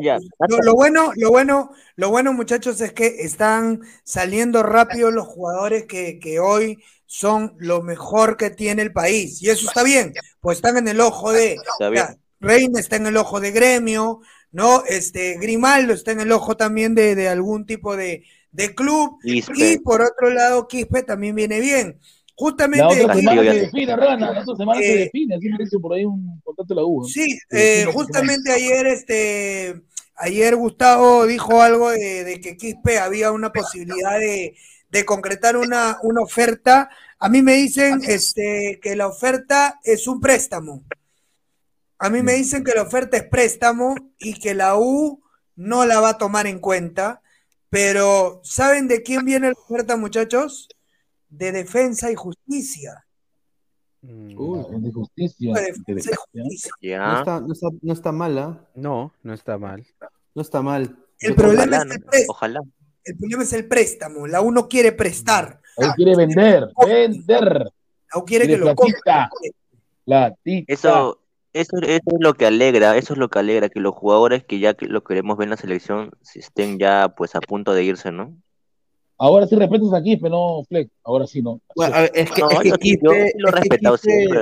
ya. Lo, lo bueno, lo bueno, lo bueno, muchachos, es que están saliendo rápido los jugadores que, que hoy son lo mejor que tiene el país. Y eso está bien, pues están en el ojo de. Está bien. ya, Reina está en el ojo de gremio, ¿no? Este, Grimaldo está en el ojo también de, de algún tipo de, de club. Quispe. Y por otro lado, Quispe también viene bien. Justamente. La otra semana se define, Rana, la otra semana se Eh, define, así me dice por ahí un contacto de la U. Sí, eh, justamente ayer, este, ayer Gustavo dijo algo de, de que Quispe había una posibilidad de, de concretar una, una oferta. A mí me dicen este, que la oferta es un préstamo. A mí me dicen que la oferta es préstamo y que la U no la va a tomar en cuenta. Pero, ¿saben de quién viene la oferta, muchachos? De Defensa y Justicia. Mm, Uy, de justicia. De Defensa y Justicia. no está, no está, no está mal, ¿ah? No, no está mal. No está mal. El problema Ojalá, es ¿no? el préstamo. Ojalá. El problema es el préstamo. La U no quiere prestar. Él quiere vender, vender. La U quiere que lo compre. platita. Platita. Eso, eso, eso es lo que alegra, eso es lo que alegra, que los jugadores que ya que lo queremos ver en la selección estén ya pues a punto de irse, ¿no? Ahora sí respetas aquí, pero no, Fleck. Ahora sí no. Bueno, es que, No, es que yo lo he respetado Quispe- siempre.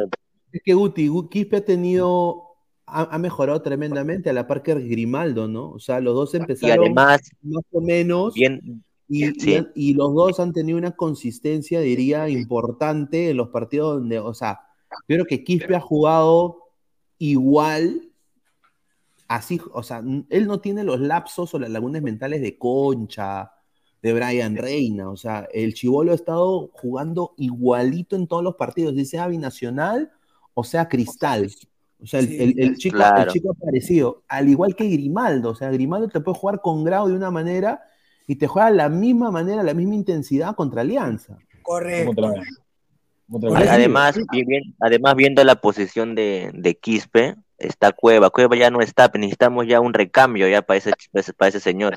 Es que Guti, Gu- Quispe ha tenido, ha, ha mejorado tremendamente a la Parker Grimaldo, ¿no? O sea, los dos Y empezaron además, más o menos bien, y, sí. los dos han tenido una consistencia, diría, importante en los partidos donde, o sea, yo creo que Quispe ha jugado igual, así, o sea, él no tiene los lapsos o las lagunas mentales de Concha, de Brian Reina, o sea, el Chivolo ha estado jugando igualito en todos los partidos, ya sea binacional o sea Cristal. O sea, el, Sí. el- el chico, el chico ha aparecido, al igual que Grimaldo, o sea, Grimaldo te puede jugar con grado de una manera y te juega de la misma manera, la misma intensidad contra Alianza. Correcto. Contra, contra además, bien- además viendo la posición de, de Quispe, está Cueva, Cueva ya no está, pero necesitamos ya un recambio ya para ese, para ese- señor.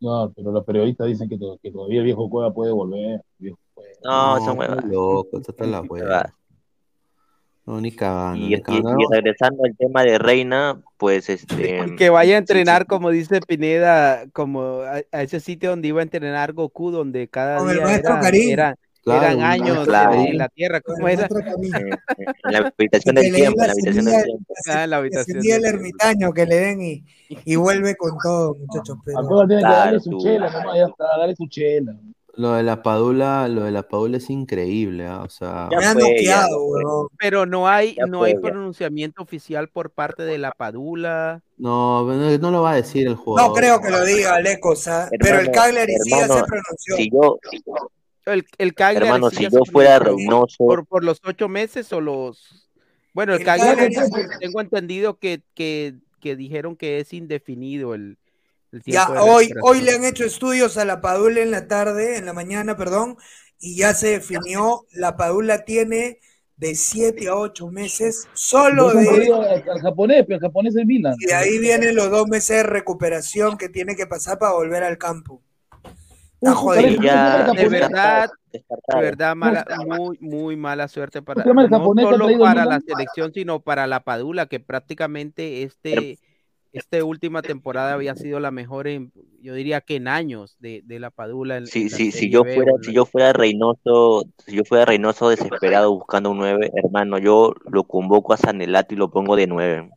No, pero los periodistas dicen que, to- que todavía el viejo Cueva puede volver. Viejo Cueva. No, son está huevas. loco, está la hueva. No, ni cagando, Y, ni y- cagando. y regresando al tema de Reina, pues este Que vaya a entrenar, como dice Pineda, como a, a ese sitio donde iba a entrenar Goku, donde cada Con el día maestro era- Karim. era- Claro, eran años claro. en la Tierra. ¿Cómo El era? eh, eh, en la habitación del tiempo, en la habitación del tiempo. Ah, la habitación del- ermitaño que le den y, y vuelve con todo, muchachos. A Pero Cueva tiene que Claro, darle su chela, nomás, ya está, darle su chela. Lo de la Padula, lo de la Padula es increíble, ¿ah? o sea, Ya me han fue, ya noqueado, fue. huevón. Pero no hay, Ya no hay ya. pronunciamiento oficial por parte de la Padula. no, no, no lo va a decir el jugador. No creo que lo diga Lecos, ¿ah? pero el Cagliari sí ya se pronunció. Si yo, El, el Cagliari hermano, si yo fuera. Reynoso, por, por los ocho meses o los bueno el El Cagliari Cagliari- tengo entendido que, que, que dijeron que es indefinido el Ya hoy, hoy le han hecho estudios a la Padula en la tarde, en la mañana, perdón, y ya se definió, la Padula tiene de 7 a 8 meses solo de... al, al japonés, pero el japonés es Milan. Y de ahí vienen los dos meses de recuperación que tiene que pasar para volver al campo. Está jodido. sí, ya De verdad, de verdad mala, muy muy mala suerte para no solo para la selección sino para la Padula que prácticamente este esta última temporada había sido la mejor en yo diría que en años de, de la Padula en, Si, en la si, si Serie yo B fuera, si yo fuera Reynoso, si yo fuera Reynoso desesperado buscando un 9, hermano, yo lo convoco a Sanelato y lo pongo de 9.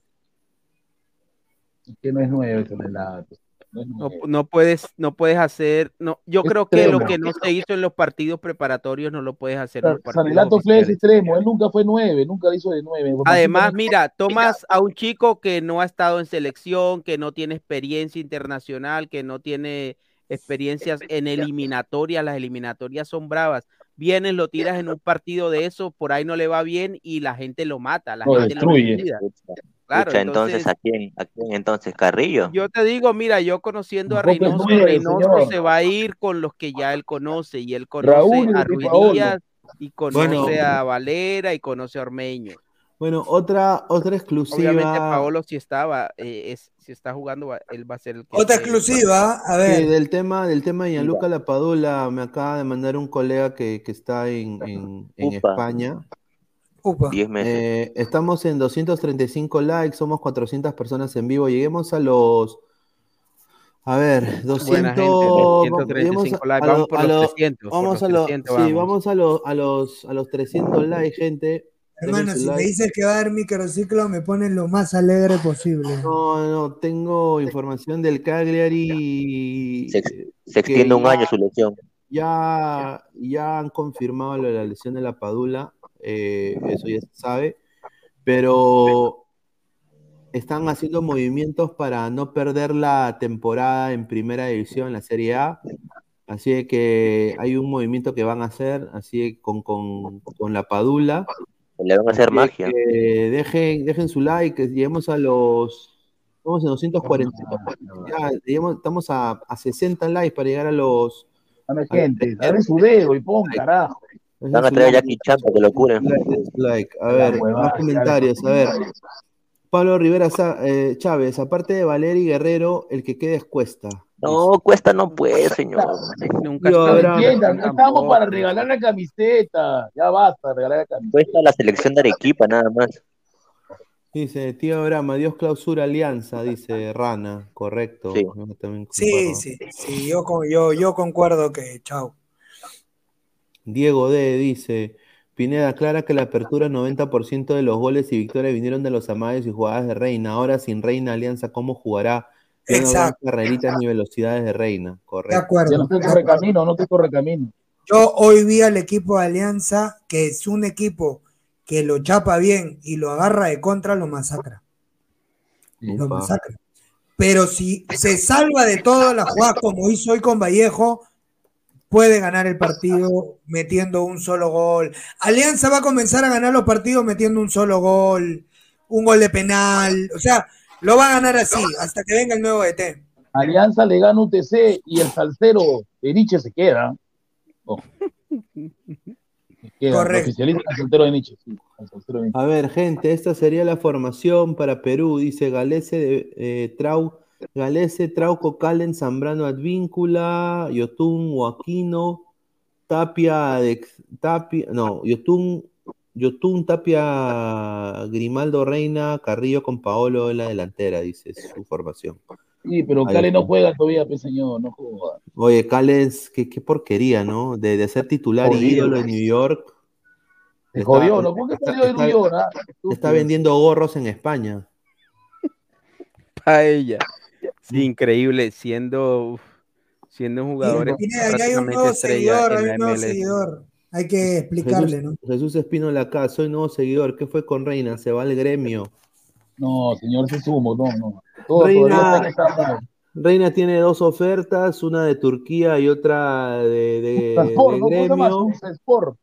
Que no es nueve, Sanelato. No No, puedes, no puedes hacer, no, yo Es creo que lo que no se hizo en los partidos preparatorios no lo puedes hacer en los partidos Sanelato fue ese oficiales. extremo, él nunca fue nueve, nunca lo hizo de nueve. Además, mira, tomas a un chico que no ha estado en selección, que no tiene experiencia internacional, que no tiene experiencias en eliminatorias, las eliminatorias son bravas. Vienes, lo tiras en un partido de eso, por ahí no le va bien y la gente lo mata, la gente lo destruye. Claro, pucha, entonces, entonces ¿a quién? ¿A quién entonces? ¿Carrillo? yo te digo, mira, yo conociendo a Reynoso, Reynoso señor. se va a ir con los que ya él conoce y él conoce Raúl y a Ruiz. Díaz y conoce Bueno. a Valera y conoce a Ormeño. Bueno, otra, otra exclusiva. Obviamente Paolo si estaba, eh, es, si está jugando, él va a ser el que Otra exclusiva, a Sí, ver, del tema, del tema de Gianluca Lapadula, me acaba de mandar un colega que, que está en, en, en Upa. España. Upa. 10 meses. Eh, estamos en 235 likes, somos 400 personas en vivo. Lleguemos a los. A ver, 200. Buena gente, vamos- 235 lleguemos a- los lo- 300, por Vamos a los. 300 Sí, vamos. vamos a los, a los, a los 300 likes, gente. Hermano, si me like. dices que va a haber microciclo, me pones lo más alegre posible. No, no, tengo información del Cagliari. Se, se extiende un año su lesión. Ya, ya han confirmado lo de la lesión de la Padula, eh, eso ya se sabe, pero están haciendo movimientos para no perder la temporada en primera división, en la Serie A. Así que hay un movimiento que van a hacer, así con, con, con la Padula. Le van a hacer Así magia. que dejen, dejen su like, que lleguemos a los. Estamos en 240. Ya, estamos a, a 60 likes para llegar a los. Dame gente, dame su dedo y pon, carajo. Van a traer a Jackie Chan para que lo curen. Like. A ver, más comentarios. A ver. Pablo Rivera Sa- eh, Chávez, aparte de Valeri Guerrero, el que queda es Cuesta. No, Cuesta no puede, señor. Nunca estamos para regalar la camiseta. Ya basta, regalar la camiseta. Cuesta la selección de Arequipa, nada más. Dice, tío Abraham, adiós clausura alianza, dice Rana. Correcto. Sí. También Sí, sí, sí, yo, con- yo, yo concuerdo que, chao. Diego D dice, Pineda aclara que la apertura 90% de los goles y victorias vinieron de los amagues y jugadas de Reina. Ahora sin Reina Alianza, ¿cómo jugará? Ya no Exacto. carreritas ni velocidades de Reina. De Correcto. Ya acuerdo. no te corre camino, no te corre camino. Yo hoy vi al equipo de Alianza, que es un equipo que lo chapa bien y lo agarra de contra, lo masacra. Lo masacra. Pero si se salva de todas las jugadas como hizo hoy con Vallejo, puede ganar el partido metiendo un solo gol. Alianza va a comenzar a ganar los partidos metiendo un solo gol, un gol de penal. O sea, lo va a ganar así hasta que venga el nuevo ET. Alianza le gana UTC y el salsero de Nietzsche se queda. Oh. Se queda. Correcto. Oficializa el salsero de Nietzsche. sí, el salsero de Nietzsche. A ver, gente, esta sería la formación para Perú. Dice Galese, de, eh, Trau, Galese, Trauco, Calen, Zambrano, Advíncula, Yotun, Joaquino, Tapia, de, Tapia, no, Yotun, Yotun, Tapia, Grimaldo, Reina, Carrillo con Paolo en la delantera, dice su formación. Sí, pero Cale no juega todavía, pues señor, no juega. Oye, Callens, qué, qué porquería, ¿no? De, de ser titular y ídolo en New York. Se está- jodió, ¿no? ¿Por qué está- de está- New York, ah? Está vendiendo gorros en España. Paella. Sí, increíble, siendo, siendo hay un nuevo estrella seguidor, hay un nuevo seguidor. Hay que explicarle, ¿no? Jesús, Jesús Espínola acá, soy nuevo seguidor. ¿Qué fue con Reina? Se va al gremio. No, señor, se sumo, no, no. Todo Reina- está Reina tiene dos ofertas, una de Turquía y otra de, de- ¿no? Gremio. Tumsa Sport,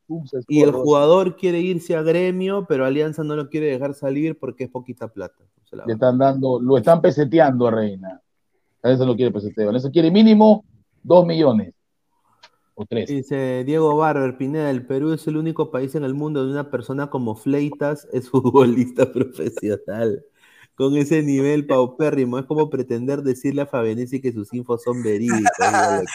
Y el ¿no? jugador quiere irse a gremio, pero Alianza no lo quiere dejar salir porque es poquita plata. Le están dando, lo están peseteando a Reina. A eso lo quiere peseteo. A eso quiere mínimo dos millones. O tres. Dice Diego Barber, Pineda, el Perú es el único país en el mundo donde una persona como Fleitas es futbolista profesional. Con ese nivel paupérrimo, es como pretender decirle a Fabianesi que sus infos son hable.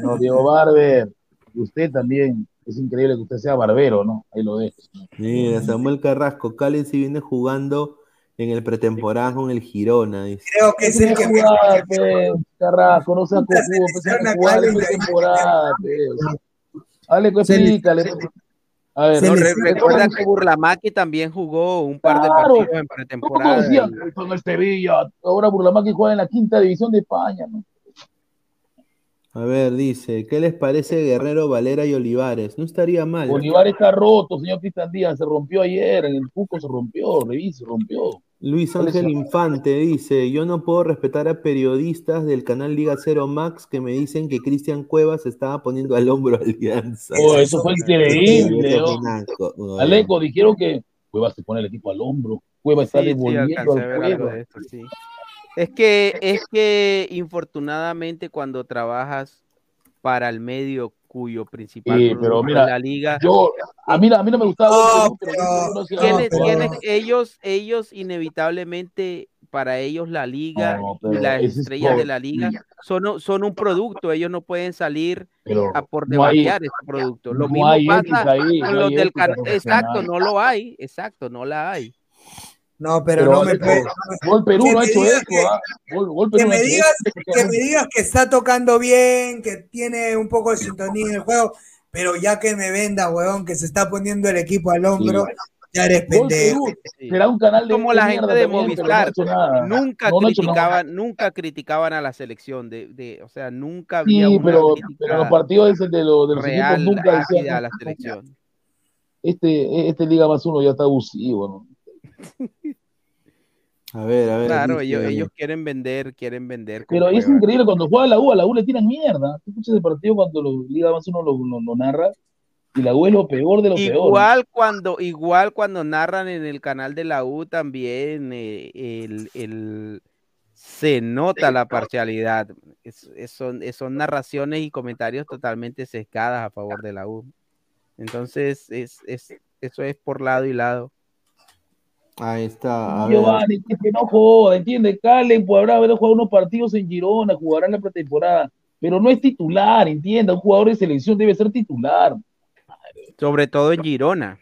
No, Diego Barber. Usted también. Es increíble que usted sea barbero, ¿no? Ahí lo dejo. Mira, Samuel Carrasco, Calen si viene jugando en el pretemporada con el Girona, dice. Creo que es el que Jugar, pe, Carrasco, no sea cojudo, se pues, jugar en y ahí- temporada, Dale, pues, explícale. A ver, no, Re- re- Recuerda que Burlamaki también jugó un par de partidos en ¿Cómo pretemporada. decían? y- Con el Sevilla, ahora Burlamaki juega en la quinta división de España, ¿no? A ver, dice, ¿qué les parece Guerrero, Valera y Olivares? No estaría mal. Bolívar está roto, señor Cristian Díaz, se rompió ayer, en el Cuco se rompió, revise, se rompió. Luis ¿Cuál es Ángel el- Infante dice, yo no puedo respetar a periodistas del canal Liga Cero Max que me dicen que Cristian Cuevas estaba poniendo al hombro a Alianza. Oh, eso fue increíble, no, Aleco, dijeron que Cuevas se pone el equipo al hombro, Cuevas está Sí, sí, devolviendo a al esto, sí. Es que, es que infortunadamente cuando trabajas para el medio cuyo principal Sí, pero mira, la liga, Yo, a mí, a mí no me gustaba No, Perú, pero pero- no no, tienes- pero- tienes- ellos, ellos inevitablemente para ellos la liga No, y las ese es estrellas de la liga son, un- son un producto, ellos no pueden salir Pero a por no hay- debajear ese producto. Lo no mismo pasa ahí, con no los del Exacto, no lo hay, exacto, no la hay. No, pero, Pero, no me. Gol Perú que no ha me hecho digas eso, que- ¿ah? Gol, Gol Que Perú no ha me, hecho digas, que me digas que está tocando bien, que tiene un poco de sintonía en el juego, pero ya que me venda, huevón, que se está poniendo el equipo al hombro, ya eres Gol pendejo. Perú será un canal de Como la gente de no Movistar, nada. nunca No, criticaban, nunca criticaban a la selección, de, de, o sea, nunca Sí, había una pero, pero los partidos esos de, los de los equipos real nunca ácida decían a la selección. este, este Liga más uno ya está abusivo, ¿no? A ver, a ver. Claro, ellos, ellos quieren vender, quieren vender. Pero es increíble cuando juega la U, a la U le tiran mierda. Tú escuchas el partido cuando lo, Liga más uno lo, lo, lo narra y la U es lo peor de lo peor. Igual cuando, igual cuando narran en el canal de la U también eh, el, el- se nota la parcialidad. Es- es- son, es- son narraciones y comentarios totalmente sesgadas a favor de la U. Entonces, es, es, eso es por lado y lado. Ahí está. A ver. Giovanni, que, que no joda, entiende, Calen podrá haber jugado unos partidos en Girona, jugará en la pretemporada, pero no es titular, entienda, un jugador de selección debe ser titular. Sobre todo en Girona.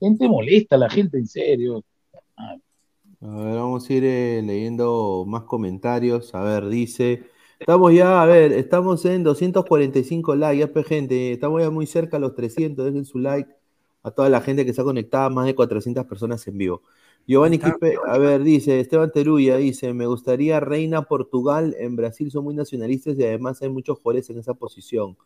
Gente molesta a la gente, en serio. A ver, vamos a ir eh, leyendo más comentarios. A ver, dice. Estamos ya, a ver, estamos en 245 likes, ya, gente. Estamos ya muy cerca a los 300. Dejen su like a toda la gente que está conectada, más de 400 personas en vivo. Giovanni Quispe, a ver, dice Esteban Teruya, dice, me gustaría Reina Portugal, en Brasil son muy nacionalistas y además hay muchos jugadores en esa posición.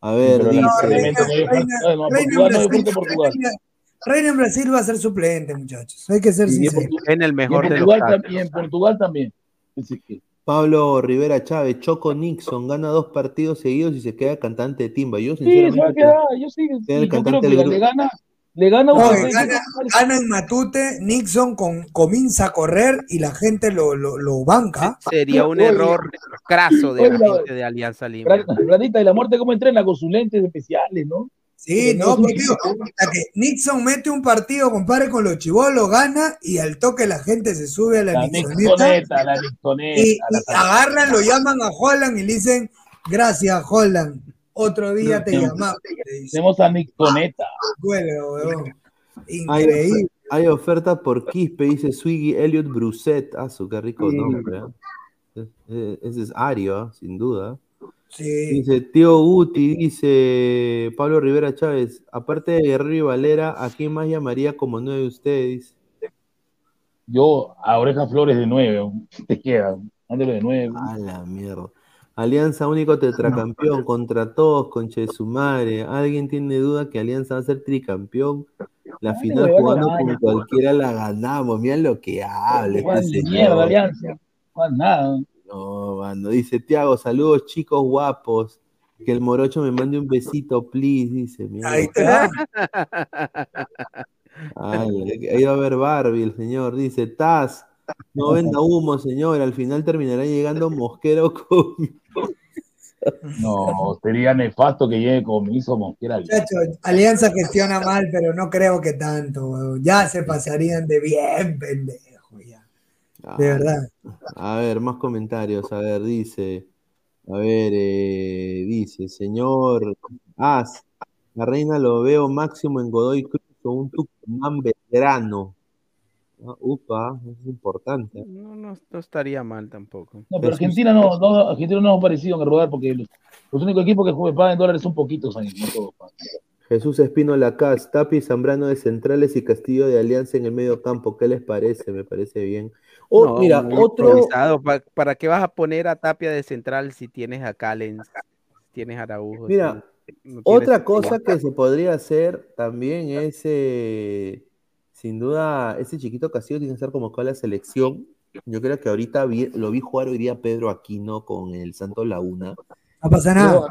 A ver, dice... Reina, en Portugal no hay Brasil, va a ser suplente, muchachos. Hay que ser Y en sinceros. En el y en mejor de los Portugal casos. también, en Portugal también. Pablo Rivera Chávez, Choco Nixon, gana dos partidos seguidos y se queda cantante de timba. Yo, Sí, se va a sinceramente, quedar, yo sí, yo creo cantante que le gana, le gana No, gana, gana en Matute, Nixon con, comienza a correr y la gente lo, lo, lo banca. Sería un Oye, error craso de la oye, la- gente de Alianza Lima. Bradita de la muerte, ¿cómo entrena? Con sus lentes especiales, ¿no? Sí, no, hasta que Nixon mete un partido, compare con los chivolos, gana y al toque la gente se sube a la, La Nixoneta Nixoneta, la Nixoneta. y, la y agarran, lo llaman a Holland y le dicen, gracias Holland, otro día te llamamos. Tenemos a Nixoneta. Duele, weón. Hay, Increíble. hay oferta por Quispe, dice Swiggy Elliot Bruset. Ah, su qué rico Sí. nombre. ¿eh? Eh, eh, Ese es Ario, sin duda. Sí. Dice Tío Guti, dice Pablo Rivera Chávez. Aparte de Guerrero y Valera, ¿a quién más llamaría como nueve ustedes? Yo, a Oreja Flores de nueve, te queda, mándelo de nueve. A la mierda. Alianza único tetracampeón contra todos, conche de su madre. ¿Alguien tiene duda que Alianza va a ser tricampeón? La final jugando con cualquiera la ganamos. Mira lo que habla este mierda, señor. Alianza. Juan, nada. No, mano. Dice Tiago, saludos chicos guapos. Que el morocho me mande un besito, please. Dice, mira. Ahí está. Ay, ahí va a ver Barbie, el señor. Dice, Taz, no venda humo, señor. Al final terminará llegando Mosquero con. No, sería nefasto que llegue hizo Mosquera. Muchachos, Alianza gestiona mal, pero no creo que tanto, weón. Ya se pasarían de bien, pendejo, ya. De verdad. A ver, más comentarios. A ver, dice. A ver, eh, dice, señor As, la reina lo veo máximo en Godoy Cruz con un Tucumán veterano. Ah, upa, es importante. No, no, no estaría mal tampoco. No, pero Argentina no, no, Argentina no ha parecido en el rodar porque los, los únicos equipos que juegan pagan en dólares son poquitos ahí, no todos pagan. Jesús Espino Lacaz, Tapi Zambrano de centrales y Castillo de Alianza en el medio campo. ¿Qué les parece? Me parece bien. O, No, mira, otro. improvisado. ¿Pa- ¿Para, qué vas a poner a Tapia de central si tienes a Callens, tienes a Araujo? Mira, si no otra cosa que se podría hacer también es, eh, sin duda, ese chiquito Castillo tiene que estar convocado a la selección. Yo creo que ahorita vi- lo vi jugar hoy día Pedro Aquino con el Santos Laguna. No pasa nada.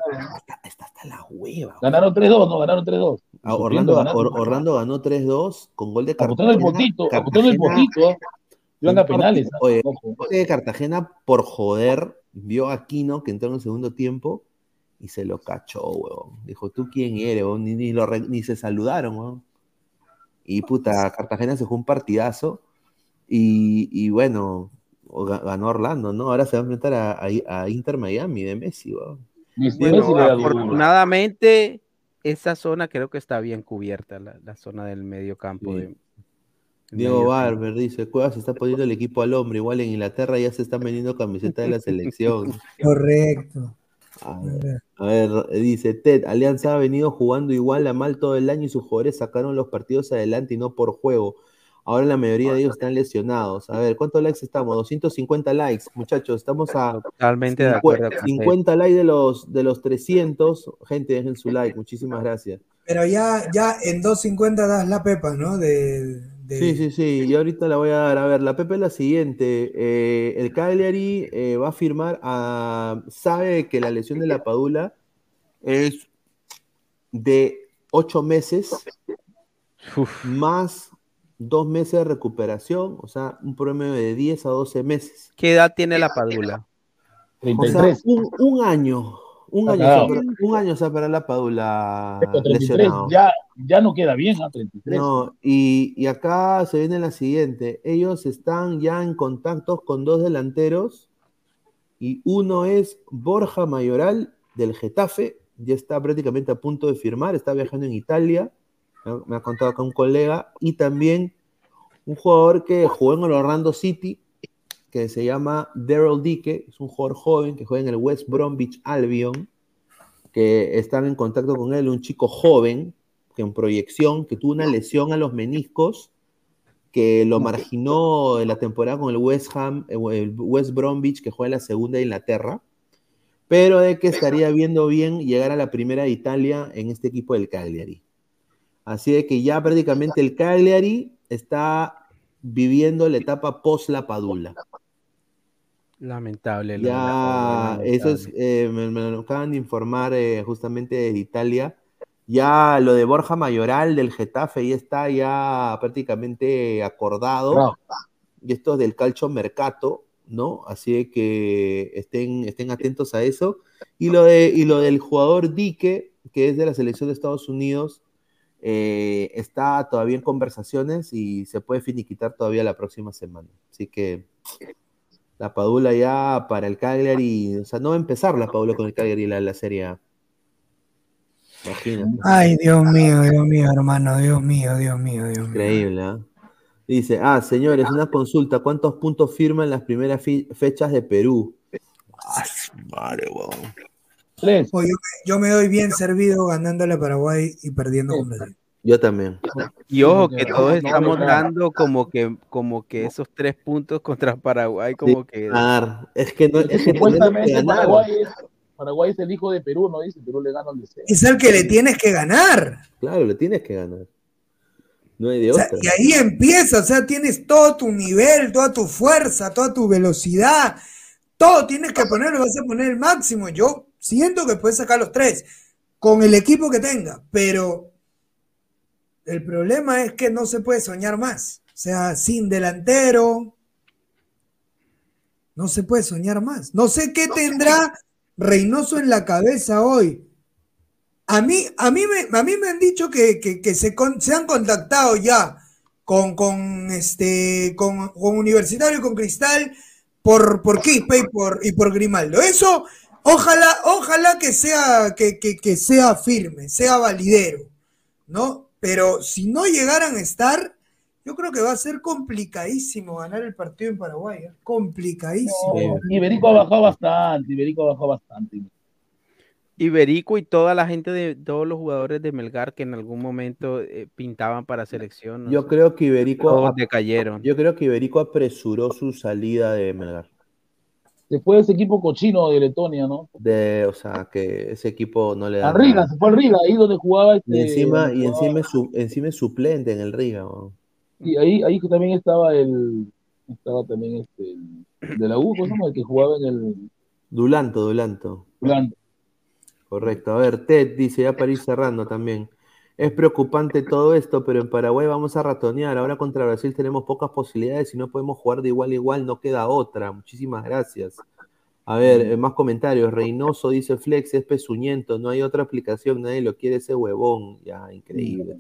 Está hasta la hueva. Ganaron 3-2, no, ganaron 3-2. Ah, Orlando, ganaron. Or- Orlando ganó 3-2 con gol de Apostando el potito, el Cartagena- potito. ¿eh? Iban a penales. ¿ah? Oye, de Cartagena, por joder, vio a Aquino que entró en el segundo tiempo y se lo cachó, huevón. Dijo, ¿tú quién eres? Ni, ni, lo re- ni se saludaron, huevón. Y puta, Cartagena se jugó un partidazo. Y, y bueno, ganó Orlando, ¿no? Ahora se va a enfrentar a, a- a Inter Miami de Messi. Messi- Bueno, afortunadamente, esa zona creo que está bien cubierta, la, la zona del medio campo. Sí. de- Diego Barber dice, Cuevas se está poniendo el equipo al hombre, igual en Inglaterra ya se están vendiendo camisetas de la selección. Correcto. A ver, a ver, dice Ted, Alianza ha venido jugando igual a mal todo el año y sus jugadores sacaron los partidos adelante y no por juego. Ahora la mayoría de ellos están lesionados. A ver, ¿cuántos likes estamos? 250 likes, muchachos. Estamos a Totalmente de cincue- acuerdo con 50 likes de los, de los 300. Gente, dejen su like. Muchísimas gracias. Pero ya, ya en 2.50 das la pepa, ¿no? De, de- Sí, sí, sí. Y ahorita la voy a dar. A ver, la Pepe es la siguiente. Eh, el Cagliari eh, va a firmar a. Sabe que la lesión de la Padula es de ocho meses más dos meses de recuperación, o sea, un promedio de 10 a 12 meses. ¿Qué edad tiene la Padula? O sea, 33. un, un año. Un año, se un año se a la Padula Pero 33 lesionado. ya, ya no queda bien, ¿ah? 33. No, y, y acá se viene la siguiente. Ellos están ya en contactos con dos delanteros y uno es Borja Mayoral del Getafe, ya está prácticamente a punto de firmar, está viajando en Italia, me ha- me ha contado acá un colega, y también un jugador que jugó en el Orlando City, que se llama Daryl Dike, es un jugador joven que juega en el West Bromwich Albion, que están en contacto con él, un chico joven, que en proyección, que tuvo una lesión a los meniscos, que lo marginó en la temporada con el West Ham, eh, el West Bromwich, que juega en la segunda de Inglaterra, pero de que estaría viendo bien llegar a la primera de Italia en este equipo del Cagliari. Así de que ya prácticamente el Cagliari está viviendo la etapa post la Padula. Lamentable. lo de la Ya, Padula, eso es, lamentable. eh, me, me lo acaban de informar eh, justamente de Italia. Ya lo de Borja Mayoral del Getafe ya está ya prácticamente acordado. Y esto es del Calcio Mercato, ¿no? Así que estén, estén atentos a eso. Y lo, de, y lo del jugador Dique, que es de la selección de Estados Unidos, eh, está todavía en conversaciones y se puede finiquitar todavía la próxima semana. Así que la Padula ya para el Cagliari, o sea, no va a empezar la Padula con el Cagliari la, la Serie A. Imagínate. Ay, Dios mío, Dios mío, hermano, Dios mío, Dios mío, Dios mío. Increíble, ¿ah? Dice, ah, señores, una consulta. ¿Cuántos puntos firman las primeras fechas de Perú? Ah, su madre, weón. Tres. Yo, me- yo me doy bien servido ganándole a Paraguay y perdiendo con Brasil. Yo también. Y ojo que todos estamos dando como que, como que esos tres puntos contra Paraguay, como que Ganar. Es que no Es que supuestamente. Paraguay es, Paraguay es el hijo de Perú, no dice, Perú le gana donde sea. Es el que le tienes que ganar. Claro, le tienes que ganar. No hay de O sea, otra. y ahí empieza, o sea, tienes todo tu nivel, toda tu fuerza, toda tu velocidad, todo tienes que ponerlo, vas a poner el máximo. Yo siento que puedes sacar los tres con el equipo que tenga, pero el problema es que no se puede soñar más. O sea, sin delantero, no se puede soñar más. No sé qué tendrá Reynoso en la cabeza hoy. A mí, a mí, me, a mí me han dicho que, que- que se, con- se han contactado ya con, con, este, con, con Universitario y con Cristal por, por Quispe y por, y por Grimaldo. Eso, ojalá, ojalá que sea, que, que- que sea firme, sea validero, ¿no? Pero si no llegaran a estar, yo creo que va a ser complicadísimo ganar el partido en Paraguay. ¿eh? Complicadísimo. No, Iberico bajado bastante, Iberico bajado bastante. Iberico y toda la gente de todos los jugadores de Melgar que en algún momento eh, pintaban para selección. no Yo sé, creo que Iberico, todos decayeron. yo creo que Iberico apresuró su salida de Melgar. Se fue ese equipo cochino de Letonia, ¿no? De, o sea, que ese equipo no le da A Riga, nada. se fue al Riga, ahí donde jugaba este. Y encima, y encima es, su- encima es suplente en el Riga. y ahí, ahí también estaba el. Estaba también este. el de la U, ¿cómo se llama? El que jugaba en el. Dulanto, Dulanto. Plan. Correcto. A ver, Ted dice, ya para ir cerrando también. Es preocupante todo esto, pero en Paraguay vamos a ratonear. Ahora contra Brasil tenemos pocas posibilidades y no podemos jugar de igual a igual, no queda otra. Muchísimas gracias. A ver, eh, más comentarios. Reynoso dice Flex es pezuñento, no hay otra aplicación, nadie lo quiere ese huevón. Ya, increíble.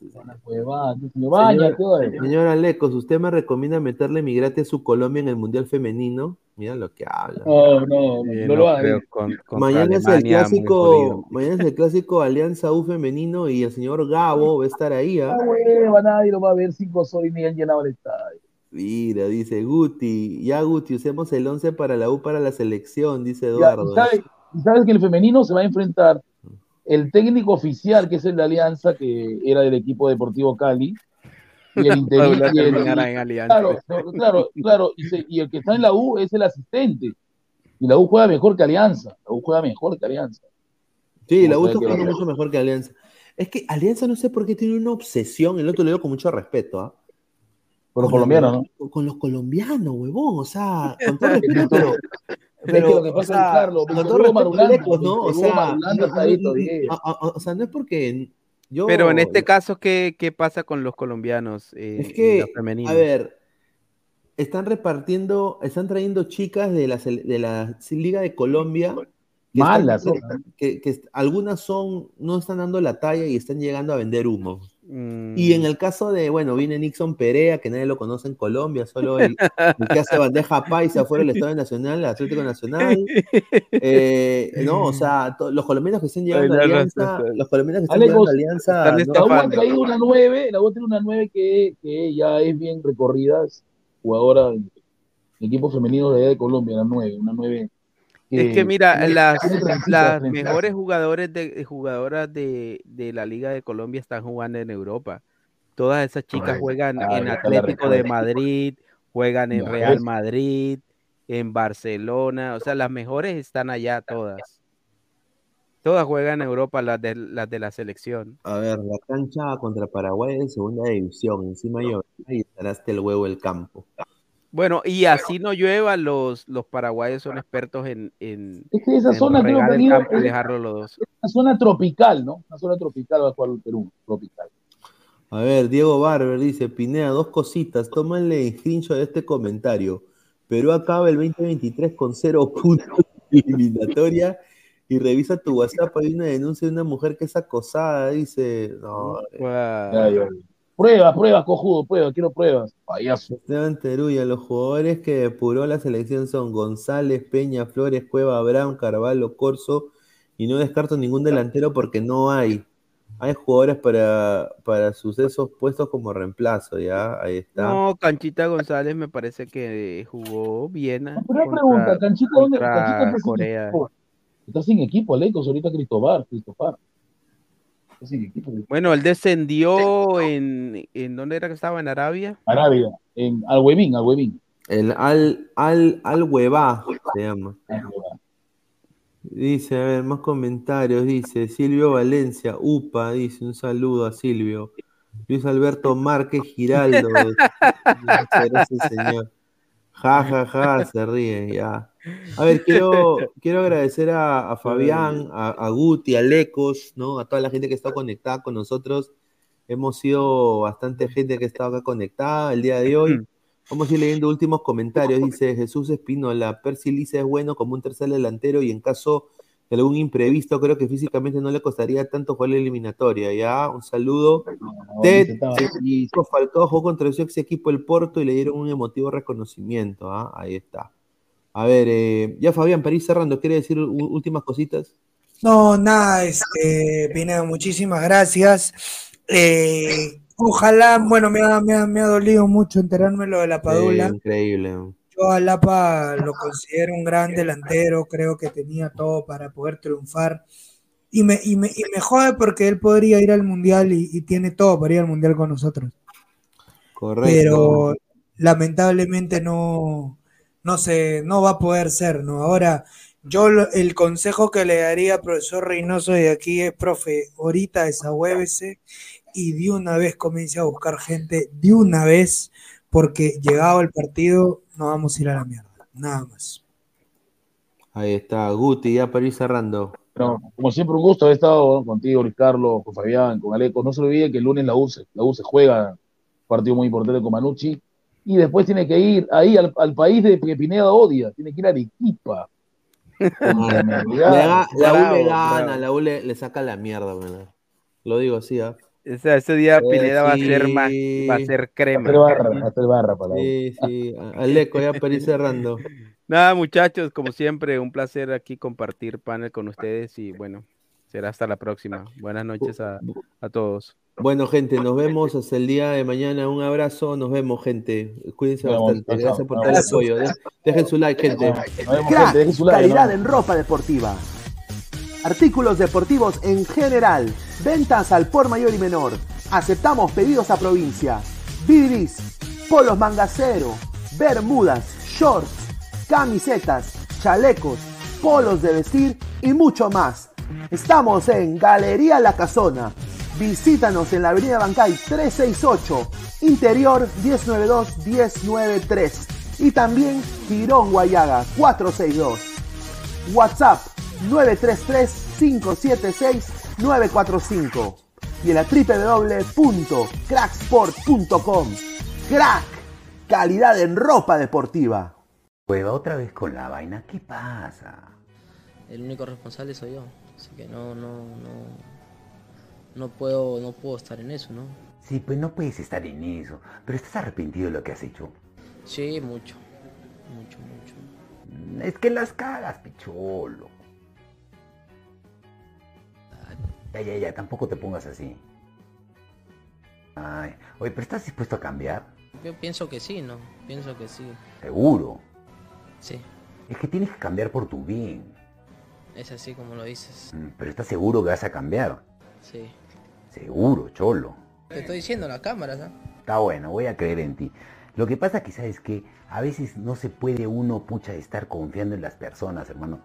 Señora Lecos, ¿usted me recomienda meterle mi gratis a su Colombia en el Mundial Femenino? Mira lo que habla. No, no, Eh, no no lo contra Mañana es el clásico, mañana es el clásico Alianza U femenino y el señor Gabo va a estar ahí, ¿ah? Ah, hueva, nadie lo va a ver cinco soles ni han llenado el estadio. Mira, dice Guti, ya Guti, usemos el 11 para la U para la selección, dice Ya, Eduardo. y sabes, que el femenino se va a enfrentar el técnico oficial, que es el de Alianza, que era del equipo deportivo Cali, y el y. Claro, claro, claro, y, se- y el que está en la U es el asistente. Y la U juega mejor que Alianza. La U juega mejor que Alianza. Sí, la U está jugando mucho mejor que Alianza. Es que Alianza no sé por qué tiene una obsesión, el otro lo digo con mucho respeto, ¿ah? Con los colombianos, ¿no? Con, con los colombianos, huevón, o sea, con todo respeto, pero, Es que lo que o pasa sea, es, Carlos, con todo respeto, ¿no? O sea, o sea, no es porque yo... Pero en este caso, ¿qué, qué pasa con los colombianos en, Es que, a ver, están repartiendo, están trayendo chicas de la, de la Liga de Colombia. que están- Malas, son, que- que algunas son, no están dando la talla y están llegando a vender humo. Mm, Y en el caso de, bueno, viene Nixon Perea, que nadie lo conoce en Colombia, solo el, el que hace bandeja paisa fuera del Estadio Nacional, el Atlético Nacional. Eh, no, o sea, to- los colombianos que están llegando a Ay, no, no, Alianza, no, los colombianos que están llegando a Alianza, La U ha traído una nueve, la U tiene una nueve que, que ya es bien recorrida, jugadora del equipo femenino de allá de Colombia, la nueve, una nueve. Es que mira, las, mejores jugadores de, jugadoras de, de la Liga de Colombia están jugando en Europa. Todas esas chicas juegan Ah, en Atlético de. Madrid, juegan en Real. Madrid, en Barcelona, o sea, las mejores están allá todas. Todas juegan en Europa, las de, las de la selección. A ver, la cancha contra Paraguay en segunda división, encima yo y estará hasta el huevo el campo. Bueno, y así no llueva, los, los paraguayos son expertos en, en, Es que esa en zona creo que ido- campo y dejarlo los dos. una zona tropical, ¿no? Una zona tropical va a Perú, tropical. A ver, Diego Barber dice, Pinea, dos cositas, tómale screenshot de este comentario. Perú acaba el 2023 con cero puntos eliminatoria y revisa tu WhatsApp, hay una denuncia de una mujer que es acosada, dice, no. Ya, ya. Pruebas, pruebas, cojudo, pruebas, quiero pruebas. Payaso. Esteban Teruya, los jugadores que depuró la selección son González, Peña, Flores, Cueva, Abraham, Carvalho, Corso, y no descarto ningún delantero porque no hay. Hay jugadores para, para sus esos puestos como reemplazo, ya, ahí está. No, Canchita González me parece que jugó bien Pero contra, pregunta, Canchita, ¿dónde? Canchita está sin Corea. equipo. Está sin equipo, Alecos, ahorita Cristobal, Cristofar. Equipo. Bueno, él descendió en, en ¿dónde era que estaba? En Arabia. Arabia, en Al Huevín, Al Huevín. El Al, Al, Al Huevá se llama. Dice, a ver, más comentarios. Dice Silvio Valencia, UPA, dice un saludo a Silvio. Luis Alberto Márquez Giraldo. Gracias, señor. Ja, ja, ja, se ríe, ya. A ver, quiero, quiero agradecer a, a Fabián, a, a Guti, a Lecos, ¿no? A toda la gente que está conectada con nosotros. Hemos sido bastante gente que ha estado acá conectada el día de hoy. Vamos a ir leyendo últimos comentarios. Dice Jesús Espinola, Percy Liza es bueno como un tercer delantero y en caso de algún imprevisto, creo que físicamente no le costaría tanto jugar la eliminatoria. Ya, un saludo. Ted, Francisco Falcao jugó contra su ex equipo el Porto y le dieron un emotivo reconocimiento. ¿ah? Ahí está. A ver, eh, ya Fabián, para ir cerrando, ¿quiere decir últimas cositas? No, nada, este, Pineda, muchísimas gracias. Eh, ojalá, bueno, me ha, me ha- me ha dolido mucho enterarme lo de la Padula. Eh, increíble. Yo a Lapa lo considero un gran delantero, creo que tenía todo para poder triunfar. Y me, y me, y me jode porque él podría ir al Mundial y, y tiene todo para ir al Mundial con nosotros. Correcto. Pero lamentablemente no, no se, no va a poder ser, ¿no? Ahora, yo lo- el consejo que le daría al profesor Reynoso de aquí es, profe, ahorita desahuévese y de una vez comience a buscar gente, de una vez, porque llegado el partido no vamos a ir a la mierda, nada más. Ahí está, Guti, ya para ir cerrando. Bueno, como siempre, un gusto haber estado ¿no? contigo, Luis Carlos, con Fabián, con Aleco. No se olvide que el lunes la U se, la U se juega un partido muy importante con Manucci. Y después tiene que ir ahí al, al país de que Pineda odia. Tiene que ir a Arequipa. La, la, la U le gana, la U le, le saca la mierda, man. Lo digo así, ¿ah? Ese, ese día Eh, Pineda va a ser sí. más, va a ser crema. Hacer barra, hacer barra para Sí, sí. Aleco, ya para ir cerrando. Nada, muchachos, como siempre, un placer aquí compartir panel con ustedes y bueno, será hasta la próxima. Buenas noches a, a todos. Bueno, gente, nos vemos hasta el día de mañana. Un abrazo, nos vemos, gente. Cuídense Nos bastante. chao, Gracias por todo el apoyo. De- Dejen su like, gente. Nos vemos, Crack, gente, dejen su like, calidad ¿no? en ropa deportiva. Artículos deportivos en general. Ventas al por mayor y menor. Aceptamos pedidos a provincia. Bidris, polos mangacero, bermudas, shorts, camisetas, chalecos, polos de vestir y mucho más. Estamos en Galería La Casona. Visítanos en la Avenida Bancay 368, Interior 1092-1093 y también Girón Guayaga 462. WhatsApp 933-576-945 y en la www.cracksport.com. Crack, calidad en ropa deportiva. Hueva otra vez con la vaina, ¿qué pasa? El único responsable soy yo, así que no, no, no, no puedo, no puedo estar en eso, ¿no? Sí, pues no puedes estar en eso, pero estás arrepentido de lo que has hecho. Sí, mucho, mucho, mucho. Es que las cagas, picholo. Ya, ya, ya, tampoco te pongas así. Ay, oye, pero ¿estás dispuesto a cambiar? Yo pienso que sí, ¿no? Pienso que sí. Seguro. Sí, Es que tienes que cambiar por tu bien. Es así como lo dices. Mm, Pero ¿estás seguro que vas a cambiar? Sí. Seguro, cholo. Te estoy diciendo la cámara, ¿no? Está bueno, voy a creer en ti. Lo que pasa que sabes que a veces no se puede uno, pucha, estar confiando en las personas, hermano.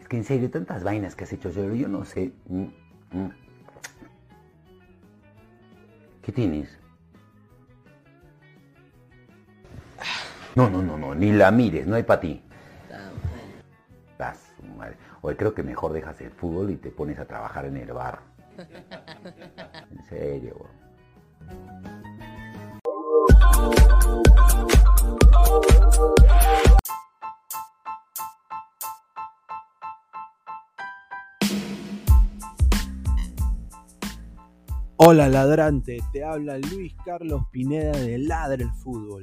Es que en serio, tantas vainas que has hecho, yo, yo no sé. Mm, mm. ¿Qué tienes? No, no, no, no, ni la mires, no hay para ti. Su madre. Oye, creo que mejor dejas el fútbol y te pones a trabajar en el bar. En serio, weón. Hola ladrante, te habla Luis Carlos Pineda de Ladre el Fútbol.